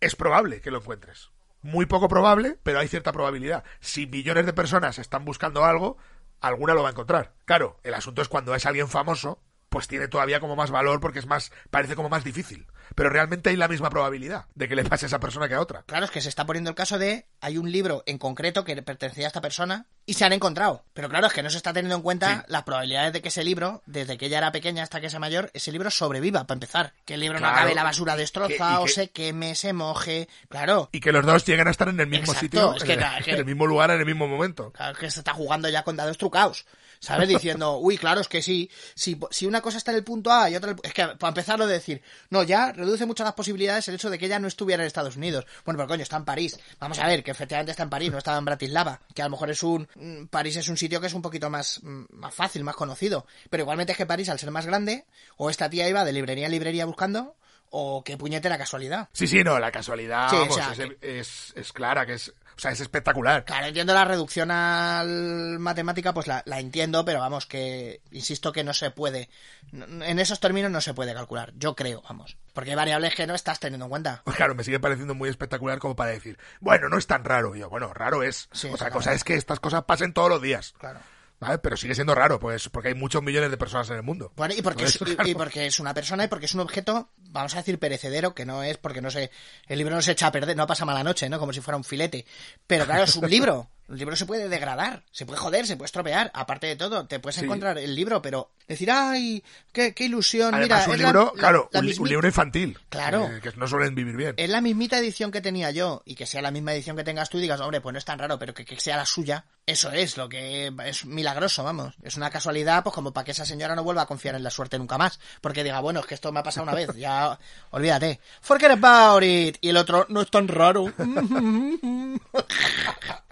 Speaker 6: es probable que lo encuentres. Muy poco probable, pero hay cierta probabilidad. Si millones de personas están buscando algo, alguna lo va a encontrar. Claro, el asunto es cuando es alguien famoso, pues tiene todavía como más valor porque es más, parece como más difícil. Pero realmente hay la misma probabilidad de que le pase a esa persona que a otra.
Speaker 3: Claro, es que se está poniendo el caso de hay un libro en concreto que pertenecía a esta persona y se han encontrado. Pero claro, es que no se está teniendo en cuenta
Speaker 6: Sí.
Speaker 3: las probabilidades de que ese libro, desde que ella era pequeña hasta que sea mayor, ese libro sobreviva, para empezar. Que el libro
Speaker 6: Claro.
Speaker 3: no acabe la basura
Speaker 6: Que- y
Speaker 3: o
Speaker 6: que-
Speaker 3: se queme, se moje. Claro,
Speaker 6: Y que los dos lleguen a estar en el mismo
Speaker 3: Exacto,
Speaker 6: sitio,
Speaker 3: es que
Speaker 6: en, el,
Speaker 3: es [laughs]
Speaker 6: en el mismo lugar, en el mismo momento.
Speaker 3: Claro que se está jugando ya con dados trucados. ¿Sabes? Diciendo, [laughs] uy, claro, es que sí, si, si una cosa está en el punto A y otra en el- Es que para empezar lo de decir, no, ya reduce mucho las posibilidades el hecho de que ella no estuviera en Estados Unidos. Bueno, pero coño, está en París. Vamos a ver, que efectivamente está en París, no estaba en Bratislava. Que a lo mejor es un. mm, París es un sitio que es un poquito más, mm, más fácil, más conocido. Pero igualmente es que París, al ser más grande, o esta tía iba de librería en librería buscando, o qué puñetera casualidad.
Speaker 6: Sí, sí, no, la casualidad
Speaker 3: Sí, o
Speaker 6: vamos,
Speaker 3: sea,
Speaker 6: es,
Speaker 3: que-
Speaker 6: es- es clara, que es, o sea, es espectacular.
Speaker 3: Claro, entiendo la reducción al matemática, pues la, la entiendo, pero vamos, que insisto que no se puede. En esos términos no se puede calcular, yo creo, vamos. Porque hay variables que no estás teniendo en cuenta.
Speaker 6: Pues claro, me sigue pareciendo muy espectacular como para decir, bueno, no es tan raro. Y yo, bueno, raro es.
Speaker 3: Sí,
Speaker 6: Otra cosa es que estas cosas pasen todos los días.
Speaker 3: Claro.
Speaker 6: ¿Vale? Pero sigue siendo raro, pues, porque hay muchos millones de personas en el mundo.
Speaker 3: Bueno, y porque, es, y-
Speaker 6: claro.
Speaker 3: y porque es una persona y porque es un objeto, vamos a decir, perecedero, que no es porque no se, el libro no se echa a perder, no pasa mala noche, ¿no? Como si fuera un filete. Pero claro, es un libro. El libro se puede degradar, se puede joder, se puede estropear. Aparte de todo, te puedes
Speaker 6: Sí.
Speaker 3: encontrar el libro, pero decir, ay, qué, qué ilusión,
Speaker 6: Además,
Speaker 3: mira,
Speaker 6: un libro,
Speaker 3: la- la-
Speaker 6: claro,
Speaker 3: la
Speaker 6: un, libro infantil.
Speaker 3: Claro.
Speaker 6: eh, que no suelen vivir bien.
Speaker 3: es la mismita edición que tenía yo y que sea la misma edición que tengas tú y digas, hombre, pues no es tan raro, pero que, que sea la suya, eso es lo que es milagroso, vamos. Es una casualidad, pues como para que esa señora no vuelva a confiar en la suerte nunca más. Porque diga, bueno, es que esto me ha pasado una vez, ya, olvídate. Forget about it. Y el otro, no es tan raro. [laughs]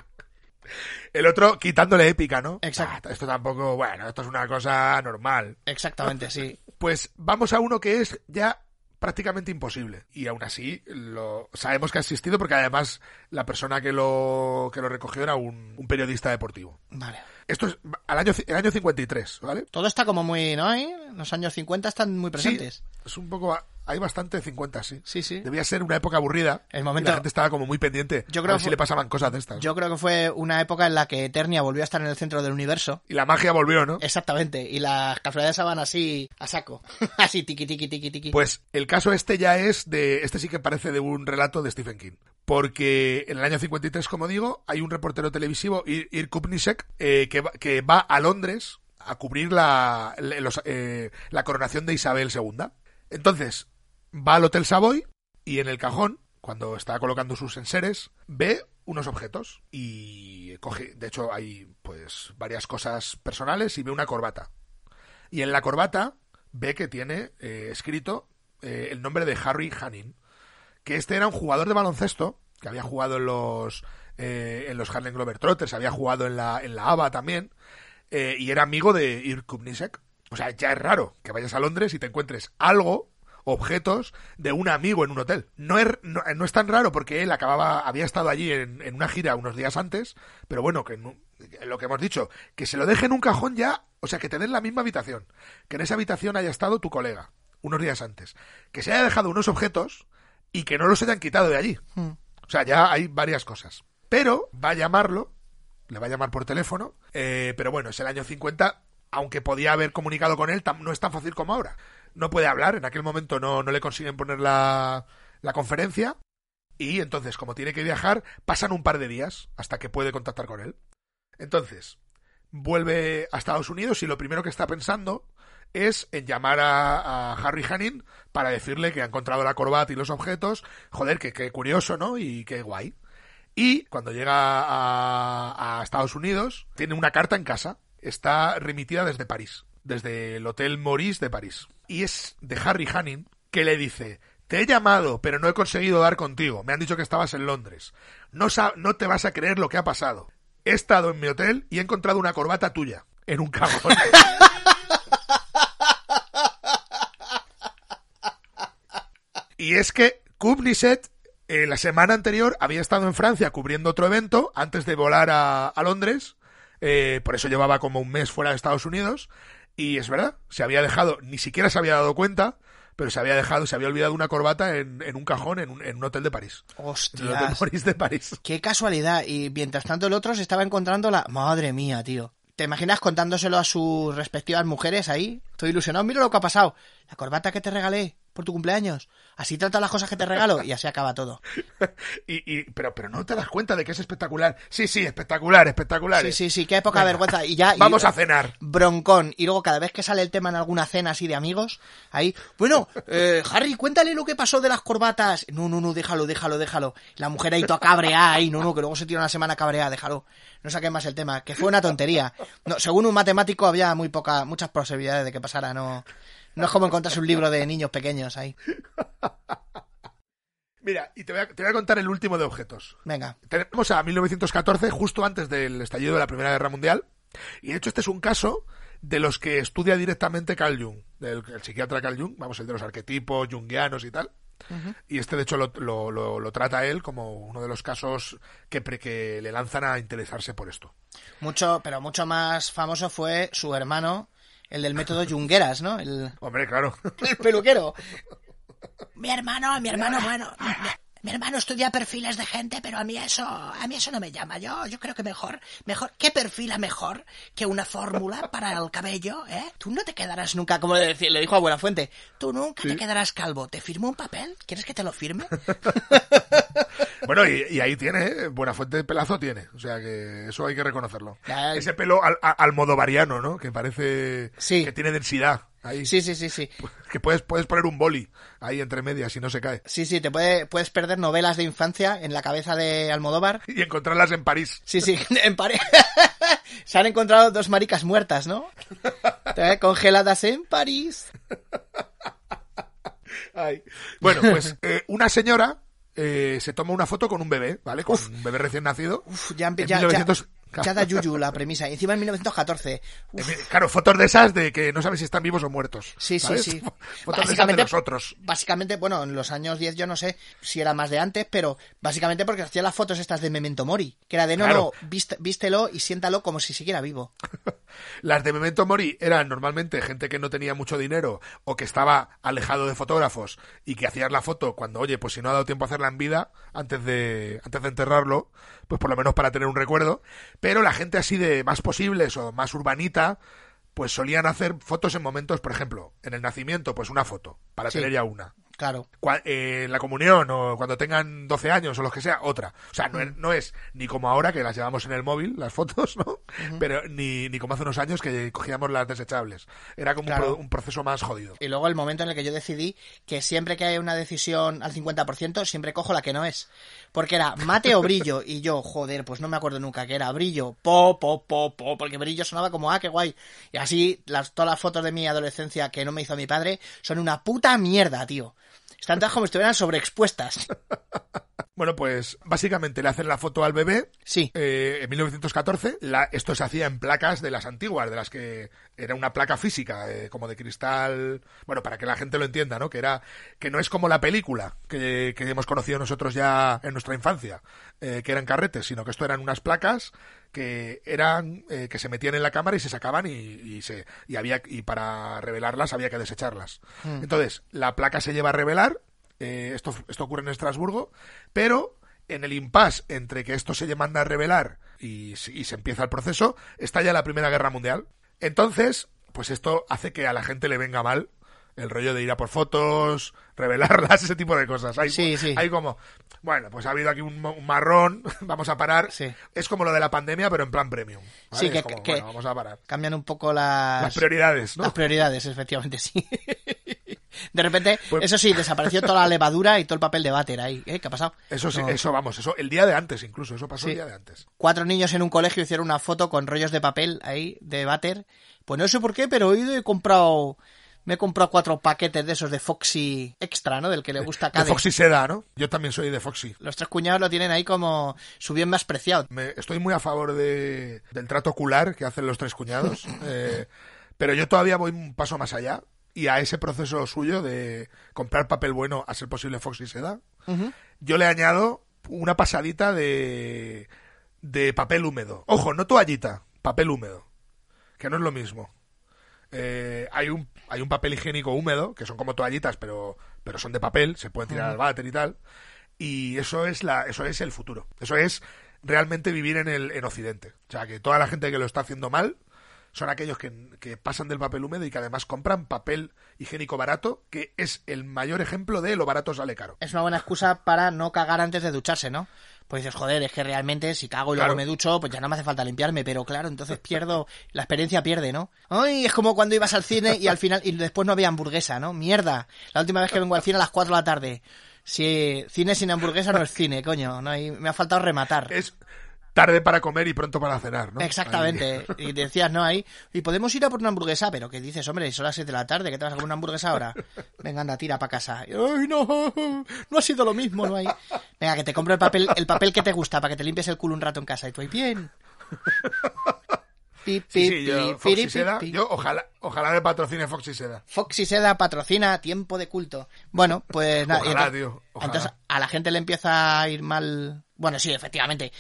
Speaker 6: El otro quitándole épica, ¿no?
Speaker 3: Exacto.
Speaker 6: Ah, esto tampoco, bueno, esto es una cosa normal.
Speaker 3: Exactamente, sí.
Speaker 6: Pues vamos a uno que es ya prácticamente imposible. Y aún así, lo sabemos que ha existido porque además la persona que lo, que lo recogió era un, un periodista deportivo.
Speaker 3: Vale.
Speaker 6: Esto es al año, el año 53, ¿vale?
Speaker 3: Todo está como muy, ¿no? ¿Eh? Los años 50 están muy presentes.
Speaker 6: Sí, es un poco, hay bastante 50, sí.
Speaker 3: Sí, sí.
Speaker 6: Debía ser una época aburrida.
Speaker 3: El momento-
Speaker 6: La gente estaba como muy pendiente.
Speaker 3: Yo
Speaker 6: a
Speaker 3: creo
Speaker 6: ver
Speaker 3: que
Speaker 6: si le pasaban cosas de estas.
Speaker 3: Yo creo que fue una época en la que Eternia volvió a estar en el centro del universo.
Speaker 6: Y la magia volvió, ¿no?
Speaker 3: Exactamente, y las casualidades van así a saco. [laughs] así, tiqui, tiqui, tiqui, tiqui.
Speaker 6: Pues el caso este ya es de. Este sí que parece de un relato de Stephen King. Porque en el año 53, como digo, hay un reportero televisivo, Ir, Ir Kupnisek, eh, que, va, que va a Londres a cubrir la, la- los, eh, la coronación de Isabel II. Entonces, va al Hotel Savoy y en el cajón, cuando está colocando sus enseres, ve unos objetos y coge, de hecho hay pues varias cosas personales y ve una corbata. Y en la corbata ve que tiene eh, escrito eh, el nombre de Harry Hanning, que este era un jugador de baloncesto, que había jugado en los eh, en los Harlem Globetrotters, había jugado en la, en la ABA también, eh, y era amigo de Ir Kubnisek. O sea, ya es raro que vayas a Londres y te encuentres algo, objetos, de un amigo en un hotel. No es, no, no es tan raro porque él acababa, había estado allí en, en una gira unos días antes, pero bueno, que no- lo que hemos dicho, que se lo deje en un cajón ya, o sea, que te den la misma habitación, que en esa habitación haya estado tu colega unos días antes, que se haya dejado unos objetos y que no los hayan quitado de allí.
Speaker 3: Hmm.
Speaker 6: O sea, ya hay varias cosas. Pero va a llamarlo, le va a llamar por teléfono, eh, pero bueno, es el año 50, aunque podía haber comunicado con él, no es tan fácil como ahora. No puede hablar, en aquel momento no, no le consiguen poner la, la conferencia, y entonces, como tiene que viajar, pasan un par de días hasta que puede contactar con él. Entonces, vuelve a Estados Unidos y lo primero que está pensando es en llamar a, Harry Hanning para decirle que ha encontrado la corbata y los objetos. Joder, que, que curioso, ¿no? Y qué guay. Y cuando llega a, a Estados Unidos, tiene una carta en casa. Está remitida desde París, desde el Hotel Maurice de París. Y es de Harry Hanning que le dice, te he llamado, pero no he conseguido dar contigo. Me han dicho que estabas en Londres. No, no te vas a creer lo que ha pasado. He estado en mi hotel y he encontrado una corbata tuya en un cajón. [laughs] y es que Kubniset eh, la semana anterior había estado en Francia cubriendo otro evento antes de volar a, a Londres. eh, por eso llevaba como un mes fuera de Estados Unidos. Y es verdad, se había dejado, ni siquiera se había dado cuenta, pero se había dejado, se había olvidado una corbata en, en un cajón en un, en un hotel de París. En el Hotel
Speaker 3: Hostias.
Speaker 6: Maurice de París.
Speaker 3: Qué casualidad. Y mientras tanto el otro se estaba encontrando la... Madre mía, tío. ¿Te imaginas contándoselo a sus respectivas mujeres ahí? Estoy ilusionado. Mira lo que ha pasado. La corbata que te regalé por tu cumpleaños. Así trata las cosas que te regalo y así acaba todo. [laughs]
Speaker 6: Y, y, pero, pero no te das cuenta de que es espectacular. Sí, sí, espectacular, espectacular.
Speaker 3: Sí, sí, sí. Qué poca
Speaker 6: Venga,
Speaker 3: vergüenza. Y ya... y-
Speaker 6: Vamos a cenar.
Speaker 3: broncón. Y luego cada vez que sale el tema en alguna cena así de amigos, ahí, bueno, eh, Harry, cuéntale lo que pasó de las corbatas. No, no, no, déjalo, déjalo, déjalo. La mujer ahí toda cabreada, ahí, no, no, que luego se tira una semana cabreada, déjalo. No saques más el tema, que fue una tontería. No, según un matemático había muy poca, muchas posibilidades de que pasara, no. No es como encontrarse un libro de niños pequeños ahí. [laughs]
Speaker 6: Mira, y te voy, a, te voy a contar el último de objetos.
Speaker 3: Venga.
Speaker 6: Tenemos a 1914, justo antes del estallido de la Primera Guerra Mundial. Y de hecho este es un caso de los que estudia directamente Carl Jung, el psiquiatra Carl Jung, vamos, el de los arquetipos junguianos y tal. Y este, de hecho, lo, lo, lo- lo trata él como uno de los casos que, pre- que le lanzan a interesarse por esto.
Speaker 3: Mucho, pero mucho más famoso fue su hermano, el del método Jungueras, ¿no? El,
Speaker 6: Hombre, claro. [laughs]
Speaker 3: el peluquero. [laughs] Mi hermano, mi hermano, bueno, mi, hermano estudia perfiles de gente, pero a mí eso, a mí eso no me llama. Yo, yo creo que mejor, mejor, ¿qué perfila mejor que una fórmula para el cabello, eh? Tú no te quedarás nunca, como le, le dijo a Buenafuente, tú nunca te quedarás calvo. ¿Te firmo un papel? ¿Quieres que te lo firme? [laughs]
Speaker 6: Bueno, y, y ahí tiene, ¿eh? buena fuente de pelazo tiene. O sea que eso hay que reconocerlo. Ese pelo al, a- almodovariano, ¿no? Que parece
Speaker 3: Sí.
Speaker 6: que tiene densidad. Ahí.
Speaker 3: Sí, sí, sí, sí. [laughs]
Speaker 6: Que puedes, puedes poner un boli ahí entre medias y no se cae.
Speaker 3: Sí, sí, te puede, puedes perder novelas de infancia en la cabeza de Almodóvar. [laughs]
Speaker 6: Y encontrarlas en París.
Speaker 3: Sí, sí, [laughs] en París. Se han encontrado dos maricas muertas, ¿no? Eh, Congeladas en París.
Speaker 6: Ay. Bueno, pues eh, una señora eh, se toma una foto con un bebé, ¿vale? Con un bebé recién nacido.
Speaker 3: Uf, ya,
Speaker 6: En
Speaker 3: ya,
Speaker 6: 1900
Speaker 3: ya, ya da yuyu la premisa. Y encima en 1914. Uf,
Speaker 6: Eh, Claro, fotos de esas de que no sabes si están vivos o muertos.
Speaker 3: Sí, sí,
Speaker 6: ¿sabes?
Speaker 3: sí. [laughs]
Speaker 6: Fotos de esas de los otros.
Speaker 3: Básicamente, bueno, en los años 10 yo no sé si era más de antes, pero básicamente porque hacía las fotos estas de Memento Mori, que era de no,
Speaker 6: Claro.
Speaker 3: no, víste- vístelo y siéntalo como si siguiera vivo. [laughs]
Speaker 6: Las de Memento Mori eran normalmente gente que no tenía mucho dinero o que estaba alejado de fotógrafos y que hacías la foto cuando, oye, pues si no ha dado tiempo a hacerla en vida, antes de, antes de enterrarlo, pues por lo menos para tener un recuerdo. Pero la gente así de más posibles o más urbanita, pues solían hacer fotos en momentos, por ejemplo, en el nacimiento, pues una foto, para
Speaker 3: Sí.
Speaker 6: tener ya una.
Speaker 3: Claro.
Speaker 6: Cua- eh, la comunión o cuando tengan 12 años o lo que sea, otra. O sea, no es, no es ni como ahora que las llevamos en el móvil, las fotos, ¿no? Pero ni, ni como hace unos años que cogíamos las desechables. Era como un pro- un, proceso más jodido.
Speaker 3: Y luego el momento en el que yo decidí que siempre que hay una decisión al 50%, siempre cojo la que no es. Porque era mate o brillo. Y yo, joder, pues no me acuerdo nunca que era brillo. Po, po, po, po. Porque brillo sonaba como, ah, qué guay. Y así, las, todas las fotos de mi adolescencia que no me hizo mi padre son una puta mierda, tío. Están todas como si estuvieran sobreexpuestas. [laughs]
Speaker 6: Bueno, pues básicamente le hacen la foto al bebé.
Speaker 3: Sí.
Speaker 6: eh, en 1914, la, esto se hacía en placas de las antiguas, de las que era una placa física, eh, como de cristal. Bueno, para que la gente lo entienda, ¿no? Que era que no es como la película que, que hemos conocido nosotros ya en nuestra infancia, eh, que eran carretes, sino que esto eran unas placas que eran eh, que se metían en la cámara y se sacaban y, y se y había y para revelarlas había que desecharlas. Entonces la placa se lleva a revelar. eh, esto esto ocurre en Estrasburgo, pero en el impasse entre que esto se manda a revelar y, se- y se empieza el proceso, está ya la Primera Guerra Mundial. Entonces, pues esto hace que a la gente le venga mal el rollo de ir a por fotos, [laughs] revelarlas, ese tipo de cosas. Hay,
Speaker 3: Sí, sí.
Speaker 6: hay como, bueno, pues ha habido aquí un, un marrón, [laughs] vamos a parar.
Speaker 3: Sí.
Speaker 6: Es como lo de la pandemia, pero en plan premium. ¿vale?
Speaker 3: Sí, que-
Speaker 6: como,
Speaker 3: que-
Speaker 6: bueno, vamos a parar.
Speaker 3: Cambian un poco las...
Speaker 6: Las prioridades, ¿no?
Speaker 3: Las prioridades, efectivamente, sí. [laughs] De repente,
Speaker 6: Pues-
Speaker 3: eso sí, desapareció toda la levadura y todo el papel de váter ahí. ¿Eh? ¿Qué ha pasado?
Speaker 6: Eso sí,
Speaker 3: No.
Speaker 6: eso vamos, eso el día de antes incluso, eso pasó
Speaker 3: Sí.
Speaker 6: el día de antes.
Speaker 3: Cuatro niños en un colegio hicieron una foto con rollos de papel ahí, de váter. Pues no sé por qué, pero he ido y he comprado... Me he comprado cuatro paquetes de esos de Foxy Extra, ¿no? Del que le gusta a
Speaker 6: De. Foxy Seda, ¿no? Yo también soy de Foxy.
Speaker 3: Los tres cuñados lo tienen ahí como su bien más preciado.
Speaker 6: Me- estoy muy a favor de, del trato ocular que hacen los tres cuñados, [laughs] eh, pero yo todavía voy un paso más allá y a ese proceso suyo de comprar papel bueno a ser posible Foxy Seda, yo le añado una pasadita de, de papel húmedo. Ojo, no toallita, papel húmedo, que no es lo mismo. Eh, hay un hay un papel higiénico húmedo que son como toallitas pero pero son de papel se pueden tirar al váter y tal. Y eso es la eso es el futuro. Eso es realmente vivir en el en occidente. O sea que toda la gente que lo está haciendo mal son aquellos que, que pasan del papel húmedo y que además compran papel higiénico barato que es el mayor ejemplo de lo barato sale caro.
Speaker 3: Es una buena excusa para no cagar antes de ducharse, ¿no? Pues dices, joder, es que realmente si cago y
Speaker 6: Claro.
Speaker 3: luego me ducho, pues ya no me hace falta limpiarme, pero claro, entonces pierdo, [laughs] la experiencia pierde, ¿no? Ay, es como cuando ibas al cine y al final, y después no había hamburguesa, ¿no? Mierda. La última vez que vengo al cine a las 4 de la tarde. Si cine sin hamburguesa no es cine, coño, no hay, me ha faltado rematar.
Speaker 6: es tarde para comer y pronto para cenar ¿no?
Speaker 3: Exactamente. Y decías, ¿no? Ahí, y podemos ir a por una hamburguesa, pero ¿qué dices, hombre? Son las 6 de la tarde, ¿qué te vas a comer una hamburguesa ahora? [laughs] Venga, anda, tira para casa. Y, Ay, no, no ha sido lo mismo, no hay. Venga, que te compro el papel, el papel que te gusta para que te limpies el culo un rato en casa. Y tú ahí, bien. pi, pi,
Speaker 6: sí, yo,
Speaker 3: pi,
Speaker 6: Foxy Seda, yo ojalá, ojalá me patrocine Foxy Seda.
Speaker 3: Foxy Seda patrocina tiempo de culto. Bueno, pues nada.
Speaker 6: Ojalá,
Speaker 3: entonces,
Speaker 6: tío, ojalá.
Speaker 3: entonces a la gente le empieza a ir mal. Bueno, sí, efectivamente.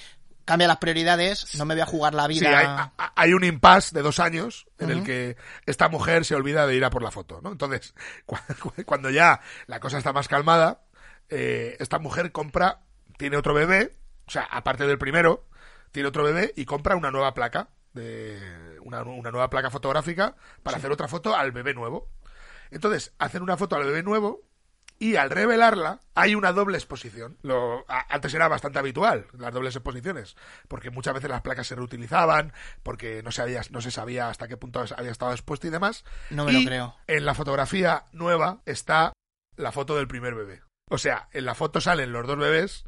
Speaker 3: Cambia las prioridades, no me voy a jugar la
Speaker 6: Sí,
Speaker 3: vida.
Speaker 6: hay, un impasse de dos años en el que esta mujer se olvida de ir a por la foto, ¿no? Entonces, [laughs] cu- cuando ya la cosa está más calmada, eh, esta mujer compra, tiene otro bebé, o sea, aparte del primero, tiene otro bebé y compra una nueva placa, de una, una nueva placa fotográfica para hacer otra foto al bebé nuevo. Entonces, hacen una foto al bebé nuevo y al revelarla hay una doble exposición. Lo, a- antes era bastante habitual las dobles exposiciones, porque muchas veces las placas se reutilizaban, porque no se, había, no se sabía hasta qué punto había estado expuesto y demás.
Speaker 3: No me
Speaker 6: Y
Speaker 3: lo creo.
Speaker 6: En la fotografía nueva está la foto del primer bebé. O sea, en la foto salen los dos bebés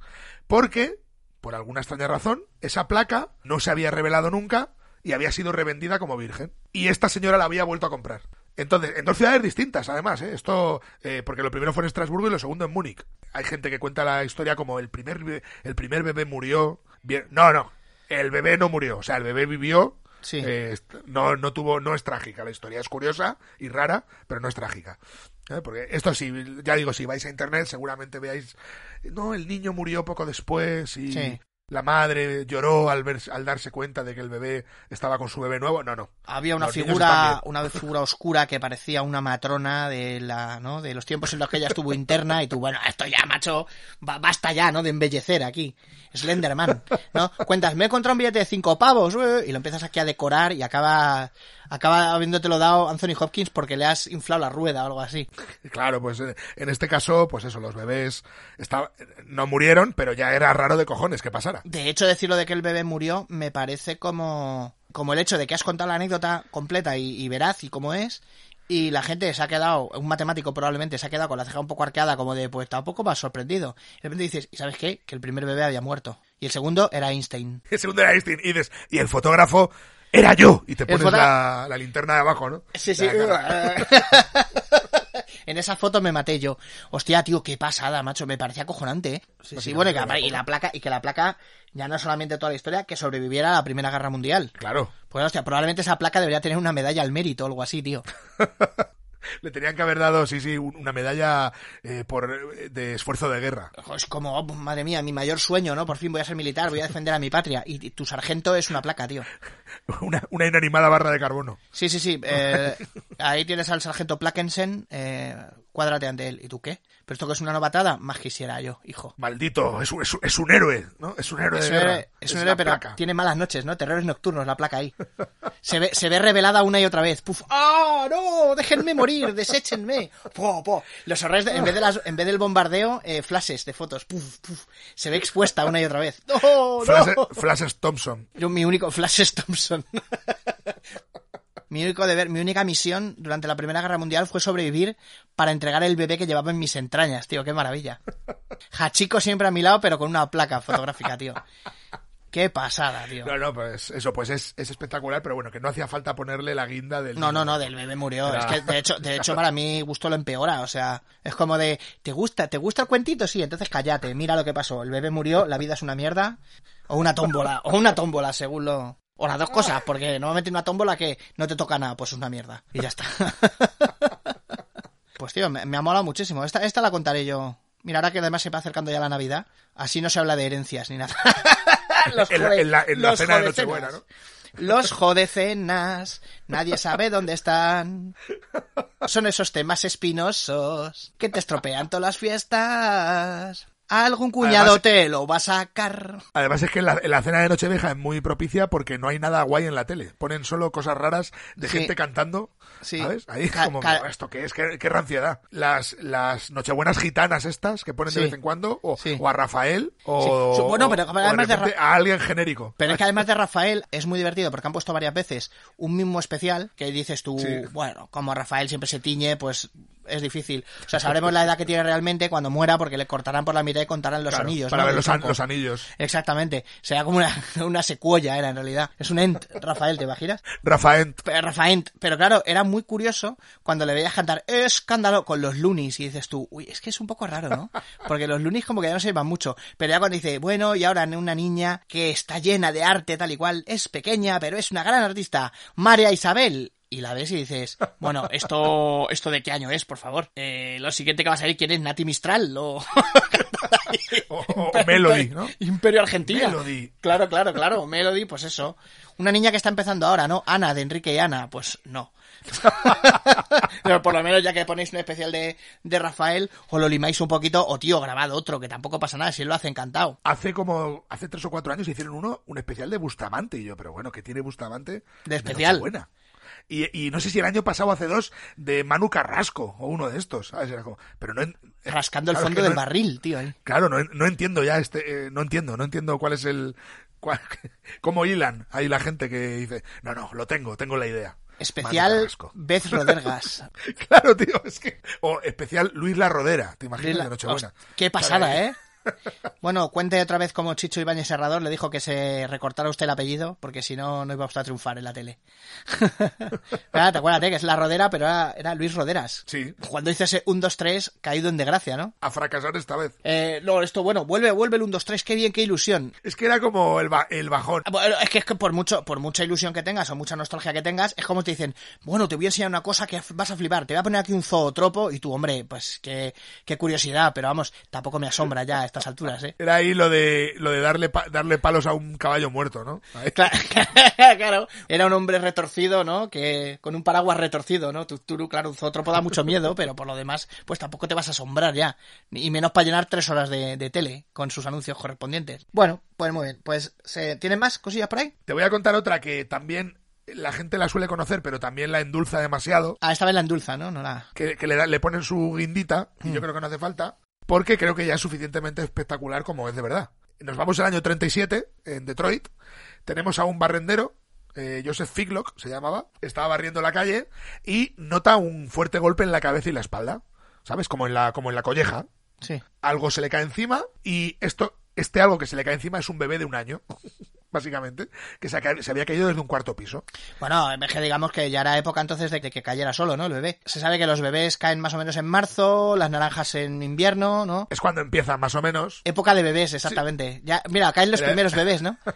Speaker 6: porque, por alguna extraña razón, esa placa no se había revelado nunca y había sido revendida como virgen. Y esta señora la había vuelto a comprar. Entonces, en dos ciudades distintas, además, ¿eh? Esto, eh, porque lo primero fue en Estrasburgo y lo segundo en Múnich. Hay gente que cuenta la historia como el primer, be- el primer bebé murió. Bien, no, no. El bebé no murió. O sea, el bebé vivió.
Speaker 3: Sí.
Speaker 6: eh, no, no tuvo, no es trágica. La historia es curiosa y rara, pero no es trágica. ¿Eh? Porque esto sí, ya digo, si vais a internet, seguramente veáis. No, el niño murió poco después y.
Speaker 3: Sí.
Speaker 6: La madre lloró al, ver, al darse cuenta de que el bebé estaba con su bebé nuevo. No, no.
Speaker 3: Había una
Speaker 6: Los
Speaker 3: figura, una figura oscura que parecía una matrona de la, ¿no? De los tiempos en los que ella estuvo interna y tú, bueno, esto ya, macho, ba- basta ya, ¿no? De embellecer aquí. Slenderman, ¿no? Cuentas, me he encontrado un billete de cinco pavos, eh, y lo empiezas aquí a decorar y acaba, acaba habiéndotelo dado Anthony Hopkins porque le has inflado la rueda o algo así.
Speaker 6: Claro, pues eh, en este caso, pues eso, los bebés no murieron, pero ya era raro de cojones que pasara.
Speaker 3: De hecho, decirlo de que el bebé murió me parece como, como el hecho de que has contado la anécdota completa y, y veraz y cómo es, y la gente se ha quedado, un matemático probablemente se ha quedado con la ceja un poco arqueada, como de, pues tampoco ha sorprendido. Y de repente dices, ¿y sabes qué? Que el primer bebé había muerto. Y el segundo era Einstein. [laughs]
Speaker 6: El segundo era Einstein y dices, y el fotógrafo era yo. Y te pones la, la linterna de abajo, ¿no?
Speaker 3: Sí, sí. [laughs] En esa foto me maté yo. Hostia, tío, qué pasada, macho. Me parecía acojonante, ¿eh? Sí, sí, bueno, y que, y la placa, y que la placa, ya no solamente toda la historia, que sobreviviera a la Primera Guerra Mundial.
Speaker 6: Claro.
Speaker 3: Pues hostia, probablemente esa placa debería tener una medalla al mérito o algo así, tío. [laughs] [laughs]
Speaker 6: Le tenían que haber dado, sí, sí, un- una medalla eh, por eh, de esfuerzo de guerra.
Speaker 3: Es como, oh, madre mía, mi mayor sueño, ¿no? Por fin voy a ser militar, voy a defender a mi patria. Y, y tu sargento es una placa, tío. [laughs]
Speaker 6: Una, una inanimada barra de carbono.
Speaker 3: Sí, sí, sí. eh, [laughs] ahí tienes al sargento Plackensen, eh, cuádrate ante él. ¿Y tú qué? ¿Pero esto que es una novatada? Más quisiera yo, hijo.
Speaker 6: Maldito, es un, es es un héroe, ¿no? Es un héroe
Speaker 3: Es
Speaker 6: de
Speaker 3: un
Speaker 6: guerra.
Speaker 3: es un héroe, pero
Speaker 6: placa.
Speaker 3: tiene malas noches, ¿no? Terrores nocturnos, la placa ahí. [laughs] Se ve, se ve revelada una y otra vez. Puf, ¡Ah, no! ¡Déjenme morir! [laughs] ¡Deséchenme! Po, po. Los horrores, de- en, vez de las, en vez del bombardeo, eh, flashes de fotos. Puf, puf. Se ve expuesta una y otra vez. [laughs] ¡No,
Speaker 6: Flashes,
Speaker 3: no!
Speaker 6: Flashes Thompson.
Speaker 3: Yo, mi único, Flashes Thompson. Mi único deber, mi única misión durante la Primera Guerra Mundial fue sobrevivir para entregar el bebé que llevaba en mis entrañas, tío, qué maravilla. [laughs] Hachiko siempre a mi lado, pero con una placa fotográfica, tío. Qué pasada, tío.
Speaker 6: No, no, pues eso, pues es, es espectacular, pero bueno, que no hacía falta ponerle la guinda del...
Speaker 3: No, no, no, del bebé murió.
Speaker 6: Era-
Speaker 3: Es que de hecho, de hecho para mí gusto lo empeora, o sea, es como de, ¿te gusta, te gusta el cuentito? Sí, entonces cállate, mira lo que pasó. El bebé murió, la vida es una mierda, o una tómbola, o una tómbola, según lo, o las dos cosas, porque normalmente una tómbola que no te toca nada, pues es una mierda y ya está. [laughs] Pues tío, me, me ha molado muchísimo. Esta, esta la contaré yo. Mira, ahora que además se va acercando ya la Navidad, así no se habla de herencias ni nada. [laughs] Los [laughs]
Speaker 6: En la-
Speaker 3: jode-
Speaker 6: en la- en la
Speaker 3: los
Speaker 6: cena de
Speaker 3: jodecenas.
Speaker 6: Nochebuena, ¿no?
Speaker 3: Los jodecenas, nadie sabe dónde están. Son esos temas espinosos que te estropean todas las fiestas. Algún cuñado
Speaker 6: Además-
Speaker 3: te lo va a sacar.
Speaker 6: Además es que la, la cena de Nochevieja es muy propicia porque no hay nada guay en la tele. Ponen solo cosas raras de
Speaker 3: Sí.
Speaker 6: gente cantando,
Speaker 3: Sí.
Speaker 6: ¿sabes? Ahí es como, ¿esto qué es? ¿Qué, qué ranciedad? Las, las Nochebuenas gitanas estas que ponen
Speaker 3: Sí.
Speaker 6: de vez en cuando, o, o a Rafael, o.
Speaker 3: Bueno, pero
Speaker 6: o
Speaker 3: además de
Speaker 6: a alguien genérico.
Speaker 3: Pero es que además de Rafael es muy divertido porque han puesto varias veces un mismo especial que dices tú, bueno, como Rafael siempre se tiñe, pues es difícil. O sea, sabremos la edad que tiene realmente cuando muera porque le cortarán por la mitad y contarán los
Speaker 6: Claro,
Speaker 3: anillos.
Speaker 6: Para
Speaker 3: ¿no?
Speaker 6: ver los, an-
Speaker 3: tronco.
Speaker 6: los anillos.
Speaker 3: Exactamente. Será como una, [laughs] una secuoya, era en realidad. Es un ent, Rafael, ¿te imaginas?
Speaker 6: Rafael.
Speaker 3: Pero, Rafael, pero claro, era muy curioso cuando le veías cantar escándalo con los Loonies y dices tú, uy, es que es un poco raro, ¿no? Porque los Loonies como que ya no se llevan mucho. Pero ya cuando dice, bueno, y ahora una niña que está llena de arte tal y cual, es pequeña, pero es una gran artista, María Isabel. Y la ves y dices, bueno, esto, esto de qué año es, por favor. Eh, lo siguiente que va a salir, ¿quién es? Nati Mistral o...
Speaker 6: O, [laughs] o- o Melody, ¿no?
Speaker 3: Imperio Argentina.
Speaker 6: Melody.
Speaker 3: Claro, claro, claro. Melody, pues eso. Una niña que está empezando ahora, ¿no? Ana, de Enrique y Ana, pues no. [laughs] Pero por lo menos ya que ponéis un especial de, de Rafael, o lo limáis un poquito, o tío, grabad otro, que tampoco pasa nada, si él lo hace encantado.
Speaker 6: Hace como, hace tres o cuatro años hicieron uno, un especial de Bustamante. Y yo, pero bueno, ¿qué tiene Bustamante?
Speaker 3: De especial.
Speaker 6: Nochebuena? Y, y no sé si el año pasado, hace dos, de Manu Carrasco, o uno de estos. ¿sabes? Era como- pero no, en-
Speaker 3: Rascando el
Speaker 6: claro,
Speaker 3: fondo del
Speaker 6: no-
Speaker 3: barril, tío.
Speaker 6: Claro, no, no entiendo ya este, eh, no entiendo, no entiendo cuál es el, cuál- [laughs] cómo hilan ahí la gente que dice, no, no, lo tengo, tengo la idea.
Speaker 3: Especial. Beth Rodergas. [laughs]
Speaker 6: Claro, tío, es que, o especial Luis La Rodera, te imaginas
Speaker 3: La-
Speaker 6: de Nochebuena.
Speaker 3: Qué pasada, ¿eh? Bueno, cuente otra vez cómo Chicho Ibáñez Serrador le dijo que se recortara usted el apellido, porque si no, no iba usted a triunfar en la tele. [laughs] Ah, te acuérdate que es la Rodera, pero era, era Luis Roderas.
Speaker 6: Sí,
Speaker 3: Cuando hice ese 1, 2, 3, caído en desgracia, ¿no?
Speaker 6: a fracasar esta vez.
Speaker 3: Eh, no, esto, bueno, vuelve, vuelve el 1, 2, 3, qué bien, qué ilusión.
Speaker 6: Es que era como el, ba- el bajón.
Speaker 3: Ah, bueno, Es que, es que por mucho, por mucha ilusión que tengas o mucha nostalgia que tengas, es como te dicen, bueno, te voy a enseñar una cosa que vas a flipar, te voy a poner aquí un zootropo y tú, hombre, pues qué, qué curiosidad, pero vamos, tampoco me asombra ya estas alturas, ¿eh?
Speaker 6: Era ahí lo de, lo de darle, pa- darle palos a un caballo muerto, ¿no? [laughs]
Speaker 3: Claro, [laughs] claro, era un hombre retorcido, ¿no? Que con un paraguas retorcido, ¿no? Tuturu, claro, un zootropo da mucho miedo, [laughs] pero por lo demás, pues tampoco te vas a asombrar ya. Y menos para llenar tres horas de, de tele con sus anuncios correspondientes. Bueno, pues muy bien. Pues, ¿se, ¿tienen más cosillas por ahí?
Speaker 6: Te voy a contar otra que también la gente la suele conocer, pero también la endulza demasiado.
Speaker 3: Ah, esta vez la endulza, ¿no? No la...
Speaker 6: que, que le, da- le ponen su guindita, y
Speaker 3: Mm.
Speaker 6: yo creo que no hace falta, porque creo que ya es suficientemente espectacular como es de verdad. Nos vamos al año 37, en Detroit, tenemos a un barrendero, eh, Joseph Figlock se llamaba, estaba barriendo la calle y nota un fuerte golpe en la cabeza y la espalda, ¿sabes? Como en la, como en la colleja.
Speaker 3: Sí.
Speaker 6: Algo se le cae encima y esto, este algo que se le cae encima es un bebé de un año, básicamente, que se, había caído desde un cuarto piso.
Speaker 3: Bueno, digamos que ya era época entonces de que, cayera solo, ¿no? El bebé. Se sabe que los bebés caen más o menos en marzo, las naranjas en invierno, ¿no?
Speaker 6: Es cuando empieza más o menos
Speaker 3: Época de bebés, exactamente. Ya, mira, caen los
Speaker 6: Era-
Speaker 3: primeros bebés, ¿no? [laughs]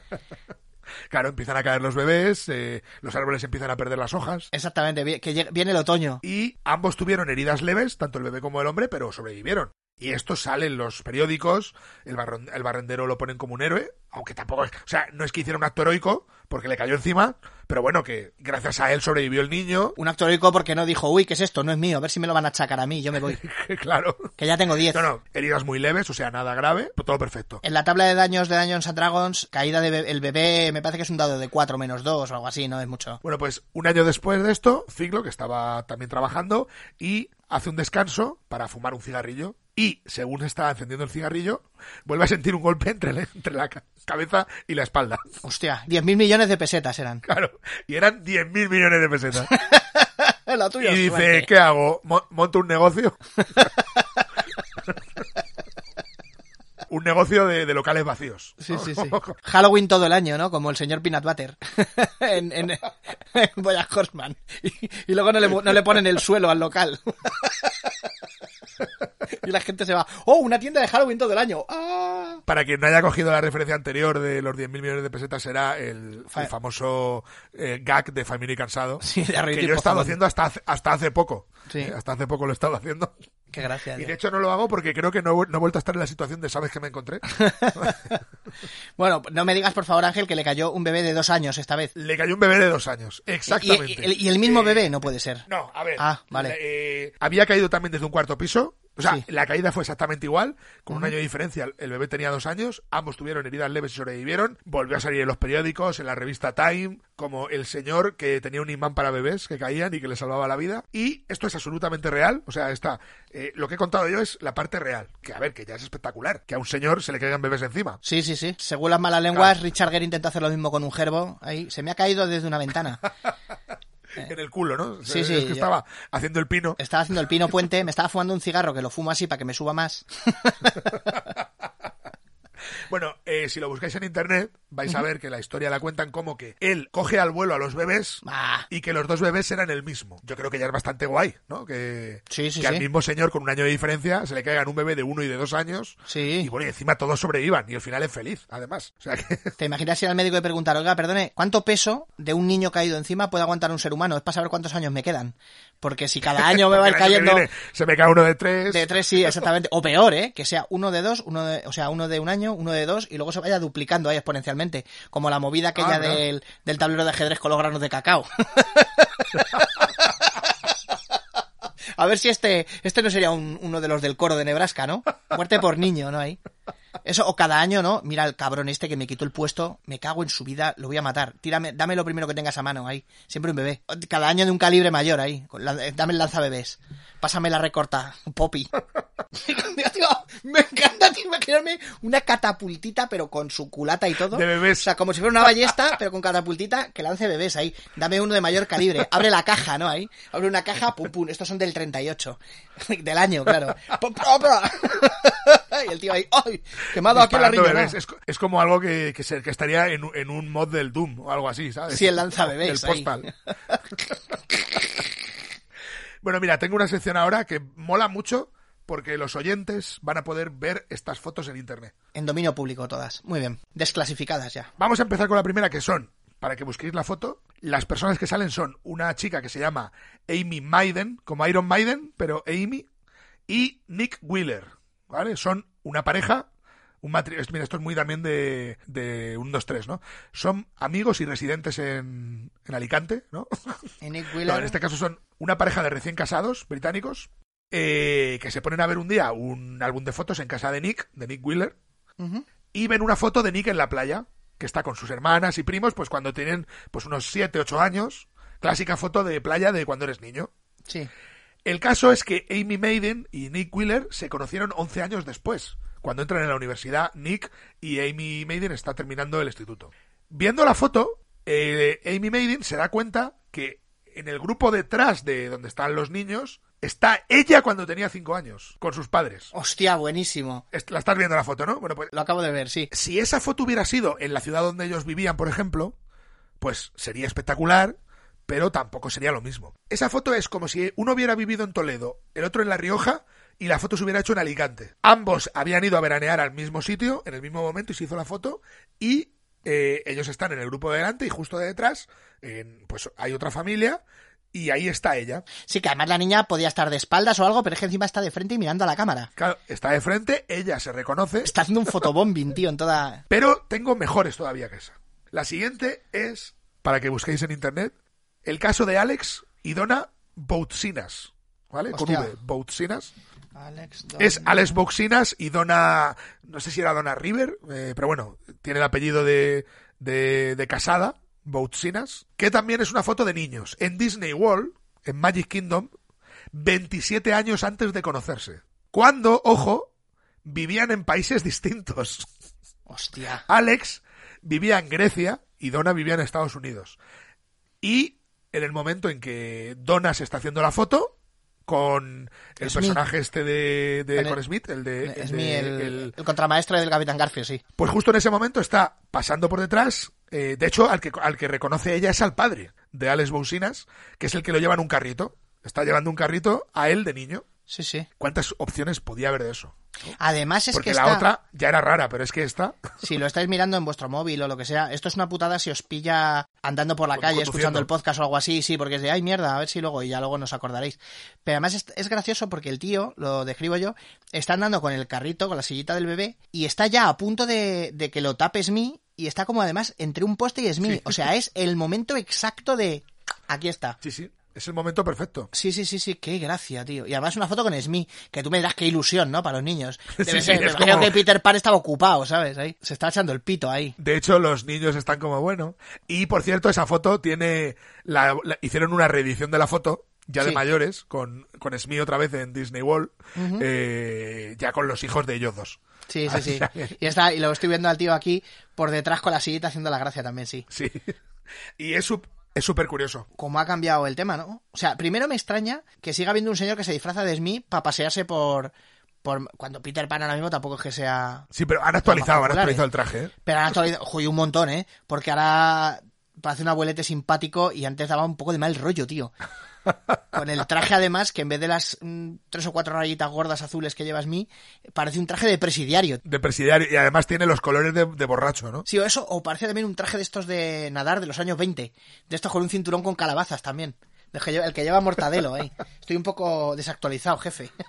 Speaker 6: Claro, empiezan a caer los bebés, eh, los árboles empiezan a perder las hojas.
Speaker 3: Exactamente, que viene el otoño.
Speaker 6: Y ambos tuvieron heridas leves, tanto el bebé como el hombre, pero sobrevivieron. Y esto sale en los periódicos, el, barron- el barrendero lo ponen como un héroe, aunque tampoco es... O sea, no es que hiciera un acto heroico, porque le cayó encima, pero bueno, que gracias a él sobrevivió el niño.
Speaker 3: Un actor heroico porque no dijo, uy, ¿qué es esto? No es mío, a ver si me lo van a achacar a mí, yo me voy. [laughs]
Speaker 6: claro.
Speaker 3: Que ya tengo 10.
Speaker 6: No, no, heridas muy leves, o sea, nada grave, pero todo perfecto.
Speaker 3: En la tabla de daños de Dungeons and Dragons, caída de be- el bebé, me parece que es un dado de 4 menos 2 o algo así, no es mucho.
Speaker 6: Bueno, pues un año después de esto, Figlo, que estaba también trabajando, y hace un descanso para fumar un cigarrillo. Y según está encendiendo el cigarrillo, vuelve a sentir un golpe entre, la- entre la ca- cabeza y la espalda.
Speaker 3: Hostia, 10.000 millones de pesetas eran.
Speaker 6: Claro, y eran 10.000 millones de pesetas. [laughs]
Speaker 3: la tuya
Speaker 6: Y dice,
Speaker 3: suerte.
Speaker 6: ¿qué hago? ¿Mo- ¿Monto un negocio? [laughs] un negocio de, de locales vacíos.
Speaker 3: Sí, sí, sí. [laughs] Halloween todo el año, ¿no? Como el señor Peanut Butter [laughs] en, en, en Horseman. Y, y luego no le, no le ponen el suelo al local. [laughs] y la gente se va, ¡oh, una tienda de Halloween todo el año! ¡Ah!
Speaker 6: Para quien no haya cogido la referencia anterior de los 10.000 millones de pesetas, será el,
Speaker 3: Fa-
Speaker 6: el famoso eh, gag de Family Cansado.
Speaker 3: Sí, de
Speaker 6: que yo he estado haciendo hasta hace, hasta hace poco.
Speaker 3: Sí.
Speaker 6: Eh, Hasta hace poco lo he estado haciendo.
Speaker 3: ¡Qué gracia!
Speaker 6: Y de hecho no lo hago porque creo que no, no he vuelto a estar en la situación de sabes que me encontré. [laughs]
Speaker 3: Bueno, no me digas, por favor, Ángel, que le cayó un bebé de dos años esta vez.
Speaker 6: Le cayó un bebé de dos años. Exactamente.
Speaker 3: y- y- y el mismo
Speaker 6: Eh,
Speaker 3: bebé no puede ser.
Speaker 6: No, a ver.
Speaker 3: Ah, vale.
Speaker 6: eh, había caído también desde un cuarto piso. O sea,
Speaker 3: Sí.
Speaker 6: la caída fue exactamente igual, con un año de diferencia. El bebé tenía dos años, ambos tuvieron heridas leves y sobrevivieron. Volvió a salir en los periódicos, en la revista Time, como el señor que tenía un imán para bebés que caían y que le salvaba la vida. Y esto es absolutamente real. O sea, está, eh, lo que he contado yo es la parte real. Que a ver, que ya es espectacular. Que a un señor se le caigan bebés encima.
Speaker 3: Sí, sí, sí. Según las malas lenguas, Richard Gere intenta hacer lo mismo con un gerbo. Ahí, se me ha caído desde una ventana. [laughs]
Speaker 6: en el culo, ¿no?
Speaker 3: Sí,
Speaker 6: Es
Speaker 3: sí,
Speaker 6: que
Speaker 3: yo-
Speaker 6: estaba haciendo el pino.
Speaker 3: Estaba haciendo el pino puente, me estaba fumando un cigarro que lo fumo así para que me suba más. [laughs]
Speaker 6: Bueno, eh, si lo buscáis en internet, vais a ver que la historia la cuentan como que él coge al vuelo a los bebés
Speaker 3: Ah.
Speaker 6: y que los dos bebés eran el mismo. Yo creo que ya es bastante guay, ¿no? Que,
Speaker 3: Sí, sí,
Speaker 6: que al mismo señor con un año de diferencia se le caigan un bebé de uno y de dos años.
Speaker 3: Sí.
Speaker 6: Y bueno, y encima todos sobrevivan y al final es feliz, además. O sea que...
Speaker 3: ¿Te imaginas ir al médico y preguntar, oiga, perdone, ¿cuánto peso de un niño caído encima puede aguantar un ser humano? Es para saber cuántos años me quedan. Porque si cada año me va a ir cayendo
Speaker 6: viene se me cae uno de tres.
Speaker 3: de tres, sí, exactamente. O peor, ¿eh? Que sea uno de dos, uno de, o sea, uno de un año, uno de dos, y luego se vaya duplicando ahí exponencialmente. Como la movida aquella
Speaker 6: Ah,
Speaker 3: del, del tablero de ajedrez con los granos de cacao. [laughs] A ver si este, este no sería un- uno de los del coro de Nebraska, ¿no? Muerte por niño, ¿no? Ahí. Eso, o cada año, ¿no? Mira el cabrón este que me quitó el puesto, me cago en su vida, lo voy a matar. Tírame, dame lo primero que tengas a mano ahí. Siempre un bebé. Cada año de un calibre mayor ahí. La- dame el lanzabebés. Pásame la recorta, Poppy. [laughs] Me encanta tío, imaginarme una catapultita, pero con su culata y todo.
Speaker 6: De bebés.
Speaker 3: O sea, como si fuera una ballesta, pero con catapultita que lance bebés ahí. Dame uno de mayor calibre. Abre la caja, ¿no? Ahí. Abre una caja, pum, pum. Estos son del 38. [laughs] Del año, claro. [laughs] Y el tío ahí, ¡ay! Quemado aquí la
Speaker 6: bebés. Es, co- es como algo que, que, se- que estaría en, un- en un mod del Doom o algo así, ¿sabes?
Speaker 3: Sí, el lanzabebés
Speaker 6: El
Speaker 3: ahí.
Speaker 6: postal. bueno, mira, tengo una sección ahora que mola mucho porque los oyentes van a poder ver estas fotos en internet.
Speaker 3: En dominio público todas. Muy bien. Desclasificadas ya.
Speaker 6: Vamos a empezar con la primera que son, para que busquéis la foto, las personas que salen son una chica que se llama Amy Maiden, como Iron Maiden, pero Amy, y Nick Wheeler, ¿vale? Son una pareja, un matrimonio, mira, esto es muy también de, de un 2-3, ¿no? Son amigos y residentes en, en Alicante, ¿no? [laughs]
Speaker 3: Nick
Speaker 6: No, en este caso son una pareja de recién casados británicos eh, que se ponen a ver un día un álbum de fotos en casa de Nick, de Nick Wheeler, y ven una foto de Nick en la playa, que está con sus hermanas y primos, pues cuando tienen pues unos 7, 8 años, clásica foto de playa de cuando eres niño.
Speaker 3: Sí.
Speaker 6: El caso es que Amy Maiden y Nick Wheeler se conocieron 11 años después, cuando entran en la universidad Nick y Amy Maiden está terminando el instituto. Viendo la foto, eh, Amy Maiden se da cuenta que en el grupo detrás de donde están los niños está ella cuando tenía 5 años, con sus padres.
Speaker 3: Hostia, buenísimo.
Speaker 6: La estás viendo la foto, ¿no? Bueno, pues
Speaker 3: Lo acabo de ver, sí.
Speaker 6: si esa foto hubiera sido en la ciudad donde ellos vivían, por ejemplo, pues sería espectacular, pero tampoco sería lo mismo. Esa foto es como si uno hubiera vivido en Toledo, el otro en La Rioja, y la foto se hubiera hecho en Alicante. Ambos habían ido a veranear al mismo sitio, en el mismo momento, y se hizo la foto, y eh, ellos están en el grupo de delante y justo de detrás, pues hay otra familia, y ahí está ella.
Speaker 3: Sí, que además la niña podía estar de espaldas o algo, pero es que encima está de frente y mirando a la cámara.
Speaker 6: Claro, está de frente, ella se reconoce,
Speaker 3: Está haciendo un fotobombing, tío, en toda...
Speaker 6: Pero tengo mejores todavía que esa. La siguiente es, para que busquéis en internet, el caso de Alex y Donna Boutsinas. ¿Vale?
Speaker 3: Hostia.
Speaker 6: Con V, Boutsinas.
Speaker 3: Alex,
Speaker 6: Es Alex Boutsinas y Donna, no sé si era Donna River, eh, pero bueno, tiene el apellido de, de, de casada, Boutsinas, que también es una foto de niños en Disney World, en Magic Kingdom, 27 años antes de conocerse. Cuando, ojo, vivían en países distintos.
Speaker 3: Hostia.
Speaker 6: Alex vivía en Grecia y Donna vivía en Estados Unidos. Y en el momento en que Donna se está haciendo la foto con el personaje este de, de
Speaker 3: Con el-
Speaker 6: Smith, el de, el
Speaker 3: Es
Speaker 6: de-
Speaker 3: mi, el,
Speaker 6: el-
Speaker 3: el contramaestre del Capitán Garfio, sí.
Speaker 6: pues justo en ese momento está pasando por detrás. eh, de hecho, al que, al que reconoce ella es al padre de Alex Bousinas, que es el que lo lleva en un carrito. Está llevando un carrito a él de niño.
Speaker 3: Sí, sí.
Speaker 6: ¿Cuántas opciones podía haber de eso?
Speaker 3: Además es
Speaker 6: Porque
Speaker 3: que
Speaker 6: la otra ya era rara, pero es que esta... [laughs]
Speaker 3: Si lo estáis mirando en vuestro móvil o lo que sea, esto es una putada si os pilla andando por la calle
Speaker 6: conduciendo.
Speaker 3: escuchando el podcast o algo así, sí, porque es de, ay mierda, a ver si luego, y ya luego nos acordaréis. Pero además es, es gracioso porque el tío, lo describo yo, está andando con el carrito, con la sillita del bebé, y está ya a punto de, de que lo tape Smee, y está como además entre un poste y Smee. O sea, es el momento exacto de, aquí está.
Speaker 6: Sí, sí, es el momento perfecto.
Speaker 3: Sí, sí, sí, sí, qué gracia, tío. Y además una foto con Smee, que tú me dirás qué ilusión, ¿no? Para los niños. [laughs] Debe
Speaker 6: Sí,
Speaker 3: ser,
Speaker 6: sí,
Speaker 3: me
Speaker 6: es
Speaker 3: imagino
Speaker 6: como-
Speaker 3: que Peter Pan estaba ocupado, ¿sabes? Ahí. Se está echando el pito ahí.
Speaker 6: De hecho, los niños están como bueno. Y por cierto, esa foto tiene. La, la- hicieron una reedición de la foto, ya de mayores, con, con Smee otra vez en Disney World, eh, ya con los hijos de ellos dos.
Speaker 3: Sí, sí, sí. Y, está, y lo estoy viendo al tío aquí por detrás con la sillita haciendo la gracia también, sí.
Speaker 6: Sí. [laughs] Y es. Es súper curioso.
Speaker 3: cómo ha cambiado el tema, ¿no? O sea, primero me extraña que siga habiendo un señor que se disfraza de Smee para pasearse por, por... Cuando Peter Pan ahora mismo tampoco es que sea...
Speaker 6: Sí, pero han actualizado, han actualizado el traje, ¿eh?
Speaker 3: Pero han actualizado... Joder, un montón, ¿eh? Porque ahora parece un abuelete simpático y antes daba un poco de mal rollo, tío. Con el traje, además, que en vez de las mm, tres o cuatro rayitas gordas azules que llevas mí, parece un traje de presidiario.
Speaker 6: De presidiario. Y además tiene los colores de, de borracho, ¿no?
Speaker 3: Sí, o eso, o parece también un traje de estos de nadar de los años 20. De estos con un cinturón con calabazas también. El que lleva, el que lleva Mortadelo, ¿eh? Estoy un poco desactualizado, jefe. [laughs]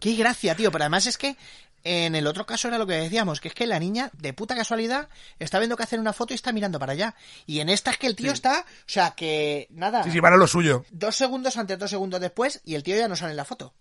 Speaker 3: Qué gracia, tío. Pero además es que en el otro caso era lo que decíamos, que es que la niña, de puta casualidad, está viendo que hacer una foto y está mirando para allá. Y en esta es que el tío está, o sea, que nada,
Speaker 6: Sí, sí, van a lo suyo.
Speaker 3: dos segundos antes, dos segundos después, y el tío ya no sale en la foto.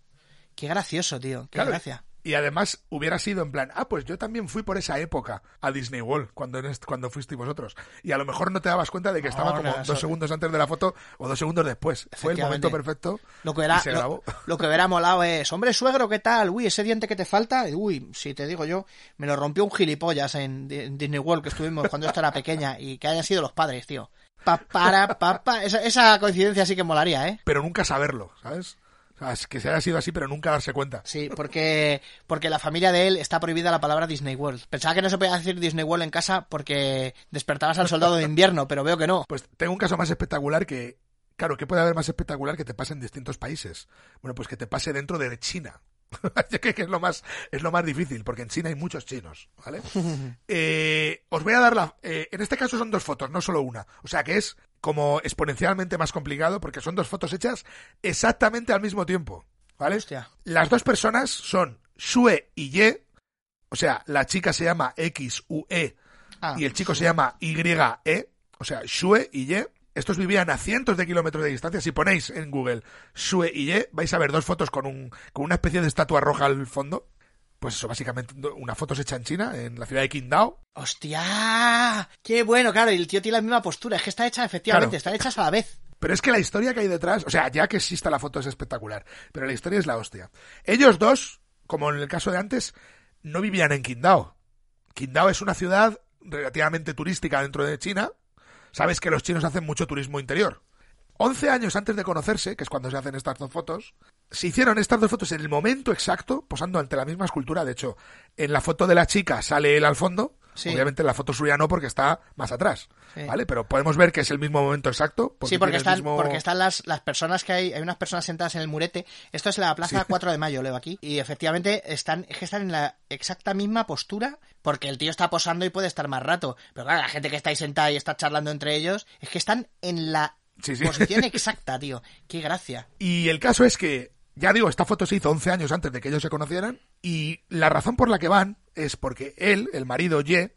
Speaker 3: Qué gracioso, tío. Qué
Speaker 6: Claro.
Speaker 3: gracia.
Speaker 6: Y además hubiera sido en plan, ah, pues yo también fui por esa época a Disney World cuando, cuando fuisteis vosotros. Y a lo mejor no te dabas cuenta de que estaba
Speaker 3: No,
Speaker 6: como
Speaker 3: no,
Speaker 6: dos segundos antes de la foto o dos segundos después. Fue el momento perfecto
Speaker 3: Lo que, era,
Speaker 6: y se
Speaker 3: lo,
Speaker 6: grabó.
Speaker 3: lo que hubiera molado es, hombre, suegro, ¿qué tal? Uy, ese diente que te falta. Uy, si te digo yo, me lo rompió un gilipollas en Disney World que estuvimos cuando esto era pequeña y que hayan sido los padres, tío. Pa, para, pa, pa. Esa, esa coincidencia sí que molaría, ¿eh?
Speaker 6: Pero nunca saberlo, ¿sabes? O sea, es que se haya sido así, pero nunca darse cuenta.
Speaker 3: Sí, porque, porque la familia de él está prohibida la palabra Disney World. Pensaba que no se podía decir Disney World en casa porque despertabas al soldado de invierno, pero veo que no.
Speaker 6: Pues tengo un caso más espectacular que, claro, ¿qué puede haber más espectacular que te pase en distintos países? Bueno, pues que te pase dentro de China. [laughs] Yo creo que es lo más, es lo más difícil, porque en China hay muchos chinos, ¿vale? [laughs] Eh, os voy a dar la, eh, en este caso son dos fotos, no solo una. O sea que es como exponencialmente más complicado porque son dos fotos hechas exactamente al mismo tiempo, ¿vale?
Speaker 3: Hostia.
Speaker 6: Las dos personas son Shue y Ye, o sea, la chica se llama X-U-E
Speaker 3: Ah,
Speaker 6: y el chico se llama YE, o sea, Shue y Ye. Estos vivían a cientos de kilómetros de distancia. Si ponéis en Google Shue y Ye, vais a ver dos fotos con, un, con una especie de estatua roja al fondo. Pues eso, básicamente, una foto hecha en China, en la ciudad de Qingdao.
Speaker 3: ¡Hostia! ¡Qué bueno! Claro, y el tío tiene la misma postura. Es que está hecha, efectivamente,
Speaker 6: Claro.
Speaker 3: están hechas a la vez.
Speaker 6: Pero es que la historia que hay detrás, o sea, ya que exista la foto es espectacular, pero la historia es la hostia. Ellos dos, como en el caso de antes, no vivían en Qingdao. Qingdao es una ciudad relativamente turística dentro de China. Sabes que los chinos hacen mucho turismo interior. 11 años antes de conocerse, que es cuando se hacen estas dos fotos, se hicieron estas dos fotos en el momento exacto, posando ante la misma escultura. De hecho, en la foto de la chica sale él al fondo.
Speaker 3: Sí.
Speaker 6: Obviamente en la foto suya no porque está más atrás.
Speaker 3: Sí.
Speaker 6: ¿Vale? Pero podemos ver que es el mismo momento exacto.
Speaker 3: sí, porque están,
Speaker 6: mismo-
Speaker 3: porque están las, las personas que hay, hay unas personas sentadas en el murete. Esto es la plaza 4 de [laughs] mayo, leo aquí. Y efectivamente están, es que están en la exacta misma postura, porque el tío está posando y puede estar más rato. Pero claro, la gente que está ahí sentada y está charlando entre ellos, es que están en la
Speaker 6: Sí, sí.
Speaker 3: posición [laughs] exacta, tío. Qué gracia.
Speaker 6: Y el caso es que, ya digo, esta foto se hizo 11 años antes de que ellos se conocieran. Y la razón por la que van es porque él, el marido Ye,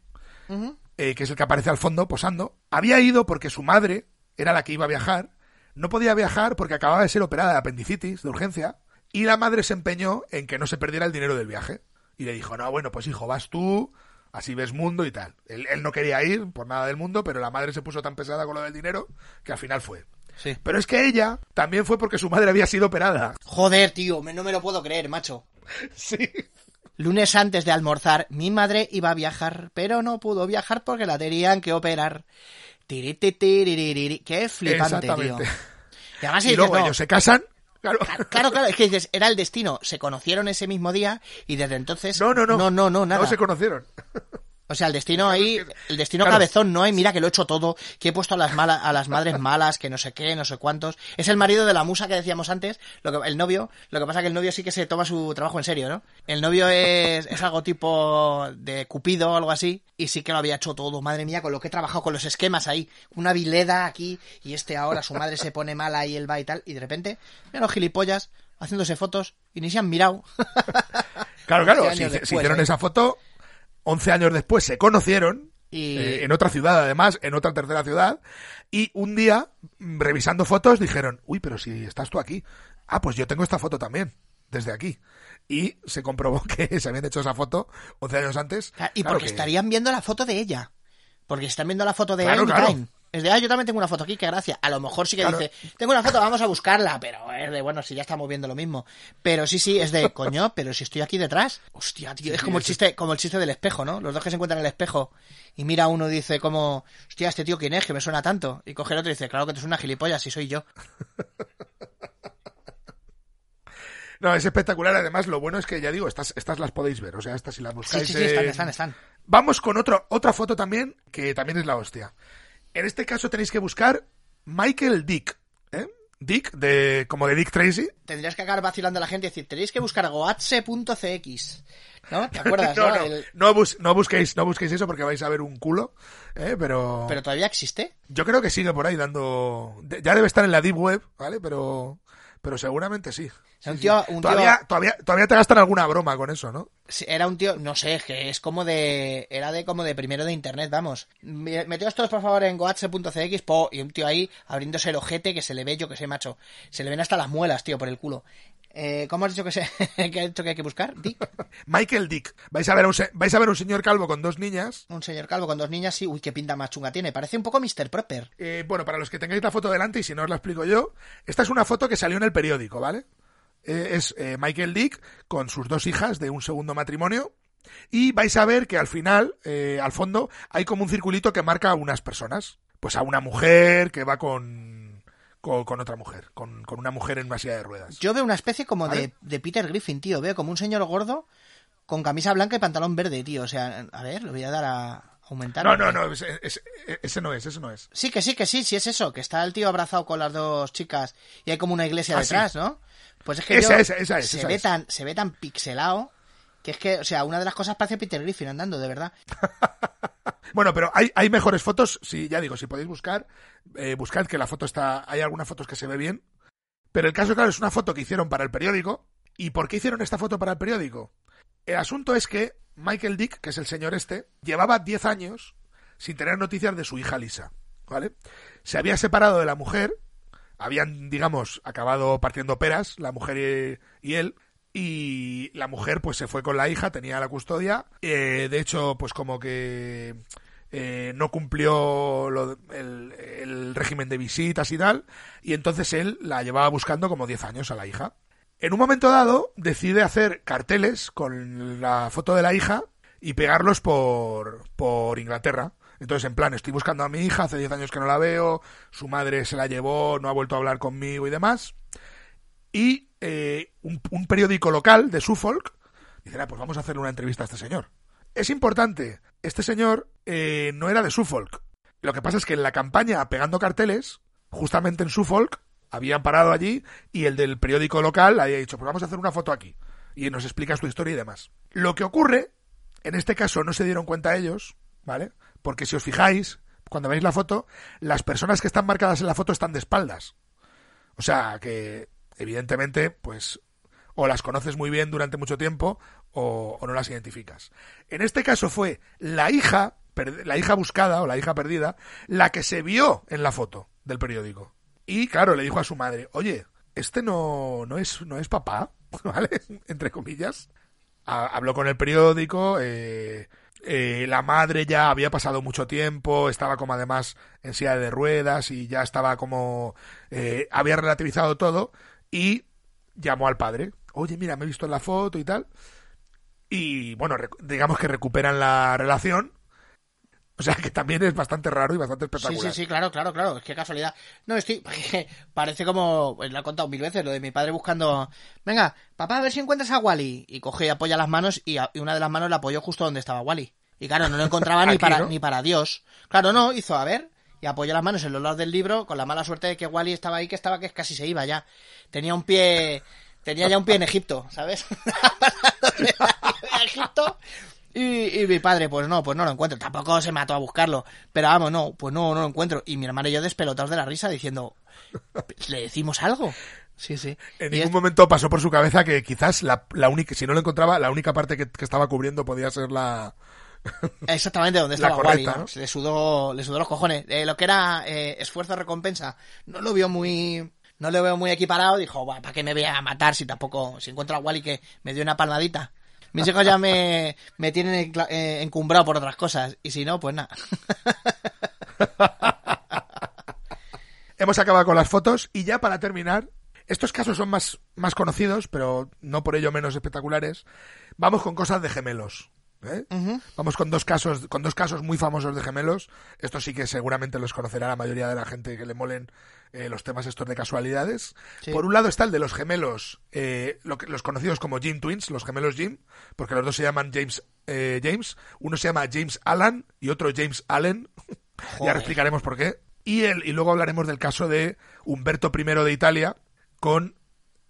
Speaker 6: eh, que es el que aparece al fondo posando, había ido porque su madre era la que iba a viajar. No podía viajar porque acababa de ser operada de apendicitis, de urgencia. Y la madre se empeñó en que no se perdiera el dinero del viaje. Y le dijo, no, bueno, pues hijo, vas tú, así ves mundo y tal. Él, él no quería ir por nada del mundo, pero la madre se puso tan pesada con lo del dinero que al final fue.
Speaker 3: Sí.
Speaker 6: Pero es que ella también fue porque su madre había sido operada.
Speaker 3: Joder, tío, me- no me lo puedo creer, macho. [laughs]
Speaker 6: Sí.
Speaker 3: Lunes antes de almorzar, mi madre iba a viajar, pero no pudo viajar porque la tenían que operar. Tirititiririri. Qué flipante, tío. Y además
Speaker 6: Y luego
Speaker 3: no,
Speaker 6: ellos se casan. Claro.
Speaker 3: Claro, claro, es que dices, era el destino. Se conocieron ese mismo día y desde entonces.
Speaker 6: No, no, no.
Speaker 3: No, no, no, nada.
Speaker 6: No se conocieron.
Speaker 3: O sea, el destino ahí, el destino
Speaker 6: Claro.
Speaker 3: cabezón, no hay, mira que lo he hecho todo, que he puesto a las malas, a las madres malas, que no sé qué, no sé cuántos. Es el marido de la musa que decíamos antes, lo que, el novio, lo que pasa que el novio sí que se toma su trabajo en serio, ¿no? El novio es, es algo tipo de Cupido o algo así, y sí que lo había hecho todo, madre mía, con lo que he trabajado, con los esquemas ahí, una vileda aquí, y este ahora, su madre se pone mala y él va y tal, y de repente, mira los gilipollas, haciéndose fotos, y ni se han mirado.
Speaker 6: Claro, claro.
Speaker 3: 11
Speaker 6: Se,
Speaker 3: años
Speaker 6: se
Speaker 3: después,
Speaker 6: hicieron
Speaker 3: ¿eh?
Speaker 6: esa foto. 11 años después se conocieron.
Speaker 3: Y-
Speaker 6: eh, en otra ciudad, además, en otra tercera ciudad. Y un día, mm, revisando fotos, dijeron: Uy, pero si estás tú aquí. Ah, pues yo tengo esta foto también. Desde aquí. Y se comprobó [laughs] que se habían hecho esa foto 11 años antes.
Speaker 3: Y
Speaker 6: Claro
Speaker 3: porque
Speaker 6: que-
Speaker 3: estarían viendo la foto de ella. Porque están viendo la foto de
Speaker 6: Claro,
Speaker 3: él y
Speaker 6: claro.
Speaker 3: Es de, ah, yo también tengo una foto aquí, qué gracia. A lo mejor sí que
Speaker 6: Claro.
Speaker 3: dice, tengo una foto, vamos a buscarla, pero es de, bueno, si ya estamos viendo lo mismo. Pero sí, sí, es de, [laughs] coño, pero si estoy aquí detrás. Hostia, tío, es como el chiste, como el chiste del espejo, ¿no? Los dos que se encuentran en el espejo y mira uno y dice como, hostia, este tío quién es, que me suena tanto. Y coge el otro y dice, claro que tú eres una gilipollas, si soy yo. [laughs]
Speaker 6: No, es espectacular. Además, lo bueno es que, ya digo, estas, estas las podéis ver. O sea, estas si las
Speaker 3: Sí,
Speaker 6: buscáis.
Speaker 3: sí, sí, están,
Speaker 6: en-
Speaker 3: están, están.
Speaker 6: Vamos con otro, otra foto también, que también es la hostia. En este caso tenéis que buscar Michael Dick. ¿eh? Dick, de, como de Dick Tracy.
Speaker 3: Tendrías que acabar vacilando a la gente y decir, tenéis que buscar goatse.cx. ¿No? ¿Te [laughs] acuerdas,
Speaker 6: no,
Speaker 3: no?
Speaker 6: no,
Speaker 3: El-
Speaker 6: no, bus- no busquéis, no busquéis eso porque vais a ver un culo. ¿eh? Pero,
Speaker 3: Pero todavía existe.
Speaker 6: yo creo que sigue por ahí dando. ya debe estar en la Deep Web, ¿vale? Pero, pero seguramente sí.
Speaker 3: un tío-
Speaker 6: sí.
Speaker 3: un tío-
Speaker 6: todavía, todavía, todavía te gastan alguna broma con eso, ¿no?
Speaker 3: Era un tío, no sé, que es como de. Era de como de primero de internet, vamos. Me- Meteos todos por favor en goatse.cx, po, y un tío ahí abriéndose el ojete que se le ve, yo que sé, macho. Se le ven hasta las muelas, tío, por el culo. Eh, ¿Cómo has dicho que se [laughs] que, ha dicho que hay que buscar? Dick. [laughs]
Speaker 6: Michael Dick. Vais a ver a un, se- vais a ver un señor calvo con dos niñas.
Speaker 3: Un señor calvo con dos niñas, sí. Uy, qué pinta más chunga tiene. Parece un poco Mr. Proper.
Speaker 6: Eh, bueno, para los que tengáis la foto delante y si no os la explico yo, esta es una foto que salió en el periódico, ¿vale? Eh, es eh, Michael Dick con sus dos hijas de un segundo matrimonio y vais a ver que al final, eh, al fondo, hay como un circulito que marca a unas personas. Pues a una mujer que va con, con, con otra mujer, con, con una mujer en una silla de ruedas.
Speaker 3: Yo veo una especie como de,
Speaker 6: ¿Vale?
Speaker 3: de Peter Griffin, tío. Veo como un señor gordo con camisa blanca y pantalón verde, tío. O sea, a ver, lo voy a dar a aumentar.
Speaker 6: No, no, no, ese, ese- ese no es, ese no es.
Speaker 3: Sí, que sí, que sí, sí es eso, que está el tío abrazado con las dos chicas y hay como una iglesia
Speaker 6: Ah,
Speaker 3: detrás,
Speaker 6: sí.
Speaker 3: ¿no? Pues es que
Speaker 6: Esa,
Speaker 3: yo-
Speaker 6: esa, esa es,
Speaker 3: se
Speaker 6: esa
Speaker 3: ve
Speaker 6: es.
Speaker 3: tan, se ve tan pixelado que es que, o sea, una de las cosas parece Peter Griffin andando, de verdad. [laughs]
Speaker 6: Bueno, pero hay, hay mejores fotos, si ya digo, si podéis buscar, eh, buscad que la foto está, hay algunas fotos que se ve bien, pero el caso, claro, es una foto que hicieron para el periódico. ¿Y por qué hicieron esta foto para el periódico? El asunto es que Michael Dick, que es el señor este, llevaba 10 años sin tener noticias de su hija Lisa, ¿vale? Se había separado de la mujer, habían, digamos, acabado partiendo peras, la mujer y él, y la mujer pues se fue con la hija, tenía la custodia, eh, de hecho pues como que eh, no cumplió el, el régimen de visitas y tal, y entonces él la llevaba buscando como 10 años a la hija. En un momento dado decide hacer carteles con la foto de la hija y pegarlos por, por Inglaterra. Entonces, en plan, estoy buscando a mi hija, hace 10 años que no la veo, su madre se la llevó, no ha vuelto a hablar conmigo y demás. Y eh, un, periódico local de Suffolk dice, "Ah, pues vamos a hacerle una entrevista a este señor. Es importante, este señor eh, no era de Suffolk. Lo que pasa es que en la campaña pegando carteles, justamente en Suffolk, habían parado allí y el del periódico local había dicho, pues vamos a hacer una foto aquí. Y nos explicas tu historia y demás. Lo que ocurre, en este caso no se dieron cuenta ellos, ¿vale? Porque si os fijáis, cuando veis la foto, las personas que están marcadas en la foto están de espaldas. O sea, que evidentemente, pues, o las conoces muy bien durante mucho tiempo o, no las identificas. En este caso fue la hija, la hija buscada o la hija perdida, la que se vio en la foto del periódico. Y claro, le dijo a su madre, oye, este no, no es, no es papá, [laughs] ¿vale? Entre comillas. Ha- habló con el periódico, eh, eh, la madre ya había pasado mucho tiempo, estaba como además en silla de ruedas y ya estaba como, eh, había relativizado todo y llamó al padre. Oye, mira, me he visto en la foto y tal. Y bueno, digamos que recuperan la relación. O sea que también es bastante raro y bastante
Speaker 3: Sí,
Speaker 6: espectacular.
Speaker 3: sí, sí, claro, claro, claro. Es que casualidad. No, estoy. [laughs] Parece como. Pues lo he contado mil veces, lo de mi padre buscando. Venga, papá, a ver si encuentras a Wally. Y coge y apoya las manos y, a- y una de las manos la apoyó justo donde estaba Wally. Y claro, no lo encontraba [laughs] ni
Speaker 6: Aquí,
Speaker 3: para
Speaker 6: ¿no?
Speaker 3: ni para Dios. Claro, no, hizo a ver. Y apoyó las manos en los lados del libro con la mala suerte de que Wally estaba ahí, que estaba que casi se iba ya. Tenía un pie. Tenía ya un pie en Egipto, ¿sabes? [laughs] Egipto. Y, y mi padre, pues no, pues no lo encuentro. Tampoco se mató a buscarlo. Pero vamos, no, pues no, no lo encuentro. Y mi hermana y yo despelotados de la risa diciendo, ¿le decimos algo? Sí, sí.
Speaker 6: En
Speaker 3: Y
Speaker 6: ningún
Speaker 3: es-
Speaker 6: momento pasó por su cabeza que quizás la, la única, si no lo encontraba, la única parte que, que estaba cubriendo podía ser la... [laughs]
Speaker 3: Exactamente donde estaba
Speaker 6: correcta,
Speaker 3: Wally, ¿no?
Speaker 6: ¿no?
Speaker 3: Se Le sudó, le sudó los cojones. Eh, lo que era eh, esfuerzo-recompensa, no lo vio muy... No lo veo muy equiparado. Dijo, ¿para qué me voy a matar si tampoco... Si encuentro a Wally que me dio una palmadita? Mis hijos ya me, me tienen eh, encumbrado por otras cosas. Y si no, pues nada. [laughs]
Speaker 6: hemos acabado con las fotos y ya para terminar, estos casos son más, más conocidos, pero no por ello menos espectaculares. Vamos con cosas de gemelos. ¿Eh? Vamos con dos casos, con dos casos muy famosos de gemelos. Estos sí que seguramente los conocerá la mayoría de la gente que le molen eh, los temas estos de casualidades.
Speaker 3: Sí.
Speaker 6: Por un lado está el de los gemelos, eh, lo que- los conocidos como Jim Twins, los gemelos Jim, porque los dos se llaman James eh, James. Uno se llama James Allen y otro James Allen. [laughs] ya
Speaker 3: Joder.
Speaker 6: explicaremos por qué. Y, el, y luego hablaremos del caso de Humberto I de Italia con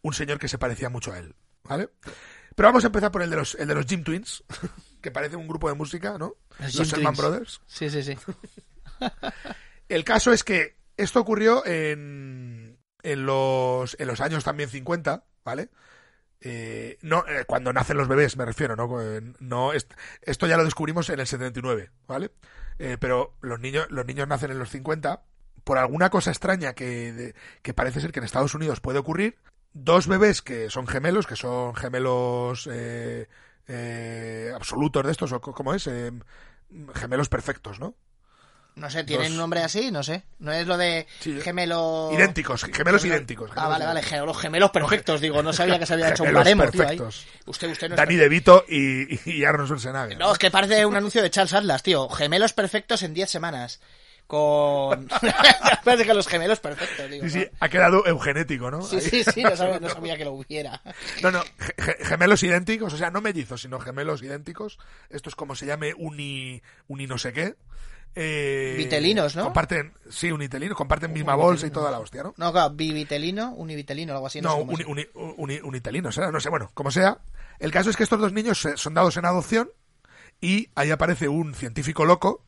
Speaker 6: un señor que se parecía mucho a él. ¿Vale? Pero vamos a empezar por el de los, el de los Jim Twins, [laughs] que parece un grupo de música, ¿no?
Speaker 3: Los
Speaker 6: Sherman. Brothers.
Speaker 3: Sí, sí, sí. [laughs]
Speaker 6: El caso es que esto ocurrió en, en, los, en los años también 50, ¿vale? Eh, no, eh, cuando nacen los bebés, me refiero, ¿no? Eh, no est- esto ya lo descubrimos en el 79, ¿vale? Eh, pero los niños, los niños nacen en los 50. Por alguna cosa extraña que, de- que parece ser que en Estados Unidos puede ocurrir, dos bebés que son gemelos, que son gemelos eh, absolutos de estos, o ¿cómo es? Eh, gemelos perfectos, ¿no?
Speaker 3: No sé, ¿tienen
Speaker 6: Dos-
Speaker 3: un nombre así? No sé. No es lo de
Speaker 6: Sí.
Speaker 3: gemelo...
Speaker 6: Idénticos, gemelos idénticos.
Speaker 3: Ah, vale, vale,
Speaker 6: idénticos.
Speaker 3: los gemelos perfectos, digo, no sabía que se había hecho un baremo, tío, ahí.
Speaker 6: perfectos.
Speaker 3: Usted, usted no
Speaker 6: Dani
Speaker 3: está-
Speaker 6: DeVito y, y Arnold Schwarzenegger.
Speaker 3: No, es que parece un anuncio de Charles Atlas, tío. Gemelos perfectos en 10 semanas. Con... [laughs] parece que los gemelos perfectos, digo.
Speaker 6: Sí, sí,
Speaker 3: ¿no?
Speaker 6: ha quedado eugenético, ¿no?
Speaker 3: Sí, sí, sí, no sabía, no [laughs] sabía que lo hubiera.
Speaker 6: No, no, ge- ge- gemelos idénticos, o sea, no mellizos, sino gemelos idénticos. Esto es como se llame uni, uni no sé qué. Eh,
Speaker 3: Vitelinos, ¿no?
Speaker 6: Comparten, sí, unitelinos, comparten misma bolsa y toda la hostia, ¿no?
Speaker 3: No, claro, bivitelino, univitelino, algo así. No,
Speaker 6: No,
Speaker 3: sé
Speaker 6: uni, uni, uni- unitelinos, ¿eh? no sé, bueno, como sea. El caso es que estos dos niños son dados en adopción y ahí aparece un científico loco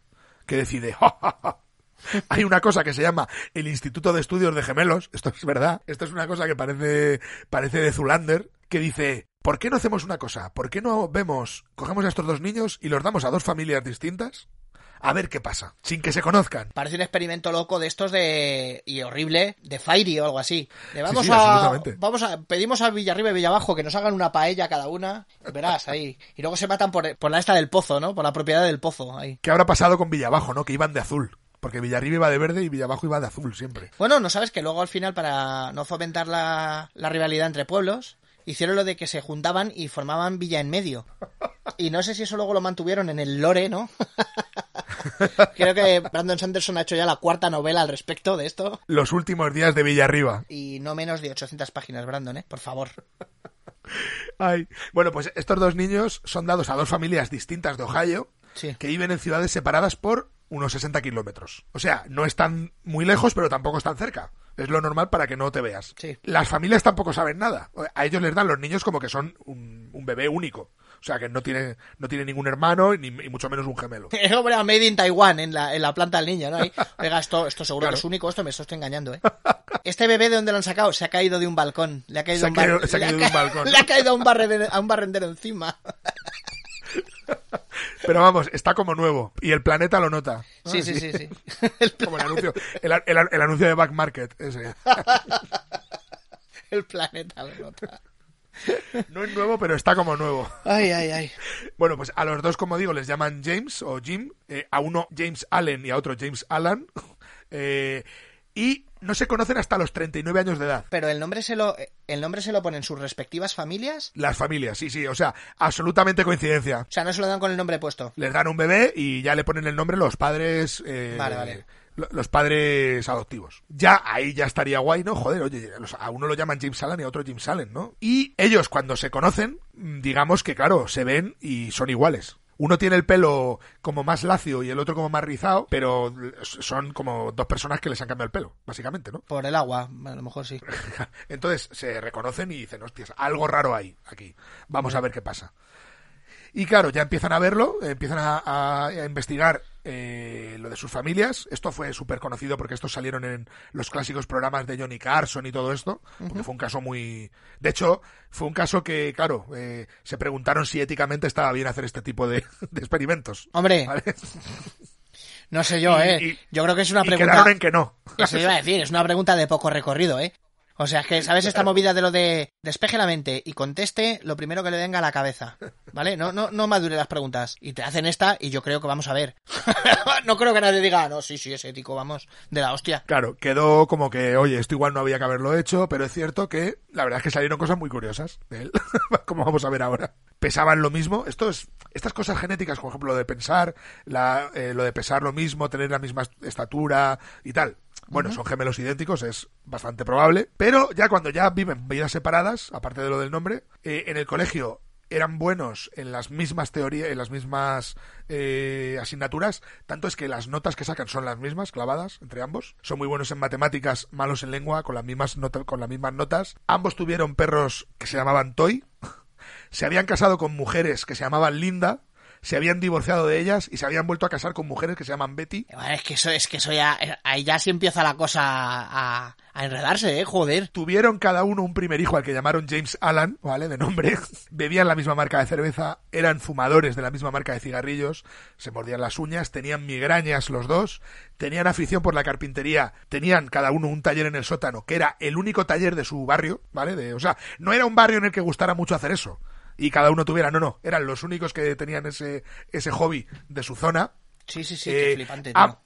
Speaker 6: que decide, [laughs] "Ja, ja, ja, [laughs] Hay una cosa que se llama el Instituto de Estudios de Gemelos, esto es verdad, esto es una cosa que parece, parece de Zulander, que dice, ¿por qué no hacemos una cosa? ¿Por qué no vemos, cogemos a estos dos niños y los damos a dos familias distintas? A ver qué pasa, sin que se conozcan.
Speaker 3: Parece un experimento loco de estos de y horrible de Fairy o algo así. De vamos
Speaker 6: sí,
Speaker 3: a vamos a pedimos a Villarriba y Villabajo que nos hagan una paella cada una, verás ahí. Y luego se matan por, por la esta del pozo, ¿no? Por la propiedad del pozo ahí.
Speaker 6: ¿Qué habrá pasado con Villabajo, no? Que iban de azul. Porque Villarriba iba de verde y Villabajo iba de azul siempre.
Speaker 3: Bueno, no sabes que luego al final para no fomentar la, la rivalidad entre pueblos hicieron lo de que se juntaban y formaban villa en medio. Y no sé si eso luego lo mantuvieron en el lore, ¿no? [laughs] Creo que Brandon Sanderson ha hecho ya la cuarta novela al respecto de esto.
Speaker 6: Los últimos días de Villarriba.
Speaker 3: Y no menos de 800 páginas, Brandon, ¿eh? Por favor.
Speaker 6: Ay. Bueno, pues estos dos niños son dados a dos familias distintas de Ohio
Speaker 3: Sí.
Speaker 6: que viven en ciudades separadas por unos 60 kilómetros. O sea, no están muy lejos, pero tampoco están cerca. Es lo normal para que no te veas.
Speaker 3: Sí.
Speaker 6: Las familias tampoco saben nada. A ellos les dan los niños como que son un, un bebé único. O sea, que no tiene, no tiene ningún hermano ni, y mucho menos un gemelo. [laughs]
Speaker 3: Hombre, a Made in Taiwan en la, en la planta del niño, ¿no? Ahí, [laughs] Oiga, esto, esto seguro
Speaker 6: Claro.
Speaker 3: que es único, esto me estoy engañando, ¿eh? Este bebé, ¿de dónde lo han sacado? Se ha caído de un balcón. Le ha caído,
Speaker 6: Se ha
Speaker 3: un bar-
Speaker 6: caído- se ha caído de un balcón. [laughs]
Speaker 3: Le ha caído a un, barrendero, a un barrendero encima.
Speaker 6: Pero vamos, está como nuevo. Y el planeta lo nota.
Speaker 3: Sí, sí, sí, sí. [laughs] El,
Speaker 6: Como el anuncio, el, el- el anuncio de Back Market, ese. [laughs]
Speaker 3: el planeta lo nota.
Speaker 6: No es nuevo, pero está como nuevo.
Speaker 3: Ay, ay, ay.
Speaker 6: Bueno, pues a los dos, como digo, les llaman James o Jim. eh, a uno James Allen y a otro James Allen. [laughs] Eh, y no se conocen hasta los 39 años de edad.
Speaker 3: Pero el nombre se lo, el nombre se lo ponen sus respectivas familias.
Speaker 6: Las familias, sí, sí. O sea, absolutamente coincidencia.
Speaker 3: O sea, no se lo dan con el nombre puesto.
Speaker 6: Les dan un bebé y ya le ponen el nombre los padres. eh,
Speaker 3: Vale, vale.
Speaker 6: lo- Los padres adoptivos. Ya ahí ya estaría guay, ¿no? Joder, oye, a uno lo llaman James Allen y a otro James Allen, ¿no? Y ellos cuando se conocen, mm, digamos que claro, se ven y son iguales. Uno tiene el pelo como más lacio y el otro como más rizado, pero son como dos personas que les han cambiado el pelo, básicamente, ¿no?
Speaker 3: Por el agua, a lo mejor sí. [laughs]
Speaker 6: Entonces se reconocen y dicen, hostias, algo raro hay aquí. Vamos a ver qué pasa. Y claro, ya empiezan a verlo, empiezan a, investigar eh, lo de sus familias. Esto fue súper conocido porque estos salieron en los clásicos programas de Johnny Carson y todo esto, porque fue un caso muy... De hecho, fue un caso que, claro, eh, se preguntaron si éticamente estaba bien hacer este tipo de, [laughs] de experimentos.
Speaker 3: Hombre,
Speaker 6: ¿vale?
Speaker 3: no sé yo,
Speaker 6: Y-
Speaker 3: ¿eh?
Speaker 6: y-
Speaker 3: yo creo que es una
Speaker 6: y
Speaker 3: pregunta...
Speaker 6: quedaron en que no.
Speaker 3: Eso iba a decir, es una pregunta de poco recorrido, ¿eh? O sea, es que, ¿sabes esta movida de lo de despeje la mente y conteste lo primero que le venga a la cabeza? ¿Vale? No, no, no madure las preguntas. Y te hacen esta y yo creo que vamos a ver. [laughs] no creo que nadie diga, "Ah, no, sí, sí, es ético, vamos, de la hostia.
Speaker 6: Claro, quedó como que, oye, esto igual no había que haberlo hecho, pero es cierto que la verdad es que salieron cosas muy curiosas de él, [laughs] como vamos a ver ahora. Pesaban lo mismo, esto es, estas cosas genéticas, por ejemplo, lo de pensar, la, eh, lo de pesar lo mismo, tener la misma estatura y tal. Bueno, son gemelos idénticos, es bastante probable, pero ya cuando ya viven vidas separadas, aparte de lo del nombre, eh, en el colegio eran buenos en las mismas teorías, en las mismas eh, asignaturas, tanto es que las notas que sacan son las mismas, clavadas entre ambos. Son muy buenos en matemáticas, malos en lengua, con las mismas notas, con las mismas notas. Ambos tuvieron perros que se llamaban Toy. [laughs] Se habían casado con mujeres que se llamaban Linda. Se habían divorciado de ellas y se habían vuelto a casar con mujeres que se llaman Betty.
Speaker 3: Bueno, es que eso, es que eso ya, eh, ahí ya sí empieza la cosa a, a enredarse, eh, joder.
Speaker 6: Tuvieron cada uno un primer hijo al que llamaron James Allan, ¿vale? De nombre. [laughs] Bebían la misma marca de cerveza, eran fumadores de la misma marca de cigarrillos, se mordían las uñas, tenían migrañas los dos, tenían afición por la carpintería, tenían cada uno un taller en el sótano, que era el único taller de su barrio, ¿vale? De, o sea, no era un barrio en el que gustara mucho hacer eso. Y cada uno tuviera, no, no, eran los únicos que tenían ese, ese hobby de su zona.
Speaker 3: Sí, sí, sí,
Speaker 6: Eh,
Speaker 3: qué flipante,
Speaker 6: ah,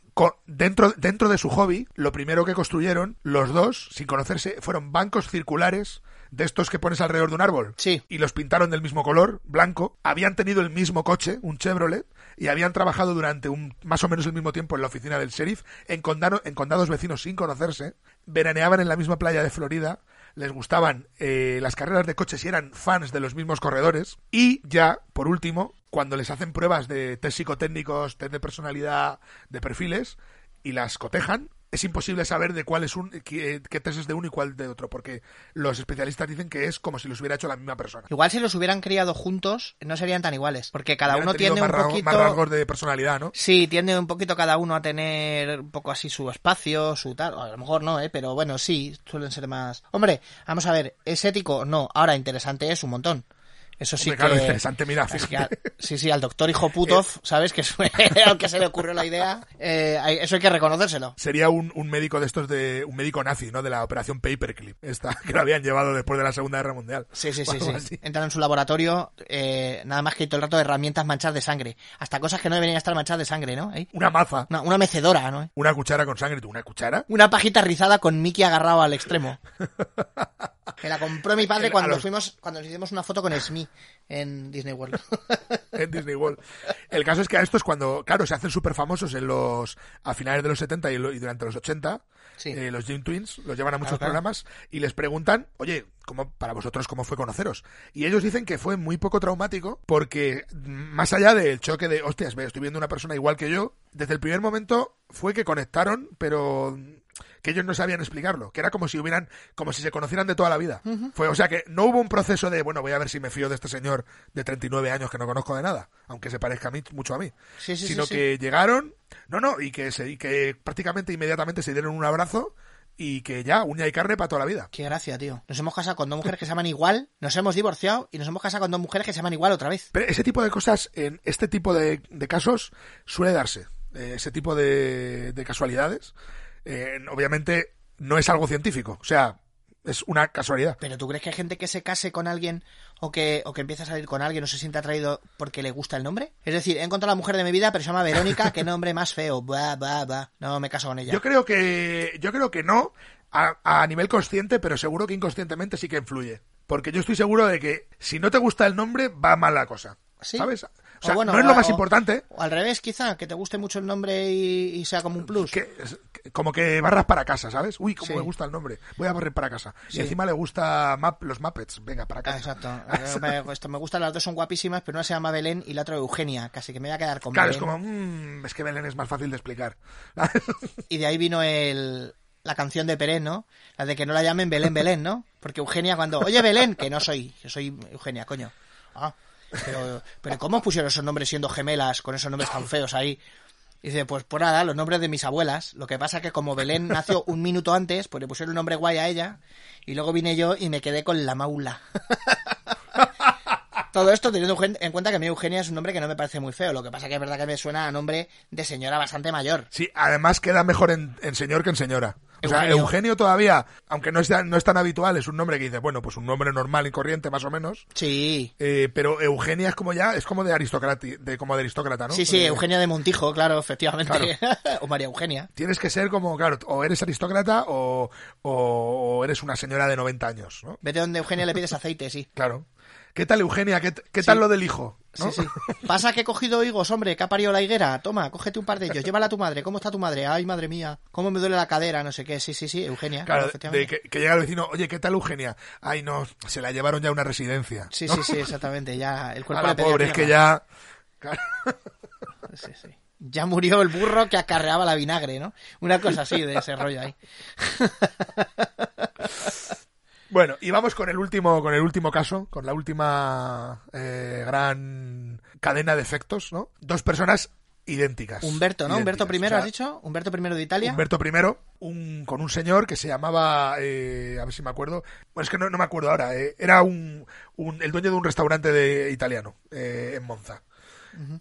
Speaker 6: dentro, dentro de su hobby, lo primero que construyeron, los dos, sin conocerse, fueron bancos circulares de estos que pones alrededor de un árbol.
Speaker 3: Sí.
Speaker 6: Y los pintaron del mismo color, blanco. Habían tenido el mismo coche, un Chevrolet, y habían trabajado durante un, más o menos el mismo tiempo en la oficina del sheriff, en, condado- en condados vecinos sin conocerse. Veraneaban en la misma playa de Florida. Les gustaban eh, las carreras de coches y eran fans de los mismos corredores. Y ya, por último, cuando les hacen pruebas de test psicotécnicos, test de personalidad, de perfiles, y las cotejan, es imposible saber de cuál es un, qué, qué test es de uno y cuál de otro, porque los especialistas dicen que es como si los hubiera hecho la misma persona.
Speaker 3: Igual si los hubieran criado juntos, no serían tan iguales. Porque cada
Speaker 6: Hubieran
Speaker 3: uno tiene un poquito.
Speaker 6: más rasgos de personalidad, ¿no?
Speaker 3: Sí, tiende un poquito cada uno a tener un poco así su espacio, su tal. A lo mejor no, ¿eh? Pero bueno, sí, suelen ser más. Hombre, vamos a ver, ¿es ético? No. Ahora, interesante es un montón. Eso sí
Speaker 6: Hombre, claro,
Speaker 3: que.
Speaker 6: interesante, mira, fíjate.
Speaker 3: sí, sí, al doctor hijo Putov, ¿sabes? Que fue [laughs] al que se le ocurrió la idea. eh, eso hay que reconocérselo.
Speaker 6: Sería un, un médico de estos de un médico nazi, ¿no? De la operación Paperclip, esta que lo habían llevado después de la Segunda Guerra Mundial.
Speaker 3: Sí, sí, sí, sí. Entran en su laboratorio, eh, nada más que todo el rato de herramientas manchadas de sangre. Hasta cosas que no deberían estar manchadas de sangre, ¿no?
Speaker 6: Una maza,
Speaker 3: Una, una mecedora, ¿no?
Speaker 6: una cuchara con sangre, ¿tú una cuchara?
Speaker 3: Una pajita rizada con Mickey agarrado al extremo. [laughs] Que la compró mi padre [laughs] cuando
Speaker 6: los-
Speaker 3: fuimos, cuando nos hicimos una foto con Smee en Disney World. [laughs]
Speaker 6: en Disney World. El caso es que a estos cuando, claro, se hacen súper famosos en los, a finales de los 70 y, lo- y durante los 80,
Speaker 3: Sí.
Speaker 6: eh, los Jim Twins los llevan a muchos
Speaker 3: claro.
Speaker 6: programas y les preguntan, oye, ¿cómo, para vosotros, ¿cómo fue conoceros? Y ellos dicen que fue muy poco traumático porque, mm, más allá del choque de, hostias, ve, estoy viendo una persona igual que yo, desde el primer momento fue que conectaron, pero que ellos no sabían explicarlo, que era como si hubieran, como si se conocieran de toda la vida. Fue, o sea que no hubo un proceso de, bueno, voy a ver si me fío de este señor de 39 años que no conozco de nada, aunque se parezca a mí, mucho a mí.
Speaker 3: Sí, sí, sí,
Speaker 6: sino
Speaker 3: sí.
Speaker 6: que llegaron, no, no, y que se, y que prácticamente inmediatamente se dieron un abrazo y que ya, uña y carne para toda la vida.
Speaker 3: Qué gracia, tío. Nos hemos casado con dos mujeres que se llaman igual, nos hemos divorciado y nos hemos casado con dos mujeres que se llaman igual otra vez.
Speaker 6: Pero ese tipo de cosas, en este tipo de, de casos, suele darse. Eh, ese tipo de, de casualidades. Eh, obviamente no es algo científico. O sea, es una casualidad.
Speaker 3: Pero ¿tú crees que hay gente que se case con alguien o que, o que empiece a salir con alguien o se siente atraído porque le gusta el nombre? Es decir, he encontrado a la mujer de mi vida, pero se llama Verónica, qué nombre más feo. Bah, bah, bah. No me caso con ella.
Speaker 6: Yo creo que, yo creo que no a, a nivel consciente, pero seguro que inconscientemente sí que influye. Porque yo estoy seguro de que si no te gusta el nombre, va mal la cosa.
Speaker 3: Sí.
Speaker 6: ¿Sabes? Sea,
Speaker 3: bueno,
Speaker 6: no es lo más
Speaker 3: o-
Speaker 6: importante.
Speaker 3: O al revés, quizá, que te guste mucho el nombre y, y sea como un plus.
Speaker 6: que es- como que barras para casa, ¿sabes? Uy, cómo
Speaker 3: Sí.
Speaker 6: me gusta el nombre. Voy a barrer para casa.
Speaker 3: Sí.
Speaker 6: Y encima le gusta map, los Muppets. Venga, para
Speaker 3: Ah,
Speaker 6: casa.
Speaker 3: exacto. Eh, me, esto me gustan, las dos son guapísimas, pero una se llama Belén y la otra Eugenia. Casi que me voy a quedar con
Speaker 6: Claro, es
Speaker 3: Belén.
Speaker 6: como, mm, es que Belén es más fácil de explicar. [laughs]
Speaker 3: Y de ahí vino el, la canción de Pérez, ¿no? La de que no la llamen Belén Belén, ¿no? Porque Eugenia cuando, oye Belén, que no soy, yo soy Eugenia, coño. Ah, pero, pero ¿cómo pusieron esos nombres siendo gemelas con esos nombres tan feos ahí? Y dice, pues por nada, los nombres de mis abuelas. Lo que pasa que como Belén nació un minuto antes, pues le pusieron un nombre guay a ella. Y luego vine yo y me quedé con la maula. [laughs] Todo esto teniendo en en cuenta que mí Eugenia es un nombre que no me parece muy feo. Lo que pasa que es verdad que me suena a nombre de señora bastante mayor.
Speaker 6: Sí, además queda mejor en señor que en señora. O sea,
Speaker 3: Eugenio.
Speaker 6: Eugenio todavía, aunque no es, tan- no es tan habitual, es un nombre que dice, bueno, pues un nombre normal y corriente, más o menos.
Speaker 3: Sí.
Speaker 6: Eh, pero Eugenia es como ya, es como de aristócrata, de, como de aristócrata, ¿no?
Speaker 3: Sí, sí,
Speaker 6: Eh,
Speaker 3: Eugenia de Montijo, claro, efectivamente. [laughs] o María Eugenia.
Speaker 6: Tienes que ser como, claro, o eres aristócrata o, o, o eres una señora de 90 años, ¿no?
Speaker 3: Vete donde Eugenia le pides aceite, sí.
Speaker 6: Claro. ¿Qué tal, Eugenia? ¿Qué, qué tal lo del hijo? ¿no?
Speaker 3: Sí, sí. [laughs] Pasa que he cogido higos, hombre, que ha parido la higuera. Toma, cógete un par de ellos, llévala a tu madre. ¿Cómo está tu madre? Ay, madre mía, cómo me duele la cadera, no sé qué. Sí, sí, sí, Eugenia.
Speaker 6: Claro, de que, que llega el vecino, oye, ¿qué tal Eugenia? Ay, no, se la llevaron ya a una residencia.
Speaker 3: Sí,
Speaker 6: ¿no?
Speaker 3: sí, sí, exactamente. Ya el
Speaker 6: A
Speaker 3: cuerpo
Speaker 6: la
Speaker 3: le pedía
Speaker 6: pobre, es que ya... Claro. [laughs]
Speaker 3: Sí, sí. Ya murió el burro que acarreaba la vinagre, ¿no? Una cosa así de ese rollo ahí. [laughs]
Speaker 6: Bueno, y vamos con el último, con el último caso, con la última eh, gran cadena de efectos, ¿no? Dos personas idénticas.
Speaker 3: Humberto, ¿no? Humberto. I,
Speaker 6: O sea,
Speaker 3: has dicho. Humberto I de Italia.
Speaker 6: Humberto I, un, con un señor que se llamaba, eh, a ver si me acuerdo, bueno, es que no, no me acuerdo ahora, eh, era un, un- el dueño de un restaurante de, italiano eh, en Monza.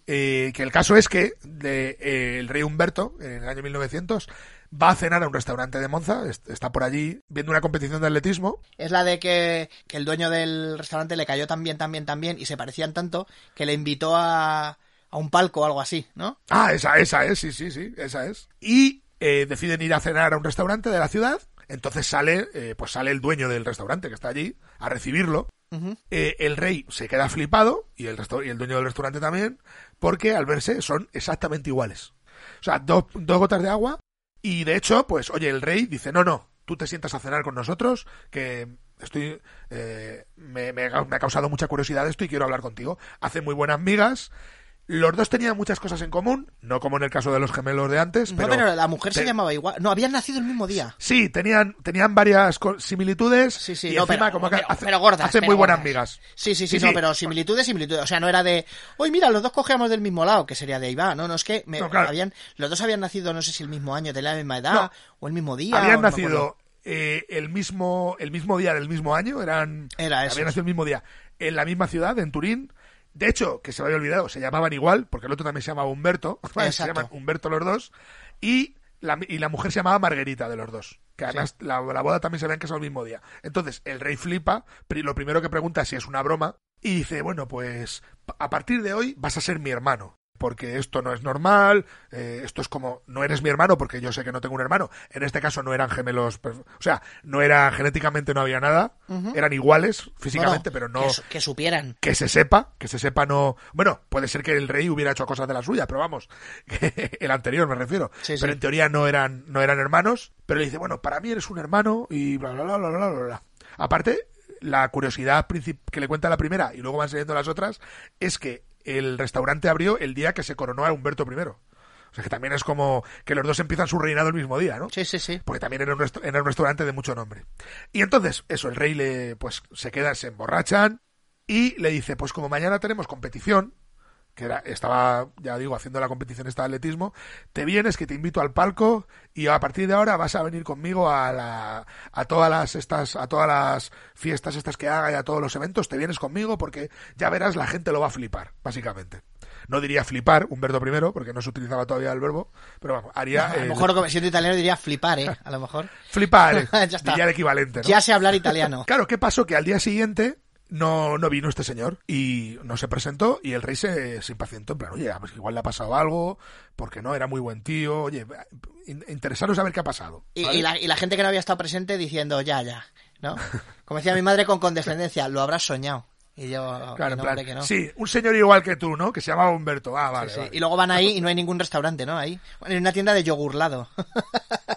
Speaker 6: Que el caso es que de, el rey Humberto, en el año 1900, va a cenar a un restaurante de Monza, est- está por allí viendo una competición de atletismo,
Speaker 3: Es la de que, que el dueño del restaurante le cayó tan bien, tan bien, tan bien y se parecían tanto que le invitó a, a un palco o algo así, ¿no?
Speaker 6: Ah, esa, esa es, sí, sí, sí, esa es. Y eh, deciden ir a cenar a un restaurante de la ciudad. Entonces sale, eh, pues sale el dueño del restaurante que está allí a recibirlo. Eh, el rey se queda flipado y el, y el dueño del restaurante también, porque al verse son exactamente iguales. O sea, dos, dos gotas de agua y de hecho, pues oye, el rey dice, no, no, tú te sientas a cenar con nosotros, que estoy, eh, me, me me ha causado mucha curiosidad esto y quiero hablar contigo. Hacen muy buenas migas. Los dos tenían muchas cosas en común, no como en el caso de los gemelos de antes,
Speaker 3: No,
Speaker 6: pero,
Speaker 3: pero la mujer se llamaba igual. No, habían nacido el mismo día.
Speaker 6: sí, tenían, tenían varias similitudes
Speaker 3: Sí, sí,
Speaker 6: y
Speaker 3: no,
Speaker 6: encima
Speaker 3: pero,
Speaker 6: como que
Speaker 3: pero,
Speaker 6: hace-
Speaker 3: pero gordas.
Speaker 6: hacen
Speaker 3: pero
Speaker 6: muy buenas migas.
Speaker 3: Sí, sí, sí,
Speaker 6: Sí,
Speaker 3: no,
Speaker 6: sí.
Speaker 3: pero similitudes, similitudes. O sea, no era de, hoy mira, los dos cogíamos del mismo lado, que sería de va. No, no, es que me-
Speaker 6: No, claro.
Speaker 3: habían, los dos habían nacido, no sé si el mismo año, de la misma edad,
Speaker 6: No.
Speaker 3: o el mismo día.
Speaker 6: habían nacido eh, el mismo el mismo día del mismo año eran
Speaker 3: Era eso,
Speaker 6: habían nacido el mismo día en la misma ciudad en Turín de hecho que se me había olvidado se llamaban igual porque el otro también se llamaba Humberto [laughs] se llaman Humberto los dos y la, y la mujer se llamaba Margarita de los dos que además la, la boda también se habían casado el mismo día. Entonces el rey flipa lo primero que pregunta es si es una broma y dice bueno pues a partir de hoy vas a ser mi hermano porque esto no es normal, eh, esto es como, no eres mi hermano porque yo sé que no tengo un hermano, en este caso no eran gemelos, o sea, no era, genéticamente no había nada, eran iguales físicamente, pero no,
Speaker 3: Que, su- que supieran.
Speaker 6: que se sepa, que se sepa no, bueno, puede ser que el rey hubiera hecho cosas de la suya, pero vamos, [laughs] el anterior me refiero,
Speaker 3: Sí, sí.
Speaker 6: pero en teoría no eran, no eran hermanos, pero le dice, bueno, para mí eres un hermano y bla, bla, bla, bla, bla, bla. Aparte, la curiosidad que le cuenta la primera y luego van saliendo las otras es que el restaurante abrió el día que se coronó a Humberto I. O sea que también es como que los dos empiezan su reinado el mismo día, ¿no?
Speaker 3: Sí, sí, sí.
Speaker 6: Porque también era un, era un restaurante de mucho nombre. Y entonces, eso, el rey le, pues, se queda, se emborrachan y le dice, pues como mañana tenemos competición, que era, estaba, ya digo, haciendo la competición esta de atletismo, te vienes que te invito al palco y a partir de ahora vas a venir conmigo a la, a todas las estas, a todas las fiestas estas que haga y a todos los eventos, te vienes conmigo porque ya verás la gente lo va a flipar, básicamente. No diría flipar, Humberto I, porque no se utilizaba todavía el verbo, pero vamos, haría
Speaker 3: A lo mejor, siendo italiano, diría flipar, ¿eh? A lo mejor. [laughs]
Speaker 6: flipar, [laughs]
Speaker 3: Ya está.
Speaker 6: diría el equivalente, ¿no?
Speaker 3: Ya sé hablar italiano. [laughs]
Speaker 6: Claro, ¿qué pasó? Que al día siguiente no, no vino este señor y no se presentó y el rey se, se impacientó en plan, oye, pues igual le ha pasado algo, porque no, era muy buen tío, oye, in- interesaros a ver qué ha pasado.
Speaker 3: Y, la, y la gente que no había estado presente diciendo, ya, ya, ¿no? [laughs] Como decía mi madre con condescendencia, lo habrás soñado. Y yo,
Speaker 6: Claro, en plan,
Speaker 3: que no.
Speaker 6: sí, un señor igual que tú, ¿no? Que se llamaba Humberto. Ah, vale,
Speaker 3: Sí, sí.
Speaker 6: vale.
Speaker 3: Y luego van ahí y no hay [laughs] ningún restaurante, ¿no? Ahí. Bueno, hay una tienda de yogurlado. [laughs]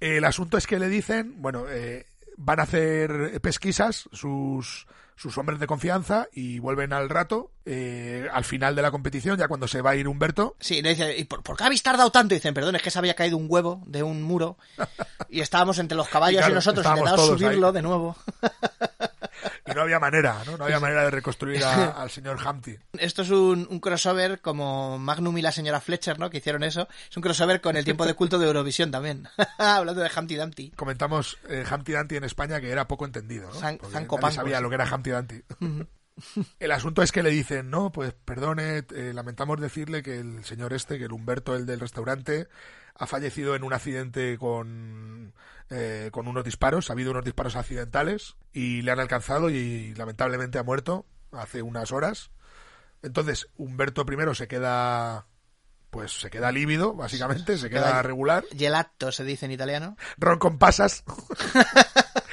Speaker 6: El asunto es que le dicen, bueno, eh, van a hacer pesquisas sus, sus hombres de confianza y vuelven al rato, eh, al final de la competición, ya cuando se va a ir Humberto,
Speaker 3: Sí, le dice, ¿y por, por qué habéis tardado tanto? Y dicen, perdón, es que se había caído un huevo de un muro [laughs] y estábamos entre los caballos
Speaker 6: Y
Speaker 3: nosotros intentando
Speaker 6: ahí.
Speaker 3: subirlo de nuevo. [laughs]
Speaker 6: no había manera, ¿no? No había manera de reconstruir a- [laughs] al señor Humpty.
Speaker 3: Esto es un, un crossover como Magnum y la señora Fletcher, ¿no? Que hicieron eso. Es un crossover con el tiempo de culto de Eurovisión también. [laughs] Hablando de Humpty Dumpty.
Speaker 6: Comentamos eh, Humpty Dumpty en España que era poco entendido, ¿no? Porque
Speaker 3: Zanco
Speaker 6: nadie sabía lo que era Humpty Dumpty. [laughs] El asunto es que le dicen, no, pues perdone, eh, lamentamos decirle que el señor este, que el Humberto, el del restaurante, ha fallecido en un accidente con, eh, con unos disparos, ha habido unos disparos accidentales y le han alcanzado y, lamentablemente ha muerto hace unas horas. Entonces Humberto I se queda, pues se queda lívido, básicamente, se queda
Speaker 3: queda-
Speaker 6: regular.
Speaker 3: Gelato se dice en italiano.
Speaker 6: Ron con pasas. [laughs]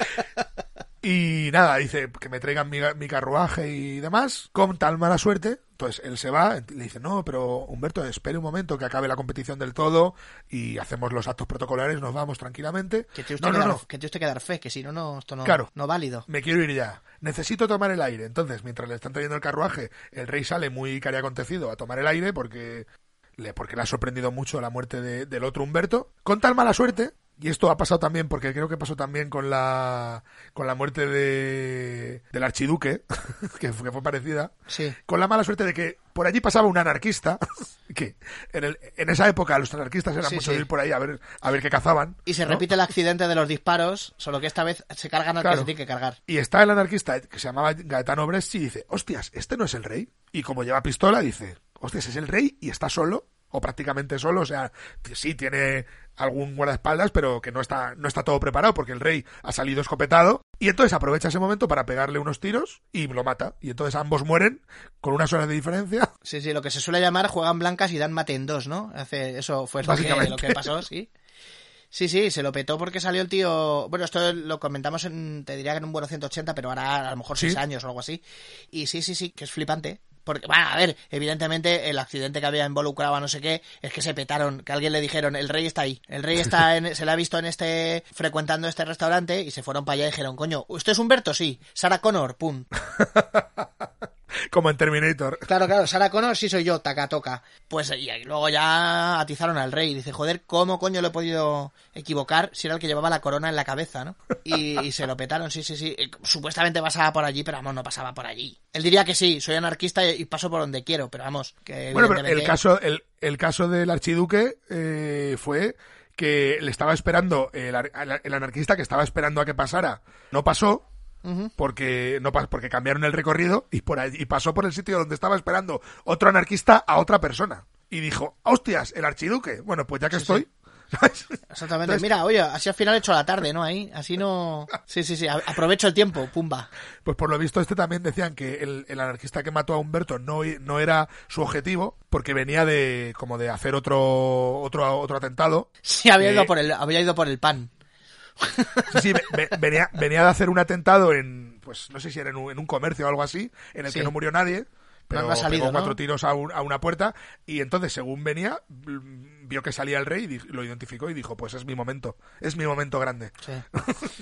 Speaker 6: y nada, dice que me traigan mi, mi carruaje y demás. Con tal mala suerte, entonces él se va, le dice, no, pero Humberto, espere un momento que acabe la competición del todo y hacemos los actos protocolares, nos vamos tranquilamente.
Speaker 3: Que tiene usted,
Speaker 6: No,
Speaker 3: que,
Speaker 6: no,
Speaker 3: dar,
Speaker 6: no,
Speaker 3: que tiene usted que dar fe, que si no, no, esto no,
Speaker 6: Claro.
Speaker 3: no válido.
Speaker 6: me quiero ir ya. Necesito tomar el aire. Entonces, mientras le están trayendo el carruaje, el rey sale muy cari acontecido a tomar el aire porque le, porque le ha sorprendido mucho la muerte de- del otro Humberto. Con tal mala suerte, y esto ha pasado también, porque creo que pasó también con la, con la muerte de, del archiduque, [laughs] que fue, que fue parecida,
Speaker 3: Sí.
Speaker 6: con la mala suerte de que por allí pasaba un anarquista, [laughs] que en, el, en esa época los anarquistas eran
Speaker 3: Sí,
Speaker 6: mucho
Speaker 3: sí.
Speaker 6: de ir por ahí a ver, a ver qué cazaban.
Speaker 3: Y se
Speaker 6: ¿no?
Speaker 3: repite el accidente de los disparos, solo que esta vez se cargan al que se tiene que cargar.
Speaker 6: Y está el anarquista que se llamaba Gaetano Bresci y dice, hostias, este no es el rey. Y como lleva pistola, dice, hostias, es el rey y está solo, o prácticamente solo, o sea, sí tiene algún guardaespaldas, pero que no está, no está todo preparado porque el rey ha salido escopetado. Y entonces aprovecha ese momento para pegarle unos tiros y lo mata. Y entonces ambos mueren con unas horas de diferencia.
Speaker 3: Sí, sí, lo que se suele llamar juegan blancas y dan mate en dos, ¿no? Hace, eso fue lo que, lo que pasó, sí. Sí, sí, se lo petó porque salió el tío. Bueno, esto lo comentamos en, te diría que en un vuelo 180, pero ahora a lo mejor
Speaker 6: Sí.
Speaker 3: 6 años o algo así. Y sí, sí, sí, que es flipante. Porque, bueno, a ver, evidentemente el accidente que había involucrado a no sé qué es que se petaron, que a alguien le dijeron, el rey está ahí, el rey está [laughs] en, se le ha visto en este, frecuentando este restaurante y se fueron para allá y dijeron, coño, ¿usted es Humberto? Sí. Sarah Connor, pum. [laughs] [laughs]
Speaker 6: Como en Terminator.
Speaker 3: Claro, claro, Sarah Connor sí soy yo, taca toca. Pues y luego ya atizaron al rey. Dice, joder, ¿cómo coño lo he podido equivocar si era el que llevaba la corona en la cabeza, ¿no? Y, y se lo petaron, sí, sí, sí. Eh, Supuestamente pasaba por allí, pero vamos, no pasaba por allí. Él diría que sí, soy anarquista y, y paso por donde quiero, pero vamos, que
Speaker 6: Bueno, pero el caso, el, el caso del archiduque eh, fue que le estaba esperando, el, el anarquista que estaba esperando a que pasara, no pasó, porque no pas- porque cambiaron el recorrido y por ahí, y pasó por el sitio donde estaba esperando otro anarquista a otra persona. Y dijo, hostias, el archiduque. Bueno, pues ya que estoy. [laughs] ¿sabes?
Speaker 3: Exactamente.
Speaker 6: Entonces-
Speaker 3: Mira, oye, así al final he hecho la tarde, ¿no? Ahí, así no... [laughs] Sí, sí, sí, aprovecho el tiempo, pumba.
Speaker 6: Pues por lo visto este también decían que el, el anarquista que mató a Humberto no, no era su objetivo porque venía de como de hacer otro otro otro atentado.
Speaker 3: Sí, había
Speaker 6: Eh,
Speaker 3: ido por el, había ido por el pan.
Speaker 6: Sí, sí, ve- ve- venía, venía de hacer un atentado en, pues no sé si era en un, en un comercio o algo así, en el
Speaker 3: Sí.
Speaker 6: que no murió nadie, pero
Speaker 3: No, no ha salido,
Speaker 6: pegó
Speaker 3: ¿no?
Speaker 6: cuatro tiros a, un- a una puerta y entonces según venía mm, vio que salía el rey y lo identificó y dijo, pues es mi momento, es mi momento grande.
Speaker 3: Sí.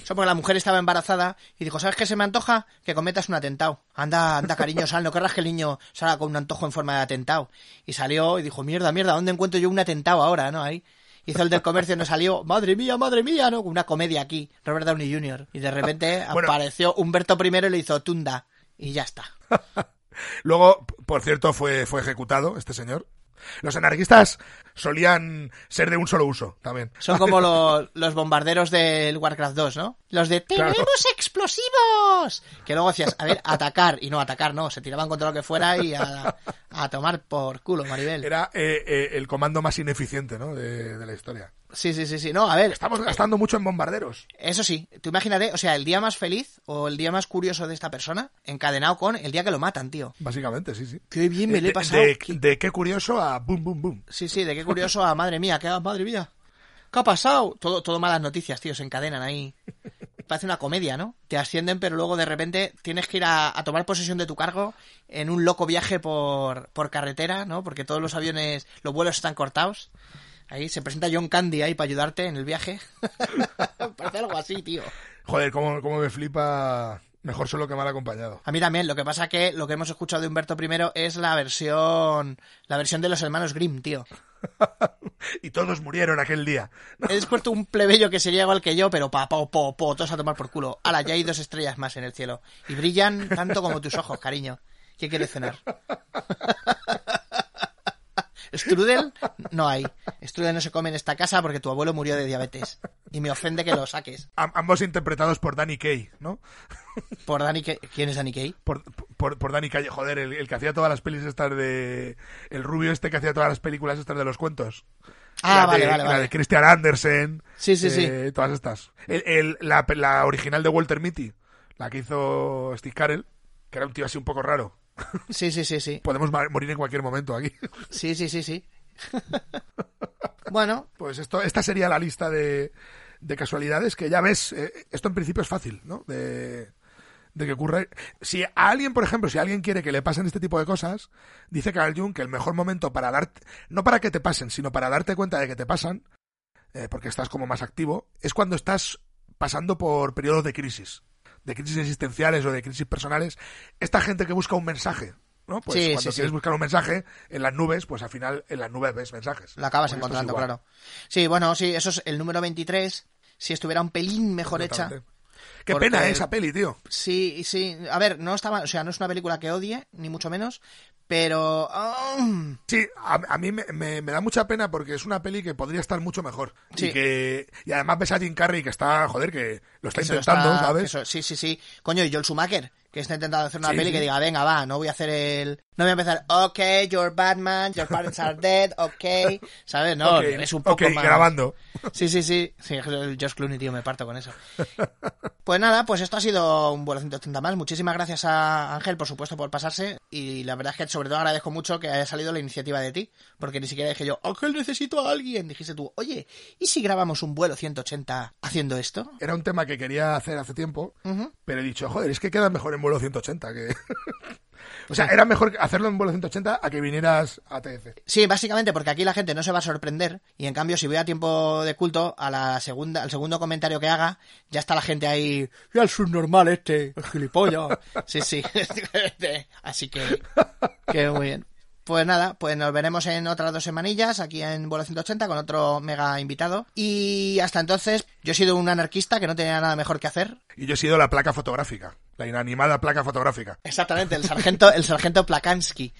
Speaker 3: Eso porque la mujer estaba embarazada y dijo, ¿sabes qué se me antoja? Que cometas un atentado. Anda, anda, cariño, sal, no querrás que el niño salga con un antojo en forma de atentado. Y salió y dijo, mierda, mierda, ¿dónde encuentro yo un atentado ahora, no? Ahí. Hizo el del comercio y no salió, madre mía, madre mía, ¿no? Una comedia aquí, Robert Downey Jr. Y de repente [laughs]
Speaker 6: Bueno.
Speaker 3: apareció Humberto I y le hizo tunda. Y ya está. [laughs]
Speaker 6: Luego, por cierto, fue, fue ejecutado este señor. Los anarquistas solían ser de un solo uso también.
Speaker 3: Son como [laughs] los, los bombarderos del Warcraft 2, ¿no? Los de
Speaker 6: Claro.
Speaker 3: ¡Tenemos explosivos! Que luego hacías, a ver, atacar. Y no, atacar no. Se tiraban contra lo que fuera y a, a tomar por culo, Maribel.
Speaker 6: Era eh, eh, el comando más ineficiente ¿no? de, de la historia.
Speaker 3: Sí, sí, sí, sí. No, a ver,
Speaker 6: Estamos gastando mucho en bombarderos.
Speaker 3: eso sí. Tú imagínate, o sea, el día más feliz o el día más curioso de esta persona, encadenado con el día que lo matan, tío.
Speaker 6: Básicamente, sí, sí.
Speaker 3: Qué bien me lo he
Speaker 6: De-
Speaker 3: pasado.
Speaker 6: De,
Speaker 3: Qué-
Speaker 6: de qué curioso a boom, boom, boom.
Speaker 3: Sí, sí, de qué curioso a madre mía, qué madre mía. ¿Qué ha pasado? Todo, todo malas noticias, tío, se encadenan ahí. Parece una comedia, ¿no? Te ascienden, pero luego de repente tienes que ir a, a tomar posesión de tu cargo en un loco viaje por, por carretera, ¿no? Porque todos los aviones, los vuelos están cortados. Ahí se presenta John Candy ahí para ayudarte en el viaje. [laughs] Parece algo así, tío.
Speaker 6: Joder, cómo, cómo me flipa. Mejor solo que mal acompañado.
Speaker 3: A mí también, lo que pasa que lo que hemos escuchado de Humberto I es la versión la versión de los hermanos Grimm, tío. [laughs]
Speaker 6: y todos murieron aquel día. [laughs]
Speaker 3: He descubierto un plebeyo que sería igual que yo, pero pa, po, po, po, todos a tomar por culo. Ala, ya hay dos estrellas más en el cielo. Y brillan tanto como tus ojos, cariño. ¿Qué quieres cenar? [laughs] Strudel no hay. Strudel no se come en esta casa porque tu abuelo murió de diabetes. Y me ofende que lo saques.
Speaker 6: Am- ambos interpretados por Danny Kaye, ¿no?
Speaker 3: Por Danny Kay. ¿Quién es Danny Kay?
Speaker 6: Por, por, por Dani Calle, joder, el, el que hacía todas las pelis estas de... El rubio este que hacía todas las películas estas de los cuentos.
Speaker 3: Ah,
Speaker 6: La
Speaker 3: vale,
Speaker 6: de-
Speaker 3: vale,
Speaker 6: La
Speaker 3: vale.
Speaker 6: de Christian Andersen.
Speaker 3: Sí, sí, sí.
Speaker 6: eh, Todas estas. El, el- la, la original de Walter Mitty, la que hizo Steve Carell, que era un tío así un poco raro.
Speaker 3: Sí, sí, sí, sí.
Speaker 6: Podemos morir en cualquier momento aquí.
Speaker 3: Sí, sí, sí, sí. bueno,
Speaker 6: Pues esto, esta sería la lista de, de casualidades que ya ves, eh, esto en principio es fácil, ¿no? De, de que ocurra. Si a alguien, por ejemplo, si alguien quiere que le pasen este tipo de cosas, dice Carl Jung que el mejor momento para darte, no para que te pasen, sino para darte cuenta de que te pasan, eh, porque estás como más activo, es cuando estás pasando por periodos de crisis, de crisis existenciales o de crisis personales. Esta gente que busca un mensaje, ¿no? Pues
Speaker 3: Sí,
Speaker 6: cuando
Speaker 3: sí,
Speaker 6: quieres
Speaker 3: sí.
Speaker 6: buscar un mensaje en las nubes, pues al final en las nubes ves mensajes.
Speaker 3: lo acabas
Speaker 6: Pues
Speaker 3: encontrando, claro. Sí, bueno, sí, eso es el número 23. Si estuviera un pelín mejor hecha.
Speaker 6: Qué
Speaker 3: Porque-
Speaker 6: pena esa peli, tío.
Speaker 3: Sí, sí. A ver, no estaba, o sea, no es una película que odie, ni mucho menos, pero ah,
Speaker 6: Sí, a, a mí me, me- me da mucha pena porque es una peli que podría estar mucho mejor.
Speaker 3: Sí.
Speaker 6: Y, que, y además ves a Jim Carrey que está, joder, que lo está
Speaker 3: que
Speaker 6: intentando,
Speaker 3: está-
Speaker 6: ¿sabes?
Speaker 3: eso- sí, sí, sí. Coño, y Joel Schumacher, que está intentando hacer una
Speaker 6: Sí,
Speaker 3: peli
Speaker 6: sí.
Speaker 3: que diga, venga, va, no voy a hacer el... No voy a empezar, ok, you're Batman, your parents are dead, ok, [laughs] ¿sabes? No,
Speaker 6: Ok,
Speaker 3: es un poco
Speaker 6: ok,
Speaker 3: más...
Speaker 6: grabando.
Speaker 3: Sí, sí, sí. Sí, el Josh Clooney, tío, me parto con eso. [laughs] Pues nada, pues esto ha sido un vuelo 180 más. Muchísimas gracias a Ángel, por supuesto, por pasarse. Y la verdad es que sobre todo agradezco mucho que haya salido la iniciativa de ti. Porque ni siquiera dije yo, Ángel, necesito a alguien. Dijiste tú, oye, ¿y si grabamos un vuelo 180 haciendo esto?
Speaker 6: Era un tema que quería hacer hace tiempo,
Speaker 3: Ujú.
Speaker 6: pero he dicho, joder, es que queda mejor en vuelo 180 que... [laughs] o sea, era mejor hacerlo en vuelo 180 a que vinieras a TF.
Speaker 3: Sí, básicamente porque aquí la gente no se va a sorprender y en cambio si voy a tiempo de culto a la segunda, al segundo comentario que haga ya está la gente ahí, ya el subnormal este, el gilipollas. [laughs] Sí, sí. [laughs] Así que que muy bien. Pues nada, pues nos veremos en otras dos semanillas aquí en Vuelo 180 con otro mega invitado. Y hasta entonces, yo he sido un anarquista que no tenía nada mejor que hacer.
Speaker 6: Y yo he sido la placa fotográfica, la inanimada placa fotográfica.
Speaker 3: Exactamente, el sargento, el sargento Plakansky.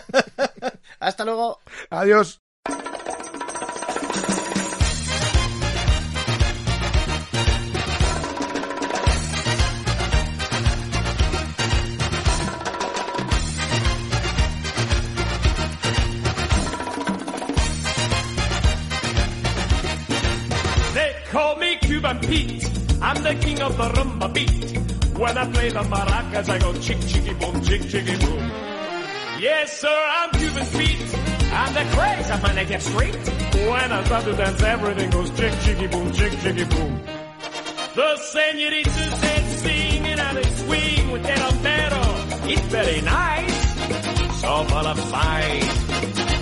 Speaker 3: [laughs] hasta luego.
Speaker 6: Adiós.
Speaker 7: Cuban Pete. I'm the king of the rumba beat. When I play the maracas, I go chick chicky boom, chick chicky boom. Yes, sir, I'm Cuban Pete. I'm the craze of my get straight. When I start to dance, everything goes chick chicky boom, chick chicky boom. The senoritas they sing and they swing with that altero. It's very nice, so full of spice.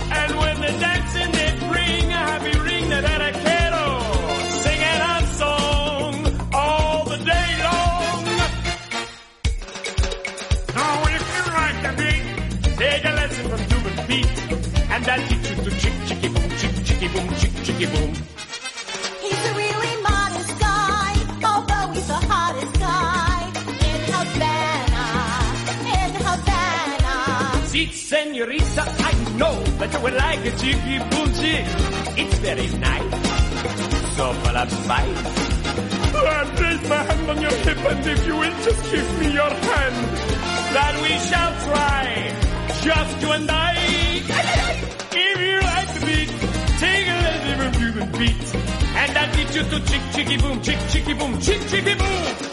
Speaker 7: And when they dance and they bring a happy ring that had a boom, chick chicky boom.
Speaker 8: He's a really modest guy, although he's the hottest guy in Havana, in Havana.
Speaker 7: See, senorita, I know that you would like a chicky boom chick. It's very nice, so full of spice. I place my hand on your hip, and if you will just give me your hand, that we shall try, just you and I. If you like the beat, take a lesson Cuban beat, and I'll you to chick chicky boom, chick chicky boom, chick chicky boom.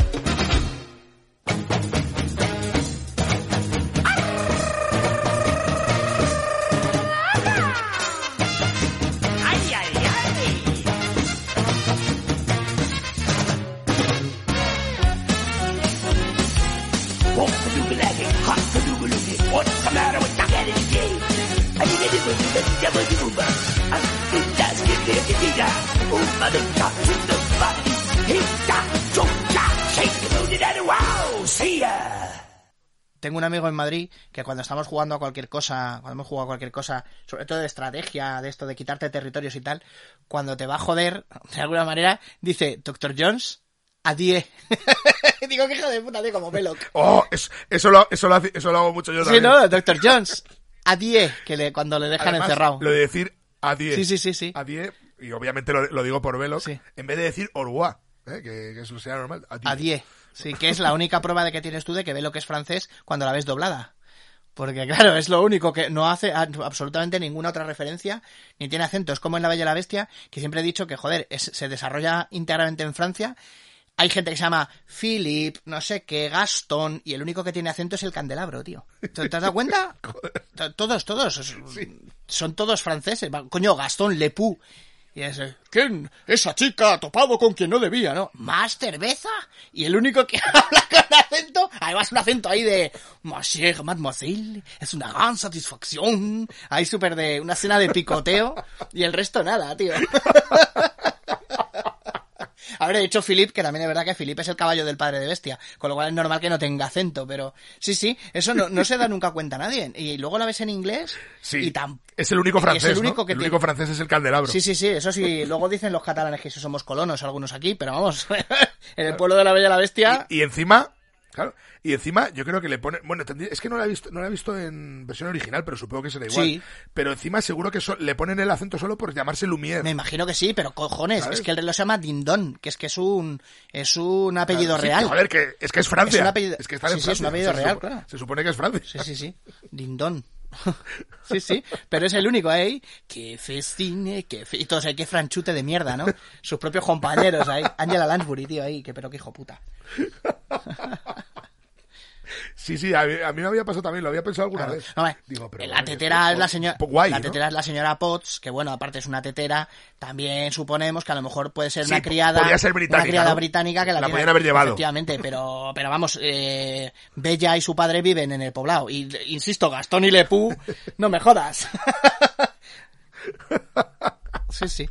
Speaker 7: What's the matter with that energy? I need it with the devil you I'm just Oh, to the body. And wow, see ya.
Speaker 3: Tengo un amigo en Madrid que cuando estamos jugando a cualquier cosa, cuando hemos jugado a cualquier cosa, sobre todo de estrategia, de esto de quitarte territorios y tal, cuando te va a joder, [laughs] de alguna manera, dice, Doctor Jones, a 10. [laughs] Digo, que hijo de puta, tío, como Veloc.
Speaker 6: Oh, es- eso, lo, eso, lo, eso lo hago mucho yo
Speaker 3: Sí,
Speaker 6: también.
Speaker 3: no, Doctor Jones, a 10, que le, cuando le dejan
Speaker 6: Además,
Speaker 3: encerrado.
Speaker 6: Lo de decir a 10.
Speaker 3: Sí, sí, sí, sí.
Speaker 6: A 10, y obviamente lo, lo digo por velo,
Speaker 3: Sí.
Speaker 6: en vez de decir Orwa, ¿eh? que, que eso sea normal. A 10.
Speaker 3: A 10. Sí, que es la única prueba de que tienes tú de que ve lo que es francés cuando la ves doblada. Porque claro, es lo único que no hace absolutamente ninguna otra referencia, ni tiene acento. Es como en La Bella y la Bestia, que siempre he dicho que, joder, es- se desarrolla íntegramente en Francia. Hay gente que se llama Philip, no sé qué, Gastón, y el único que tiene acento es el candelabro, tío. ¿Te, te has dado cuenta? [laughs] To- Todos, todos. es- Son todos franceses. Coño, Gastón, Lepú. Y es, eh, ¿quién? Esa chica ha topado con quien no debía, ¿no? ¿Más cerveza? Y el único que [laughs] habla con acento, además un acento ahí de, Monsieur, mademoiselle, es una gran satisfacción. Ahí súper de, una escena de picoteo, y el resto nada, tío. [laughs] Habré dicho Philip, que también es verdad que Philip es el caballo del padre de bestia, con lo cual es normal que no tenga acento, pero sí, sí, eso no, no se da nunca cuenta nadie. Y luego la ves en inglés
Speaker 6: Sí.
Speaker 3: y tan...
Speaker 6: Es el único francés,
Speaker 3: es el único
Speaker 6: ¿no?
Speaker 3: que
Speaker 6: el
Speaker 3: tiene-
Speaker 6: único francés es el candelabro.
Speaker 3: Sí, sí, sí, eso sí. Luego dicen los catalanes que si somos colonos, algunos aquí, pero vamos, [laughs] en el pueblo de la Bella la Bestia...
Speaker 6: Y encima, claro, y encima yo creo que le ponen, bueno, es que no la he visto, no la he visto en versión original, pero supongo que será igual.
Speaker 3: Sí.
Speaker 6: Pero encima seguro que so- le ponen el acento solo por llamarse Lumière.
Speaker 3: Me imagino que sí, pero cojones,
Speaker 6: ¿Sabes?
Speaker 3: es que el reloj se llama Dindon, que es que es un es un apellido
Speaker 6: Sí,
Speaker 3: real.
Speaker 6: Joder, que es que es Francia.
Speaker 3: Es un apellido-
Speaker 6: que está
Speaker 3: sí,
Speaker 6: en
Speaker 3: sí,
Speaker 6: Francia.
Speaker 3: es un apellido
Speaker 6: Se
Speaker 3: real, claro.
Speaker 6: Se supone que es Francia.
Speaker 3: Sí, sí, sí. Dindon. [laughs] Sí, sí, pero es el único ahí. Que festine, que. Y todos ahí, que franchute de mierda, ¿no? Sus propios compañeros ahí. Angela Lansbury, tío, ahí, que pero qué hijo puta. [laughs]
Speaker 6: Sí, sí, a mí, a mí me había pasado también, lo había pensado alguna
Speaker 3: Claro.
Speaker 6: vez.
Speaker 3: No, hombre,
Speaker 6: Digo, pero
Speaker 3: la
Speaker 6: bueno,
Speaker 3: tetera es la señora
Speaker 6: guay,
Speaker 3: la
Speaker 6: ¿no?
Speaker 3: tetera es la señora Potts, que bueno, aparte es una tetera, también suponemos que a lo mejor puede ser
Speaker 6: Sí,
Speaker 3: una criada
Speaker 6: podría ser británica,
Speaker 3: una criada
Speaker 6: ¿no?
Speaker 3: británica que la,
Speaker 6: La
Speaker 3: tiene-
Speaker 6: podían haber llevado.
Speaker 3: Efectivamente, pero pero vamos, eh, Bella y su padre viven en el poblado y insisto, Gastón y Lepú, no me jodas. [laughs] sí, sí.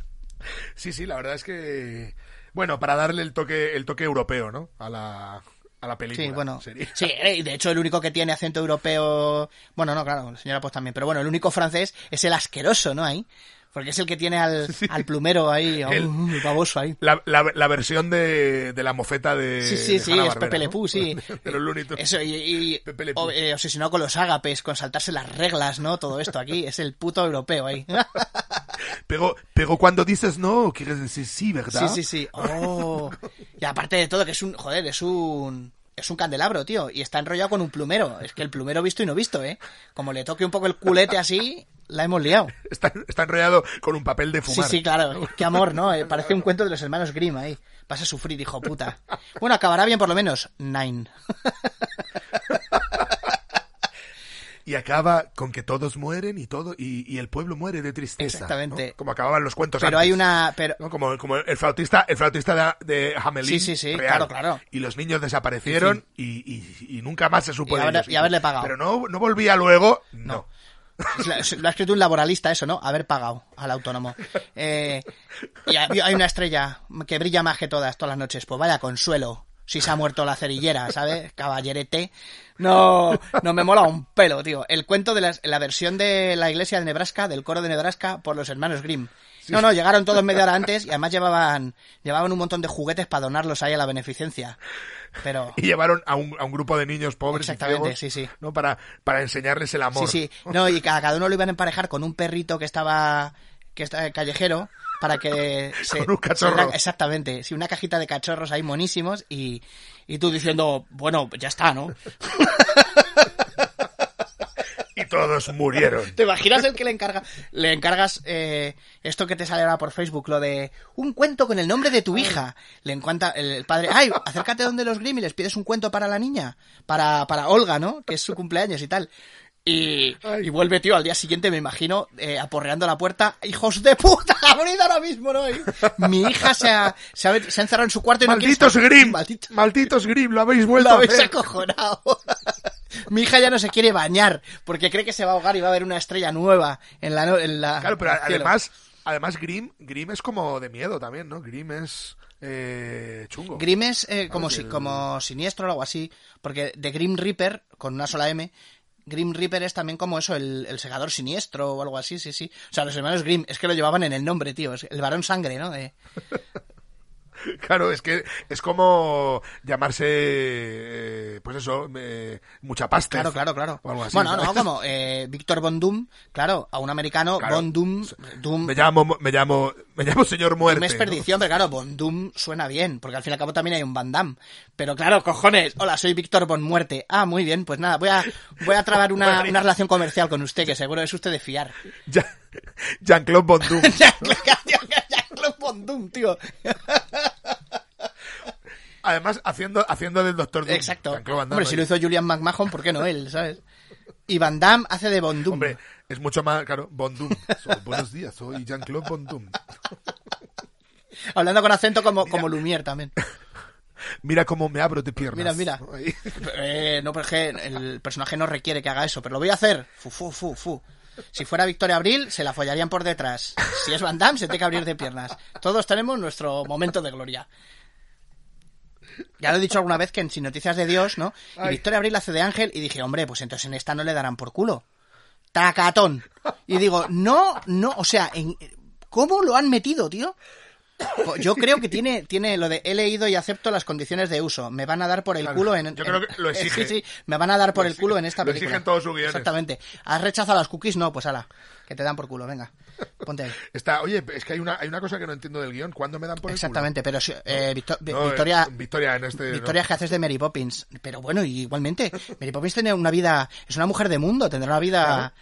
Speaker 6: Sí, sí, la verdad es que bueno, para darle el toque el toque europeo, ¿no? A la a la película.
Speaker 3: Sí, bueno.
Speaker 6: sería.
Speaker 3: Sí, eh, de hecho el único que tiene acento europeo, bueno, no, claro, la señora pues también, pero bueno, el único francés es el asqueroso, ¿no? Ahí. Porque es el que tiene al, al plumero ahí,
Speaker 6: El-
Speaker 3: el baboso ahí.
Speaker 6: La, la, la versión de, de la mofeta de
Speaker 3: Sí, sí,
Speaker 6: de
Speaker 3: sí, es Pepe
Speaker 6: ¿no?
Speaker 3: Le Pew, sí. [laughs]
Speaker 6: de los Looney Tunes.
Speaker 3: Eso, y, y-
Speaker 6: Pepe Le
Speaker 3: o-
Speaker 6: Pew.
Speaker 3: eh, obsesionado con los ágapes, con saltarse las reglas, ¿no? Todo esto aquí, es el puto europeo ahí. [laughs]
Speaker 6: Pero, pero cuando dices no, quieres decir sí, ¿verdad?
Speaker 3: Sí, sí, sí. Oh. Y aparte de todo, que es un, joder, es un... Es un candelabro, tío, y está enrollado con un plumero. Es que el plumero visto y no visto, ¿eh? Como le toque un poco el culete así, la hemos liado. [laughs]
Speaker 6: Está, está enrollado con un papel de
Speaker 3: Sí,
Speaker 6: fumar.
Speaker 3: sí, claro. [laughs] Qué amor, ¿no? Eh, parece un cuento de los hermanos Grimm ahí. Vas a sufrir, hijo puta. Bueno, acabará bien por lo menos. Nine. [laughs]
Speaker 6: Y acaba con que todos mueren y todo y, y el pueblo muere de tristeza.
Speaker 3: Exactamente.
Speaker 6: ¿no? Como acababan los cuentos
Speaker 3: Pero
Speaker 6: antes,
Speaker 3: hay una... Pero,
Speaker 6: ¿no? Como, como el flautista, el flautista de, de Hamelin.
Speaker 3: Sí, sí, sí,
Speaker 6: real.
Speaker 3: claro, claro.
Speaker 6: Y los niños desaparecieron y, y- y nunca más se supo
Speaker 3: Y haber-
Speaker 6: ellos.
Speaker 3: y haberle pagado.
Speaker 6: Pero no, no volvía luego. No.
Speaker 3: La- Lo ha escrito un laboralista eso, ¿no? Haber pagado al autónomo. Eh, y hay una estrella que brilla más que todas, todas las noches. Pues vaya consuelo. Si se ha muerto la cerillera, ¿sabes? Caballerete. No, no me mola un pelo, tío. El cuento de las- la versión de la iglesia de Nebraska, del coro de Nebraska, por los hermanos Grimm. No, no, llegaron todos media hora antes y además llevaban, llevaban un montón de juguetes para donarlos ahí a la beneficencia. Pero...
Speaker 6: Y llevaron a un, a un grupo de niños pobres y
Speaker 3: Exactamente,
Speaker 6: ciegos,
Speaker 3: sí, sí.
Speaker 6: ¿no? Para, para enseñarles el amor.
Speaker 3: Sí, sí. No, y cada, cada uno lo iban a emparejar con un perrito que estaba que está callejero para que [laughs] se,
Speaker 6: Con un cachorro.
Speaker 3: se- exactamente, sí, una cajita de cachorros ahí monísimos y, y tú diciendo, bueno, ya está, ¿no? [laughs]
Speaker 6: Todos murieron. [laughs]
Speaker 3: ¿Te imaginas el que le encarga le encargas eh, esto que te sale ahora por Facebook, lo de un cuento con el nombre de tu hija? Le encuentra el, padre, ay, acércate donde los Grimm y les pides un cuento para la niña, para, para Olga, ¿no? Que es su cumpleaños y tal. Y, y vuelve, tío, al día siguiente, me imagino, eh, aporreando la puerta. ¡Hijos de puta! [laughs] ¡Abrid ahora mismo, ¿no? Mi hija se ha, se ha, se ha encerrado en su cuarto y no quiere
Speaker 6: Malditos. Grimm.
Speaker 3: Maldito-
Speaker 6: Malditos Grimm, lo habéis vuelto
Speaker 3: lo
Speaker 6: a
Speaker 3: habéis
Speaker 6: hacer.
Speaker 3: acojonado. [laughs] Mi hija ya no se quiere bañar porque cree que se va a ahogar y va a haber una estrella nueva en la... En la
Speaker 6: Claro, pero además, además Grimm, Grimm es como de miedo también, ¿no? Grimm es eh, chungo.
Speaker 3: Grimm es eh, como, si, como siniestro o algo así, porque de Grim Reaper, con una sola M, Grim Reaper es también como eso, el, el segador siniestro o algo así, sí, sí. O sea, los hermanos Grimm, es que lo llevaban en el nombre, tío, es el varón sangre, ¿no? De- [laughs] [laughs]
Speaker 6: Claro, es que es como llamarse, eh, pues eso, eh, mucha pasta.
Speaker 3: Claro, claro, claro.
Speaker 6: O algo así,
Speaker 3: bueno, no, como eh, Víctor Von Doom, claro, a un americano,
Speaker 6: Claro.
Speaker 3: Von Doom,
Speaker 6: Me llamo, me llamo, me llamo señor muerte.
Speaker 3: Es
Speaker 6: ¿no?
Speaker 3: perdición, pero claro, Von Doom suena bien, porque al fin y al cabo también hay un Van Damme. Pero claro, cojones, hola, soy Víctor Von Muerte. Ah, muy bien, pues nada, voy a, voy a trabar una, [laughs] una relación comercial con usted, que seguro es usted de fiar.
Speaker 6: Jean-Claude Von Damme. [laughs]
Speaker 3: Von Doom, tío.
Speaker 6: Además, haciendo, haciendo del Doctor Doom.
Speaker 3: Exacto. Hombre, si lo hizo Julian McMahon, ¿por qué no él, sabes? Y Van Damme hace de Von Doom.
Speaker 6: Hombre, es mucho más, claro. Soy- buenos días, soy Jean-Claude Von Doom.
Speaker 3: Hablando con acento como, como Lumière también.
Speaker 6: Mira cómo me abro de piernas.
Speaker 3: Mira, mira. Eh, no, porque el personaje no requiere que haga eso, pero lo voy a hacer. Fu, fu, fu, fu. Si fuera Victoria Abril, se la follarían por detrás. Si es Van Damme, se tiene que abrir de piernas. Todos tenemos nuestro momento de gloria. Ya lo he dicho alguna vez que en Sin Noticias de Dios, ¿no? Y
Speaker 6: Ay.
Speaker 3: Victoria Abril hace de ángel y dije, hombre, pues entonces en esta no le darán por culo. Tacatón. Y digo, no, no, o sea, en- ¿cómo lo han metido, tío? Yo creo que tiene, tiene lo de he leído y acepto las condiciones de uso. Me van a dar por el
Speaker 6: Claro,
Speaker 3: culo en.
Speaker 6: yo creo que lo [laughs] exige.
Speaker 3: Sí, sí, me van a dar por
Speaker 6: Lo
Speaker 3: el culo en esta
Speaker 6: lo
Speaker 3: película.
Speaker 6: exigen todos sus guiones.
Speaker 3: Exactamente. ¿Has rechazado las cookies? No, pues ala. Que te dan por culo, venga. Ponte ahí.
Speaker 6: Está, oye, es que hay una, hay una cosa que no entiendo del guion. ¿Cuándo me dan por el
Speaker 3: Exactamente, pero si- eh,
Speaker 6: culo? No,
Speaker 3: Victoria.
Speaker 6: eh, Victoria en este...
Speaker 3: Victoria que haces de Mary Poppins. Pero bueno, igualmente, Mary Poppins tiene una vida, es una mujer de mundo, tendrá una vida...
Speaker 6: Claro.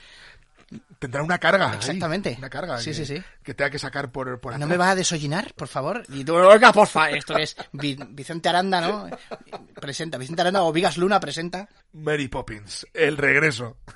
Speaker 6: Tendrá una carga. ahí,
Speaker 3: Exactamente.
Speaker 6: una carga.
Speaker 3: Sí,
Speaker 6: que,
Speaker 3: sí, sí.
Speaker 6: Que tenga que sacar por, por
Speaker 3: ¿No
Speaker 6: atrás.
Speaker 3: me va a desollinar, por favor? Y tú, oiga, porfa, esto es Vi- Vicente Aranda, ¿no? [laughs] Presenta, Vicente Aranda o Vigas Luna presenta.
Speaker 6: Mary Poppins, el regreso.